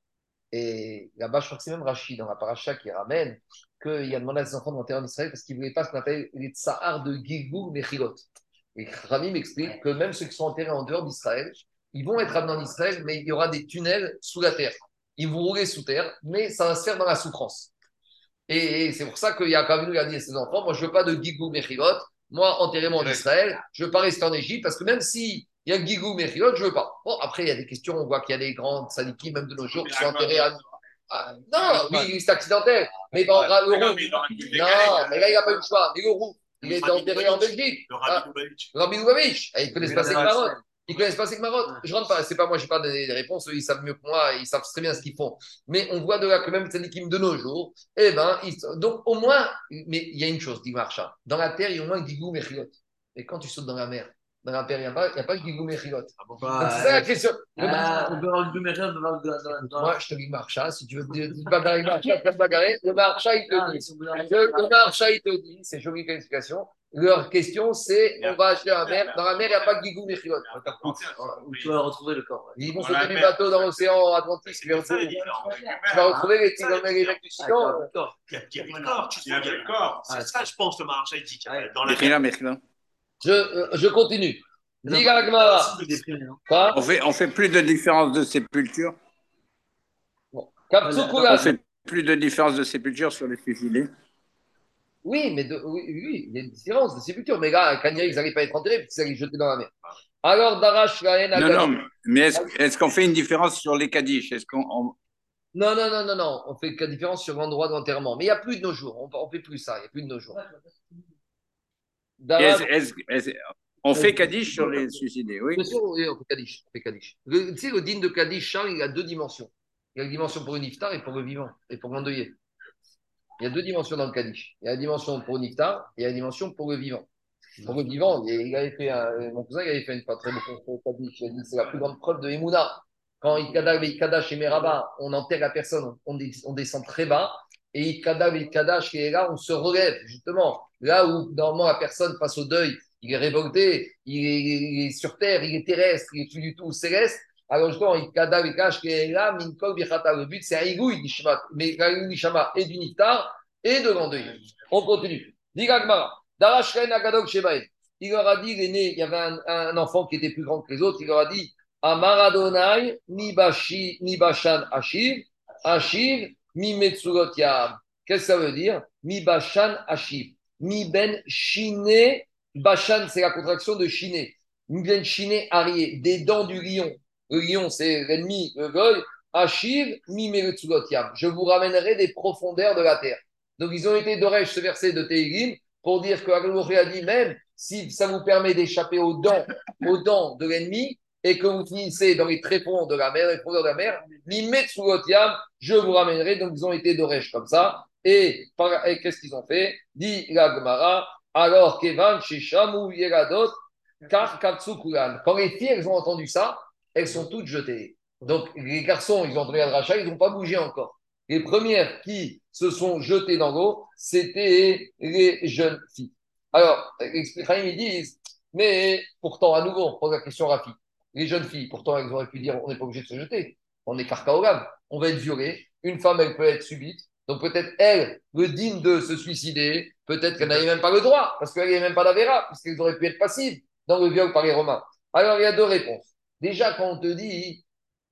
Et là-bas, je crois que c'est même Rachid dans la paracha qui ramène qu'il a demandé à ses enfants d'enterrer en Israël parce qu'il ne voulait pas ce qu'on appelle les tsahar de Gilgul Mechilot. Et Rami m'explique que même ceux qui sont enterrés en dehors d'Israël, ils vont être amenés en Israël, mais il y aura des tunnels sous la terre. Ils vont rouler sous terre, mais ça va se faire dans la souffrance. Et, et c'est pour ça qu'il y a quand même il a dit à ses enfants, moi je veux pas de Gigou Mechilot, moi enterrez-moi en Israël, je veux pas rester en Égypte, parce que même si il y a Gigou Mechilot, je veux pas. Bon, après il y a des questions, on voit qu'il y a des grandes sadikim, même de nos jours, qui sont enterrés à... non, oui, c'est accidentel. Mais dans le Mais non, mais il non, là il n'a pas eu le choix. Mais il est enterré en Belgique. Le Ah, Rabbi Lubavitch. Rabbi Lubavitch, ils connaissent pas Mais ces Ils connaissent pas ces Marot. Je rentre pas, c'est pas moi, je n'ai pas donné des réponses, ils savent mieux que moi, ils savent très bien ce qu'ils font. Mais on voit de là que même Tzadikim de nos jours, eh ben, ils- donc au moins, mais il y a une chose, dit Marcha, dans la terre, il y a au moins Gigou Mechilot. Et quand tu sautes dans la mer, dans la terre, il n'y a pas, il y a pas Mechilot. Bah, c'est ça la question. Ah, on peut avoir une merde dans dans- dans- Moi, je te dis Marcha, si tu veux te te bagarrer avec Marcha, tu vas te bagarrer. Le Marcha, il Ah, te ils dit. Le, le Marcha, il te dit, c'est joli comme explication. Leur question, c'est on va acheter un mer. Dans la mer, il n'y a pas de Gigou Mechilot. Où tu vas retrouver le corps. Ils vont sauter des mer. bateaux dans l'océan Atlantique. Tu vas retrouver, tu vas retrouver les petits les mecs du Ah, d'accord. Il y a il le corps. Il y a le corps. C'est ça, je pense, le marché dit. Ouais. Dans la Mechila. Je, euh, je continue. Non Quoi On fait, on fait plus de différence de sépulture. On Kapsukula. fait plus de différence de sépulture sur les suicidés. Oui, mais de- oui, oui, il y a une différence de sépulture. Mais là, Kanye, ils n'arrivent pas à être enterrés puisqu'ils allaient jeter dans la mer. Alors, Darash, Rahen, Non, non, mais est-ce qu'on fait une différence sur les Kaddish? Est-ce qu'on on- Non, non, non, non, non. On fait la différence sur l'endroit d'enterrement. Mais il n'y a plus de nos jours. On ne fait plus ça. Il n'y a plus de nos jours. Est-ce- est-ce- on fait Kaddish sur les suicidés, oui. Bien sûr, oui, on fait Kaddish. On fait Kaddish. Le- tu sais, le digne de Kaddish, Charles, il a deux dimensions. Il y a la dimension pour une iftar et pour le vivant, et pour l'endeuillé. Il y a deux dimensions dans le Kaddish. Il y a la dimension pour une iftar et il y a la dimension pour le vivant. Pour le vivant, il avait fait un- mon cousin il avait fait une fois très beau au Kaddish. Il a dit c'est la plus grande preuve de Emouna. Quand il Kadash et Meraba, on enterre la personne, on descend très bas. Et il Kadash et Kadash qui est là, on se relève, justement. Là où, normalement, la personne face au deuil, il est révolté, il est, il est sur terre, il est terrestre, il est plus du tout céleste. Alors, justement, il Kadash et Kadash qui est là, Minkol Bichata. Le but, c'est un igouï d'Ishmat, mais un Ishama et du Niftar et de l'endeuil. On continue. Digagmara. Darashren. Il leur a dit, il est né, il y avait un, enfant qui était plus grand que les autres, il leur a dit, Amaradonai, mi bashi, mi bashan ashiv, ashiv, mi metsurot yam. Qu'est-ce que ça veut dire? Mi bashan ashiv. Mi ben shine, bashan, c'est la contraction de shine. Mi ben shine arié, des dents du lion. Le lion, c'est l'ennemi, le goy. Ashiv, mi. Je vous ramènerai des profondeurs de la terre. Donc, ils ont été d'oreille ce verset de Tehillim pour dire que a dit même si ça vous permet d'échapper aux dents de l'ennemi et que vous finissez dans les tréfonds de la mer, les profondeurs de la mer, Mimet Yam, je vous ramènerai. Donc, ils ont été d'oreille comme ça. Et, qu'est-ce qu'ils ont fait? Dit la Gemara, alors Kevan, chez Shamou, Yeradot, Kar Katsukulan. Quand les filles, elles ont entendu ça, elles sont toutes jetées. Donc, les garçons, ils ont entendu le rachat, ils n'ont pas bougé encore. Les premières qui se sont jetées dans l'eau, c'était les jeunes filles. Alors, les ils disent, mais pourtant, à nouveau, on pose la question Rafi. Les jeunes filles, pourtant, elles auraient pu dire, on n'est pas obligé de se jeter. On est carcaogam. On va être violé. Une femme, elle peut être subite. Donc peut-être elle, le digne de se suicider, peut-être qu'elle n'avait même pas le droit, parce qu'elle n'avait même pas d'avéra, puisqu'elle aurait pu être passive dans le viol par les Romains. Alors il y a deux réponses. Déjà, quand on te dit,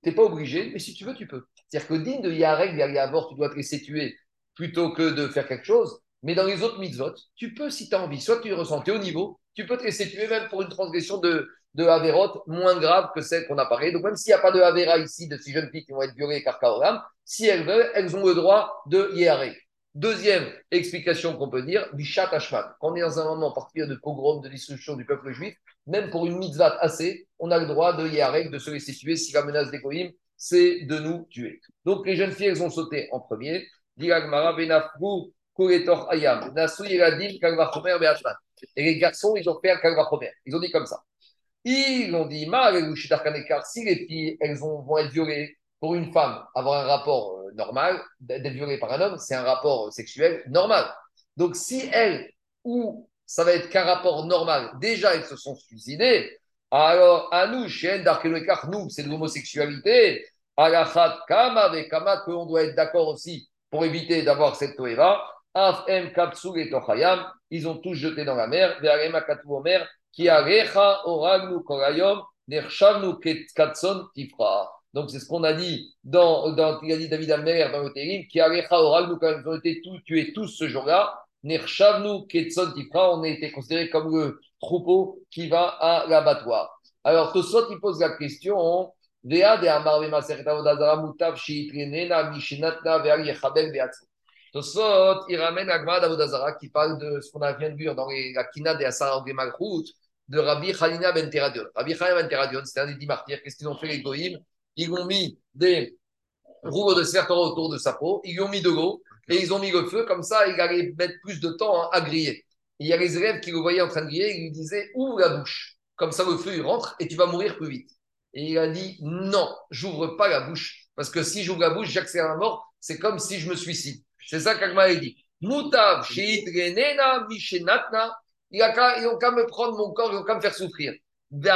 tu n'es pas obligé, mais si tu veux, tu peux. C'est-à-dire que digne de Yarek, Yavor, tu dois te laisser tuer plutôt que de faire quelque chose. Mais dans les autres mitzvot, tu peux, si tu as envie, soit tu ressens, es au niveau, tu peux te laisser tuer même pour une transgression de, de Averot moins grave que celle qu'on a parlé. Donc même s'il n'y a pas de Avera ici, de ces jeunes filles qui vont être violées par Kaoram, si elles veulent, elles ont le droit de Yarek. Deuxième explication qu'on peut dire, Bishat Hashman. Quand on est dans un moment particulier de pogrom, de destruction du peuple juif, même pour une mitzvah assez, on a le droit de Yarek, de se laisser tuer si la menace des Goïm, c'est de nous tuer. Donc les jeunes filles, elles ont sauté en premier. Et les garçons, ils ont fait un kalvachomer. Ils ont dit comme ça. Ils ont dit, Ma, si les filles, elles ont- vont être violées pour une femme, avoir un rapport euh, normal, d'être violée par un homme, c'est un rapport euh, sexuel normal. Donc si elle ou ça va être qu'un rapport normal. Déjà, ils se sont suicidés. Alors, à nous, chez Darkelekar, nous, c'est de l'homosexualité. Alachat Kama avec Kama, qu'on doit être d'accord aussi pour éviter d'avoir cette Toeva. Af M Kapsul et Tochayam, ils ont tous jeté dans la mer. Ve'arema Katu Omer, qui. Donc, c'est ce qu'on a dit dans, dans il a dit David Almer dans le Télim, qui oragnu quand ils ont été tous, tués tous ce jour-là. Nershavnu ketson tifra, on a été considérés comme le troupeau qui va à l'abattoir. Alors, Tosot, il pose la question. Tosot, il ramène la Gemara d'Avodazara qui parle de ce qu'on a vient de dire dans les, la Kina de Asara Malchut de Rabbi Khalina Ben Teradion. Rabbi Khalina Ben Teradion, c'était un des dix martyrs. Qu'est-ce qu'ils ont fait les Goïms? Ils ont mis des rouleaux de serpent autour de sa peau, ils lui ont mis de l'eau et ils ont mis le feu. Comme ça, il allait mettre plus de temps hein, à griller. Et il y a les élèves qui le voyaient en train de griller, ils lui disaient Ouvre la bouche. Comme ça, le feu, il rentre et tu vas mourir plus vite. Et il a dit Non, j'ouvre pas la bouche. Parce que si j'ouvre la bouche, j'accélère la mort. C'est comme si je me suicide. C'est ça qu'Agma a dit. Moutav, Renena, Mishenatna. Ils n'ont qu'à me prendre mon corps, ils n'ont qu'à me faire souffrir. Mais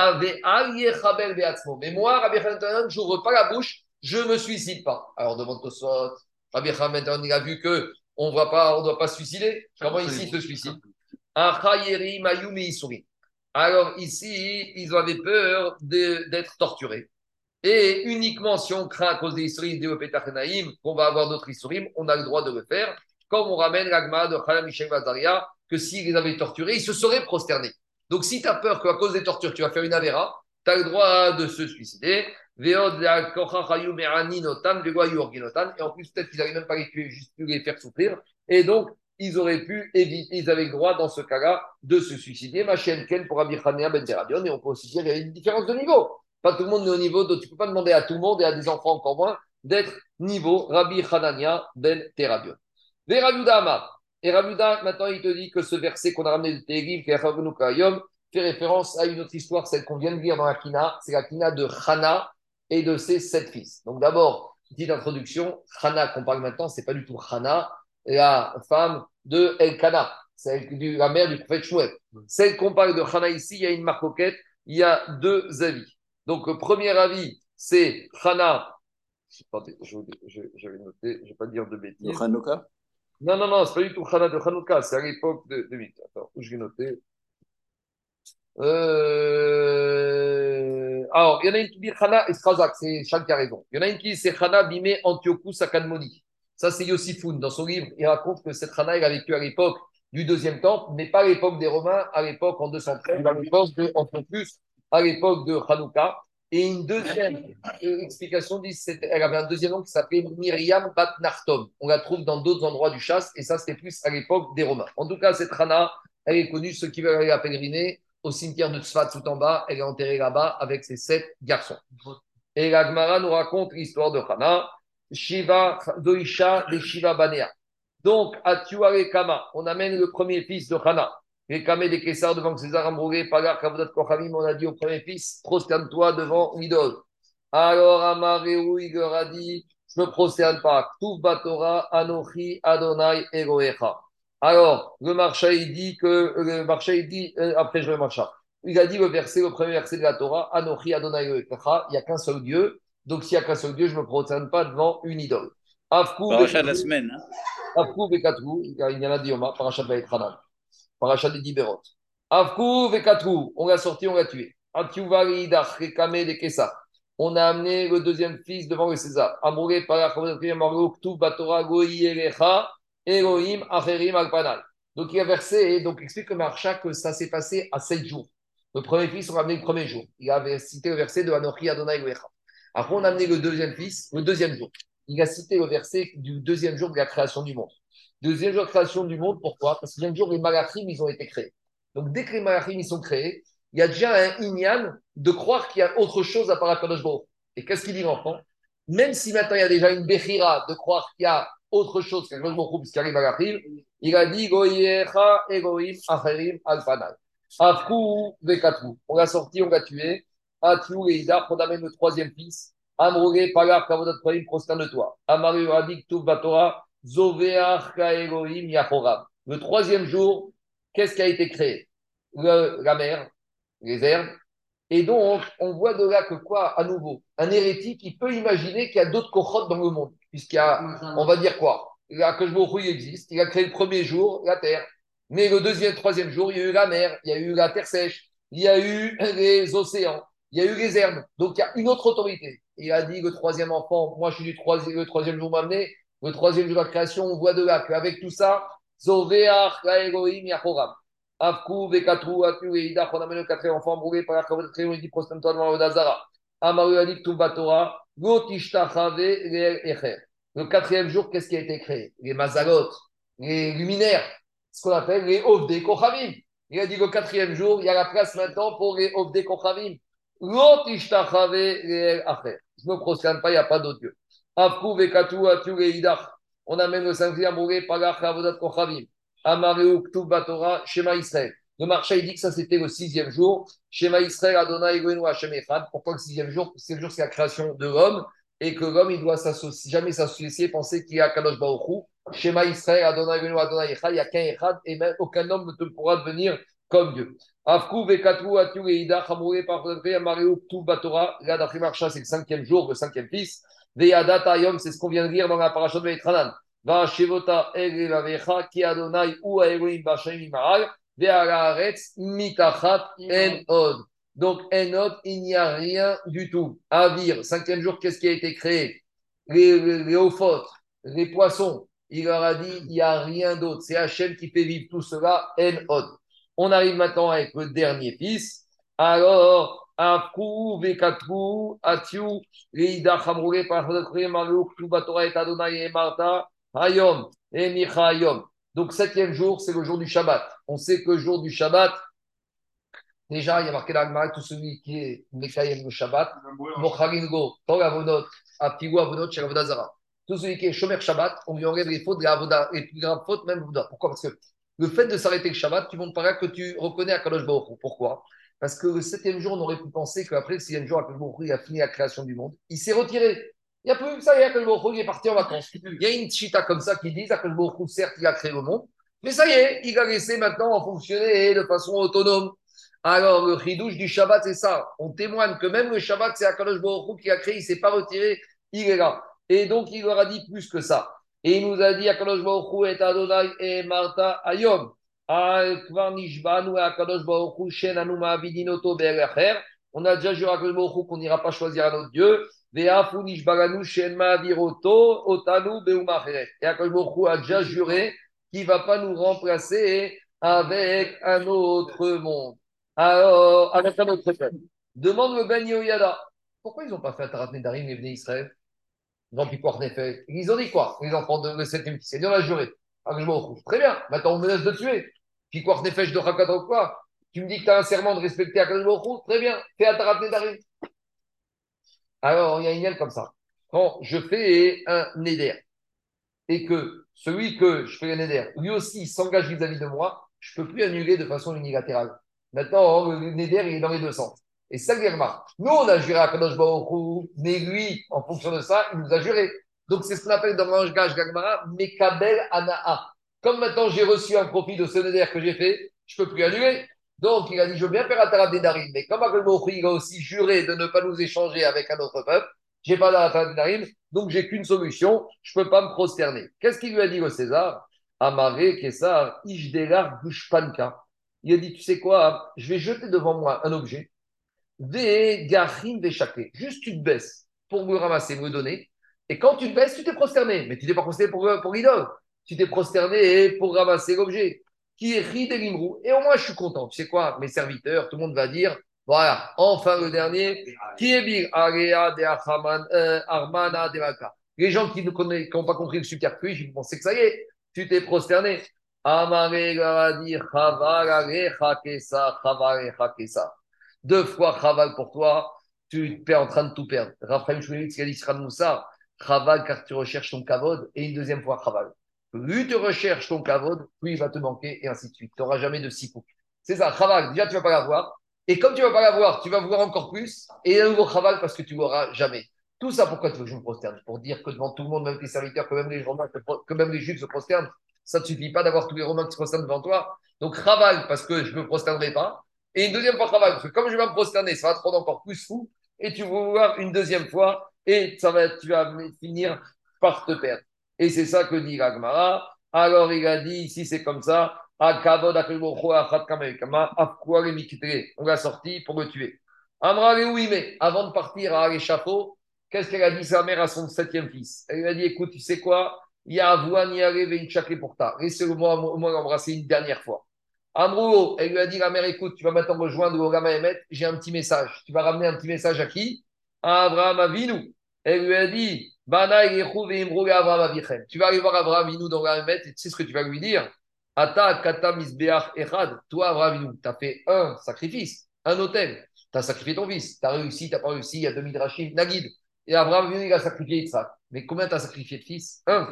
moi, Rabbi Hanan, je n'ouvre pas la bouche, je ne me suicide pas. Alors demande Tosot, Rabbi Hanan, il a vu que on ne doit pas se suicider. Comment ici il se suicide? Alors ici, ils avaient peur d'être torturés. Et uniquement si on craint à cause des histories de Petachnaïm, qu'on va avoir d'autres histories, on a le droit de le faire. Comme on ramène l'agma de Khalam Michel Vazaria, que s'ils les avaient torturés, ils se seraient prosternés. Donc si tu as peur qu'à cause des tortures, tu vas faire une avéra, tu as le droit de se suicider. Et en plus, peut-être qu'ils n'avaient même pas les tuer, juste les faire souffrir. Et donc, ils auraient pu éviter, ils avaient le droit dans ce cas-là de se suicider. Ma chaîne Ken pour Abir Ben Teradion. Et on peut aussi dire qu'il y a une différence de niveau. Pas tout le monde est au niveau, donc tu ne peux pas demander à tout le monde et à des enfants encore moins d'être niveau Rabbi Hanania ben Teradion. Et Ravuda, maintenant, il te dit que ce verset qu'on a ramené de Tehrim, qui fait référence à une autre histoire, celle qu'on vient de lire dans la Kina. C'est la Kina de Hana et de ses sept fils. Donc d'abord, petite introduction. Hana qu'on parle maintenant, c'est pas du tout Hana, la femme de Elkana, c'est la mère du prophète Shmuel. Celle qu'on parle de Hana ici, il y a une marcoquette, il y a deux avis. Donc, le premier avis, c'est Hana. Je, je, je, vais noter, je ne vais pas dire de bêtises. Hanouka? Non, non, non, ce n'est pas du tout Hana de Hanouka, c'est à l'époque de, de 8. Attends, où je vais noter euh... Alors, il y en a une qui dit Hana et Strazak, c'est Charles qui a raison. Il y en a une qui dit c'est Hana Bimé Antiochus Akanmoni. Ça, c'est Yossifoun. Dans son livre, il raconte que cette Hana, elle a vécu à l'époque du deuxième temple, mais pas à l'époque des Romains, à l'époque en 213, à l'époque de Antiochus à l'époque de Hanouka. Et une deuxième explication dit qu'elle avait un deuxième nom qui s'appelait Myriam Bat Nartom. On la trouve dans d'autres endroits du chasse, et ça, c'était plus à l'époque des Romains. En tout cas, cette Rana, elle est connue, ceux qui veulent aller la pèleriner, au cimetière de Tzfat tout en bas, elle est enterrée là-bas avec ses sept garçons. Et la Gemara nous raconte l'histoire de Hana, Shiva Doisha de Shiva Banea. Donc, à Tuare Kama, on amène le premier fils de Hana. Kamé des Kessar devant César Ambrogué, Pagar Kavodat Kochavim, on a dit au premier fils, prosterne-toi devant l'idole. Alors Amareu, il leur a dit, je ne me prosterne pas. Tout Batora, Anochi, Adonai, Egoecha. Alors, le marché, il dit que, le marché, il dit, euh, après je vais marcher. Il a dit le verset, le premier verset de la Torah, Anochi, Adonai, Egoecha. Il n'y a qu'un seul Dieu. Donc, s'il n'y a qu'un seul Dieu, je ne me prosterne pas devant une idole. Afkou, de la semaine. Hein. Afkou, il y en a dit Oma, Parachat de la Parachat des Diberot. On l'a sorti, on l'a tué. On a amené le deuxième fils devant le César. Amouré par elecha, Elohim. Donc il a versé, donc explique le marcha que ça s'est passé à sept jours. Le premier fils, on l'a amené le premier jour. Il avait cité le verset de Anochi Adonai Elohecha. Après, on a amené le deuxième fils, le deuxième jour. Il a cité le verset du deuxième jour de la création du monde. Deuxième jour de création du monde, pourquoi? Parce que jour, les malachim, ils ont été créés. Donc, dès que les malachim, ils sont créés, il y a déjà un inyan de croire qu'il y a autre chose à part Akadosh Baruch. Et qu'est-ce qu'il dit l'enfant? Même si maintenant il y a déjà une bechira de croire qu'il y a autre chose qu'Akadosh Baruch puisqu'il y a les malachim, il a dit Goyecha egoim acherim alpanal. Afkou vekatrou. On l'a sorti, on l'a tué. Atiou et Ida, on amène le troisième fils. Amroge, Pagar, Kavodot, Praim, prosterne-toi. Amaru, Radik, Tuv, Batora, le troisième jour, qu'est-ce qui a été créé? La mer, les herbes. Et donc, on voit de là que quoi, à nouveau? Un hérétique, il peut imaginer qu'il y a d'autres cohortes dans le monde. Puisqu'il y a, on va dire quoi? Que il existe. Il a créé le premier jour la terre. Mais le deuxième, troisième jour, il y a eu la mer, il y a eu la terre sèche, il y a eu les océans, il y a eu les herbes. Donc, il y a une autre autorité. Il a dit le troisième enfant, moi je suis du troisième, le troisième jour m'amener. Le troisième jour de la création, on voit de là qu'avec tout ça, la Elohim, Yahoram. Afkou, Vekatru, Atu, et Idach, on le quatrième enfant brûlé par la Kavod Créon, il dit prosterne-toi devant le Dazara. Amaru Adik, Tumba Torah, Gotishtachavé, Echer. Le quatrième jour, qu'est-ce qui a été créé? Les mazalot, les luminaires, ce qu'on appelle les Ovde Kochavim. Il a dit le quatrième jour, il y a la place maintenant pour les Ovde Kochavim. Gotishtachavé, Echer. Je ne me prosterne pas, il n'y a pas d'autre Dieu. On amène le cinquième brûlé par la Kavod Kochavim. Amareu Batora, Shema Israël. Le marché, il dit que ça, c'était le sixième jour. Shema Israël, Adonai, Elohenu, Hashem Echad. Pourquoi le sixième jour? C'est le jour, c'est la création de l'homme. Et que l'homme, il doit s'associer, jamais s'associer, penser qu'il y a Kadosh Baruch Hu. Shema Israël, Adonai, Elohenu, Adonai Echad. Il n'y a qu'un Echad. Et même aucun homme ne pourra devenir comme Dieu. Afkou, Vekatru, Atu, et Ida, Hamouré, Parfait, Amareu Batora. Là, d'après Marcha, c'est le cinquième jour, le cinquième fils. C'est ce qu'on vient de lire dans la parasha de Vetranan. Va Shevota Elevavecha, Ki Adonai ou Elohim Bashem Imaral, Ve'alaretz Mitachat En Od. Donc, En Od, il n'y a rien du tout. Avir, cinquième jour, qu'est-ce qui a été créé? Les, les, les ophotres, les poissons. Il leur a dit, il n'y a rien d'autre. C'est Hachem qui fait vivre tout cela, En Od. On arrive maintenant avec le dernier fils. Alors, Afkou, Vekatru, Atiu, Leida Chamroulé, Parfait, Marlouk, Tubatora et Adonai et Martha. Hayom et Michayom. Donc, septième jour, c'est le jour du Shabbat. On sait que le jour du Shabbat, déjà, il y a marqué dans tout celui qui est Mekayem le Shabbat, Mocharingo, Tol Avonot, Aptigo Avonot, chez Avodazara. Tout celui qui est Shomer Shabbat, on lui enlève les fautes de Avoda, les plus graves fautes, même Bouddha. Pourquoi? Parce que le fait de s'arrêter le Shabbat, tu montres par que tu reconnais Akadosh Baruch Hu. Pourquoi? Parce que le septième jour, on aurait pu penser qu'après le sixième jour, il a fini la création du monde. Il s'est retiré. Il n'y a plus ça, y a il est parti en vacances. Il y a une chita comme ça qui dit Baruch certes, il a créé le monde, mais ça y est, il a laissé maintenant en fonctionner de façon autonome. Alors, le chidouche du Shabbat, c'est ça. On témoigne que même le Shabbat, c'est Akadosh qui a créé, il ne s'est pas retiré, il est là. Et donc, il leur a dit plus que ça. Et il nous a dit Akadosh Baruch et Adonai et Martha Ayom. On a déjà juré à Baruch qu'on n'ira pas choisir un autre Dieu. Et Akadosh a déjà juré qu'il ne va pas nous remplacer avec un autre monde. Alors, avec un autre peuple. Demande le Ben Yehoyada. Pourquoi ils n'ont pas fait un Tarat Nedarim, les Bnei Israël? Dans Picouar Nefet. Ils ont dit quoi Les enfants de le septième fils. Ils ont juré. Akadosh Baruch Très bien. Maintenant, on menace de tuer. Picouar Nefesh de quoi? Tu me dis que tu as un serment de respecter Akadosh Très bien. Fais un Tarat Nedarim. Alors, il y a une comme ça. Quand je fais un Neder et que celui que je fais le Neder, lui aussi s'engage vis-à-vis de moi, je ne peux plus annuler de façon unilatérale. Maintenant, le Neder, il est dans les deux sens. Et ça, Germa. Nous, on a juré à Kadosh mais lui, en fonction de ça, il nous a juré. Donc, c'est ce qu'on appelle dans langage Gagmara, Mekabel Anaa. Comme maintenant, j'ai reçu un profit de ce Neder que j'ai fait, je ne peux plus annuler. Donc, il a dit, je veux bien faire un Tarat Nedarim, mais comme Baruch il a aussi juré de ne pas nous échanger avec un autre peuple, j'ai pas Tarat Nedarim, donc j'ai qu'une solution, je ne peux pas me prosterner. Qu'est-ce qu'il lui a dit au César? Amaré, Kessar, Ishdelar, Gushpanka. Il a dit, tu sais quoi, je vais jeter devant moi un objet, des Gachim, des Juste tu te pour me ramasser, me donner, et quand tu te baisses, tu t'es prosterné, mais tu t'es pas prosterné pour, pour l'idole, tu t'es prosterné pour ramasser l'objet qui est ri des limrou. Et au moins, je suis content. Tu sais quoi, mes serviteurs, tout le monde va dire voilà, enfin le dernier, qui est Area de de Les gens qui n'ont pas compris le superfuge, ils pensaient que ça y est, tu t'es prosterné. Deux fois chaval pour toi, tu es en train de tout perdre. Raphaël Chouinitz qui a dit chaval car tu recherches ton kavod, et une deuxième fois chaval plus tu recherches ton kavod, plus il va te manquer, et ainsi de suite. Tu n'auras jamais de six coups. C'est ça, chaval, déjà tu ne vas pas l'avoir. Et comme tu ne vas pas l'avoir, tu vas vouloir encore plus, et un nouveau chaval parce que tu ne l'auras jamais. Tout ça, pourquoi tu veux que je me prosterne? Pour dire que devant tout le monde, même tes serviteurs, que même les, Romains, que même les Juifs se prosternent. Ça ne suffit pas d'avoir tous les Romains qui se prosternent devant toi. Donc, Raval, parce que je ne me prosternerai pas. Et une deuxième fois, Raval, parce que comme je vais me prosterner, ça va te rendre encore plus fou. Et tu vas voir une deuxième fois, et ça va, tu vas finir par te perdre. Et c'est ça que dit Ragmara. Alors, il a dit, ici, c'est comme ça. On l'a sorti pour le tuer. Amra mais avant de partir à l'échafaud, qu'est-ce qu'elle a dit sa mère à son septième fils? Elle lui a dit écoute, tu sais quoi? Il y a Avouani une pour ta. Laissez-moi au moins l'embrasser une dernière fois. Amrouo, elle lui a dit la mère écoute, tu vas maintenant rejoindre le Emet, j'ai un petit message. Tu vas ramener un petit message à qui? À Abraham Avinu. Elle lui a dit. Tu vas aller voir Abraham Avinu dans la et tu sais ce que tu vas lui dire? Ata Kata Echad. Toi, Abraham Avinu, tu as fait un sacrifice, un hôtel. Tu as sacrifié ton fils. Tu as réussi, tu n'as pas réussi, il y a deux midrashim, Nagid. Et Abraham, il a sacrifié Yitzhak. Mais combien tu as sacrifié de fils? Un.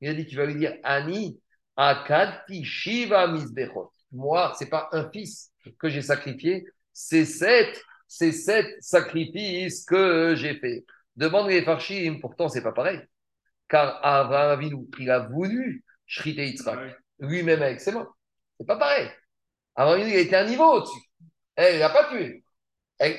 Il a dit tu vas lui dire Ani, Akadti Shiva Misbechot. Moi, ce n'est pas un fils que j'ai sacrifié, c'est sept, c'est sept sacrifices que j'ai fait. Demande les Farshim, pourtant, c'est pas pareil. Car Abraham Avinu, il a voulu Shrite Yitzhak, lui-même avec ses mains. C'est pas pareil. Abraham Avinu, il a été un niveau au-dessus. Elle ne l'a pas tué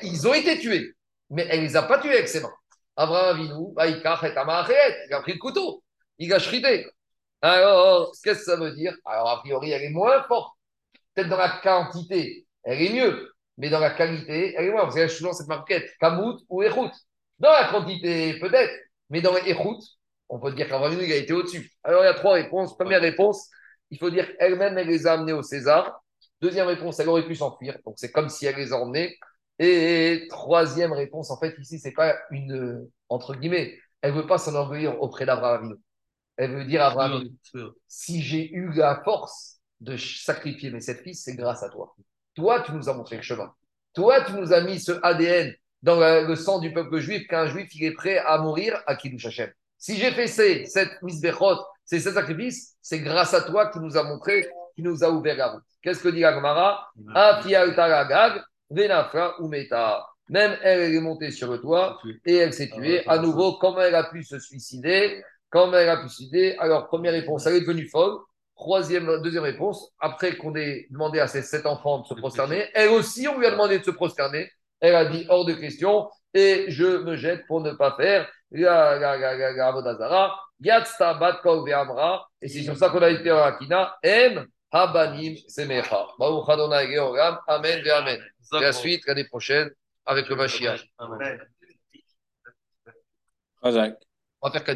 ils ont été tués, mais elle ne les a pas tués avec ses mains. Abraham Avinu, il a pris le couteau, il a shrité. Alors, qu'est-ce que ça veut dire? Alors, a priori, elle est moins forte. Peut-être dans la quantité, elle est mieux, mais dans la qualité, elle est moins. Vous avez souvent cette marquette, Kamout ou Echout. Dans la quantité, peut-être, mais dans Echout, on peut dire qu'Abraham il a été au-dessus. Alors, il y a trois réponses. Première réponse, il faut dire qu'elle-même, elle les a amenés au César. Deuxième réponse, elle aurait pu s'enfuir. Donc, c'est comme si elle les a emmenés. Et troisième réponse, en fait, ici, c'est pas une, entre guillemets, elle veut pas s'enorgueillir auprès d'Abraham Elle veut dire à Abraham si j'ai eu la force de sacrifier mes sept fils, c'est grâce à toi. Toi, tu nous as montré le chemin. Toi, tu nous as mis ce ADN dans le, sang du peuple juif, qu'un juif, il est prêt à mourir à Kiddush Hashem. Si j'ai fait ces sept misbechot, ces sept sacrifices, c'est grâce à toi qui nous a montré, qui nous a ouvert la route. Qu'est-ce que dit Agmara Venafra ou Meta. Même elle, est montée sur le toit et elle s'est tuée. À nouveau, comment elle a pu se suicider Comment elle a pu se suicider Alors, première réponse, elle est devenue folle. Troisième, deuxième réponse, après qu'on ait demandé à ses sept enfants de se prosterner, elle aussi, on lui a demandé de se prosterner. Elle a dit hors de question et je me jette pour ne pas faire la, la, la, la, la Avodazara. Yatsta bat Et c'est sur ça qu'on a été à Akina. M. Habanim Semecha. Baruch Adonai Georgam. Amen et Amen. La suite l'année prochaine avec le Mashiach. On va faire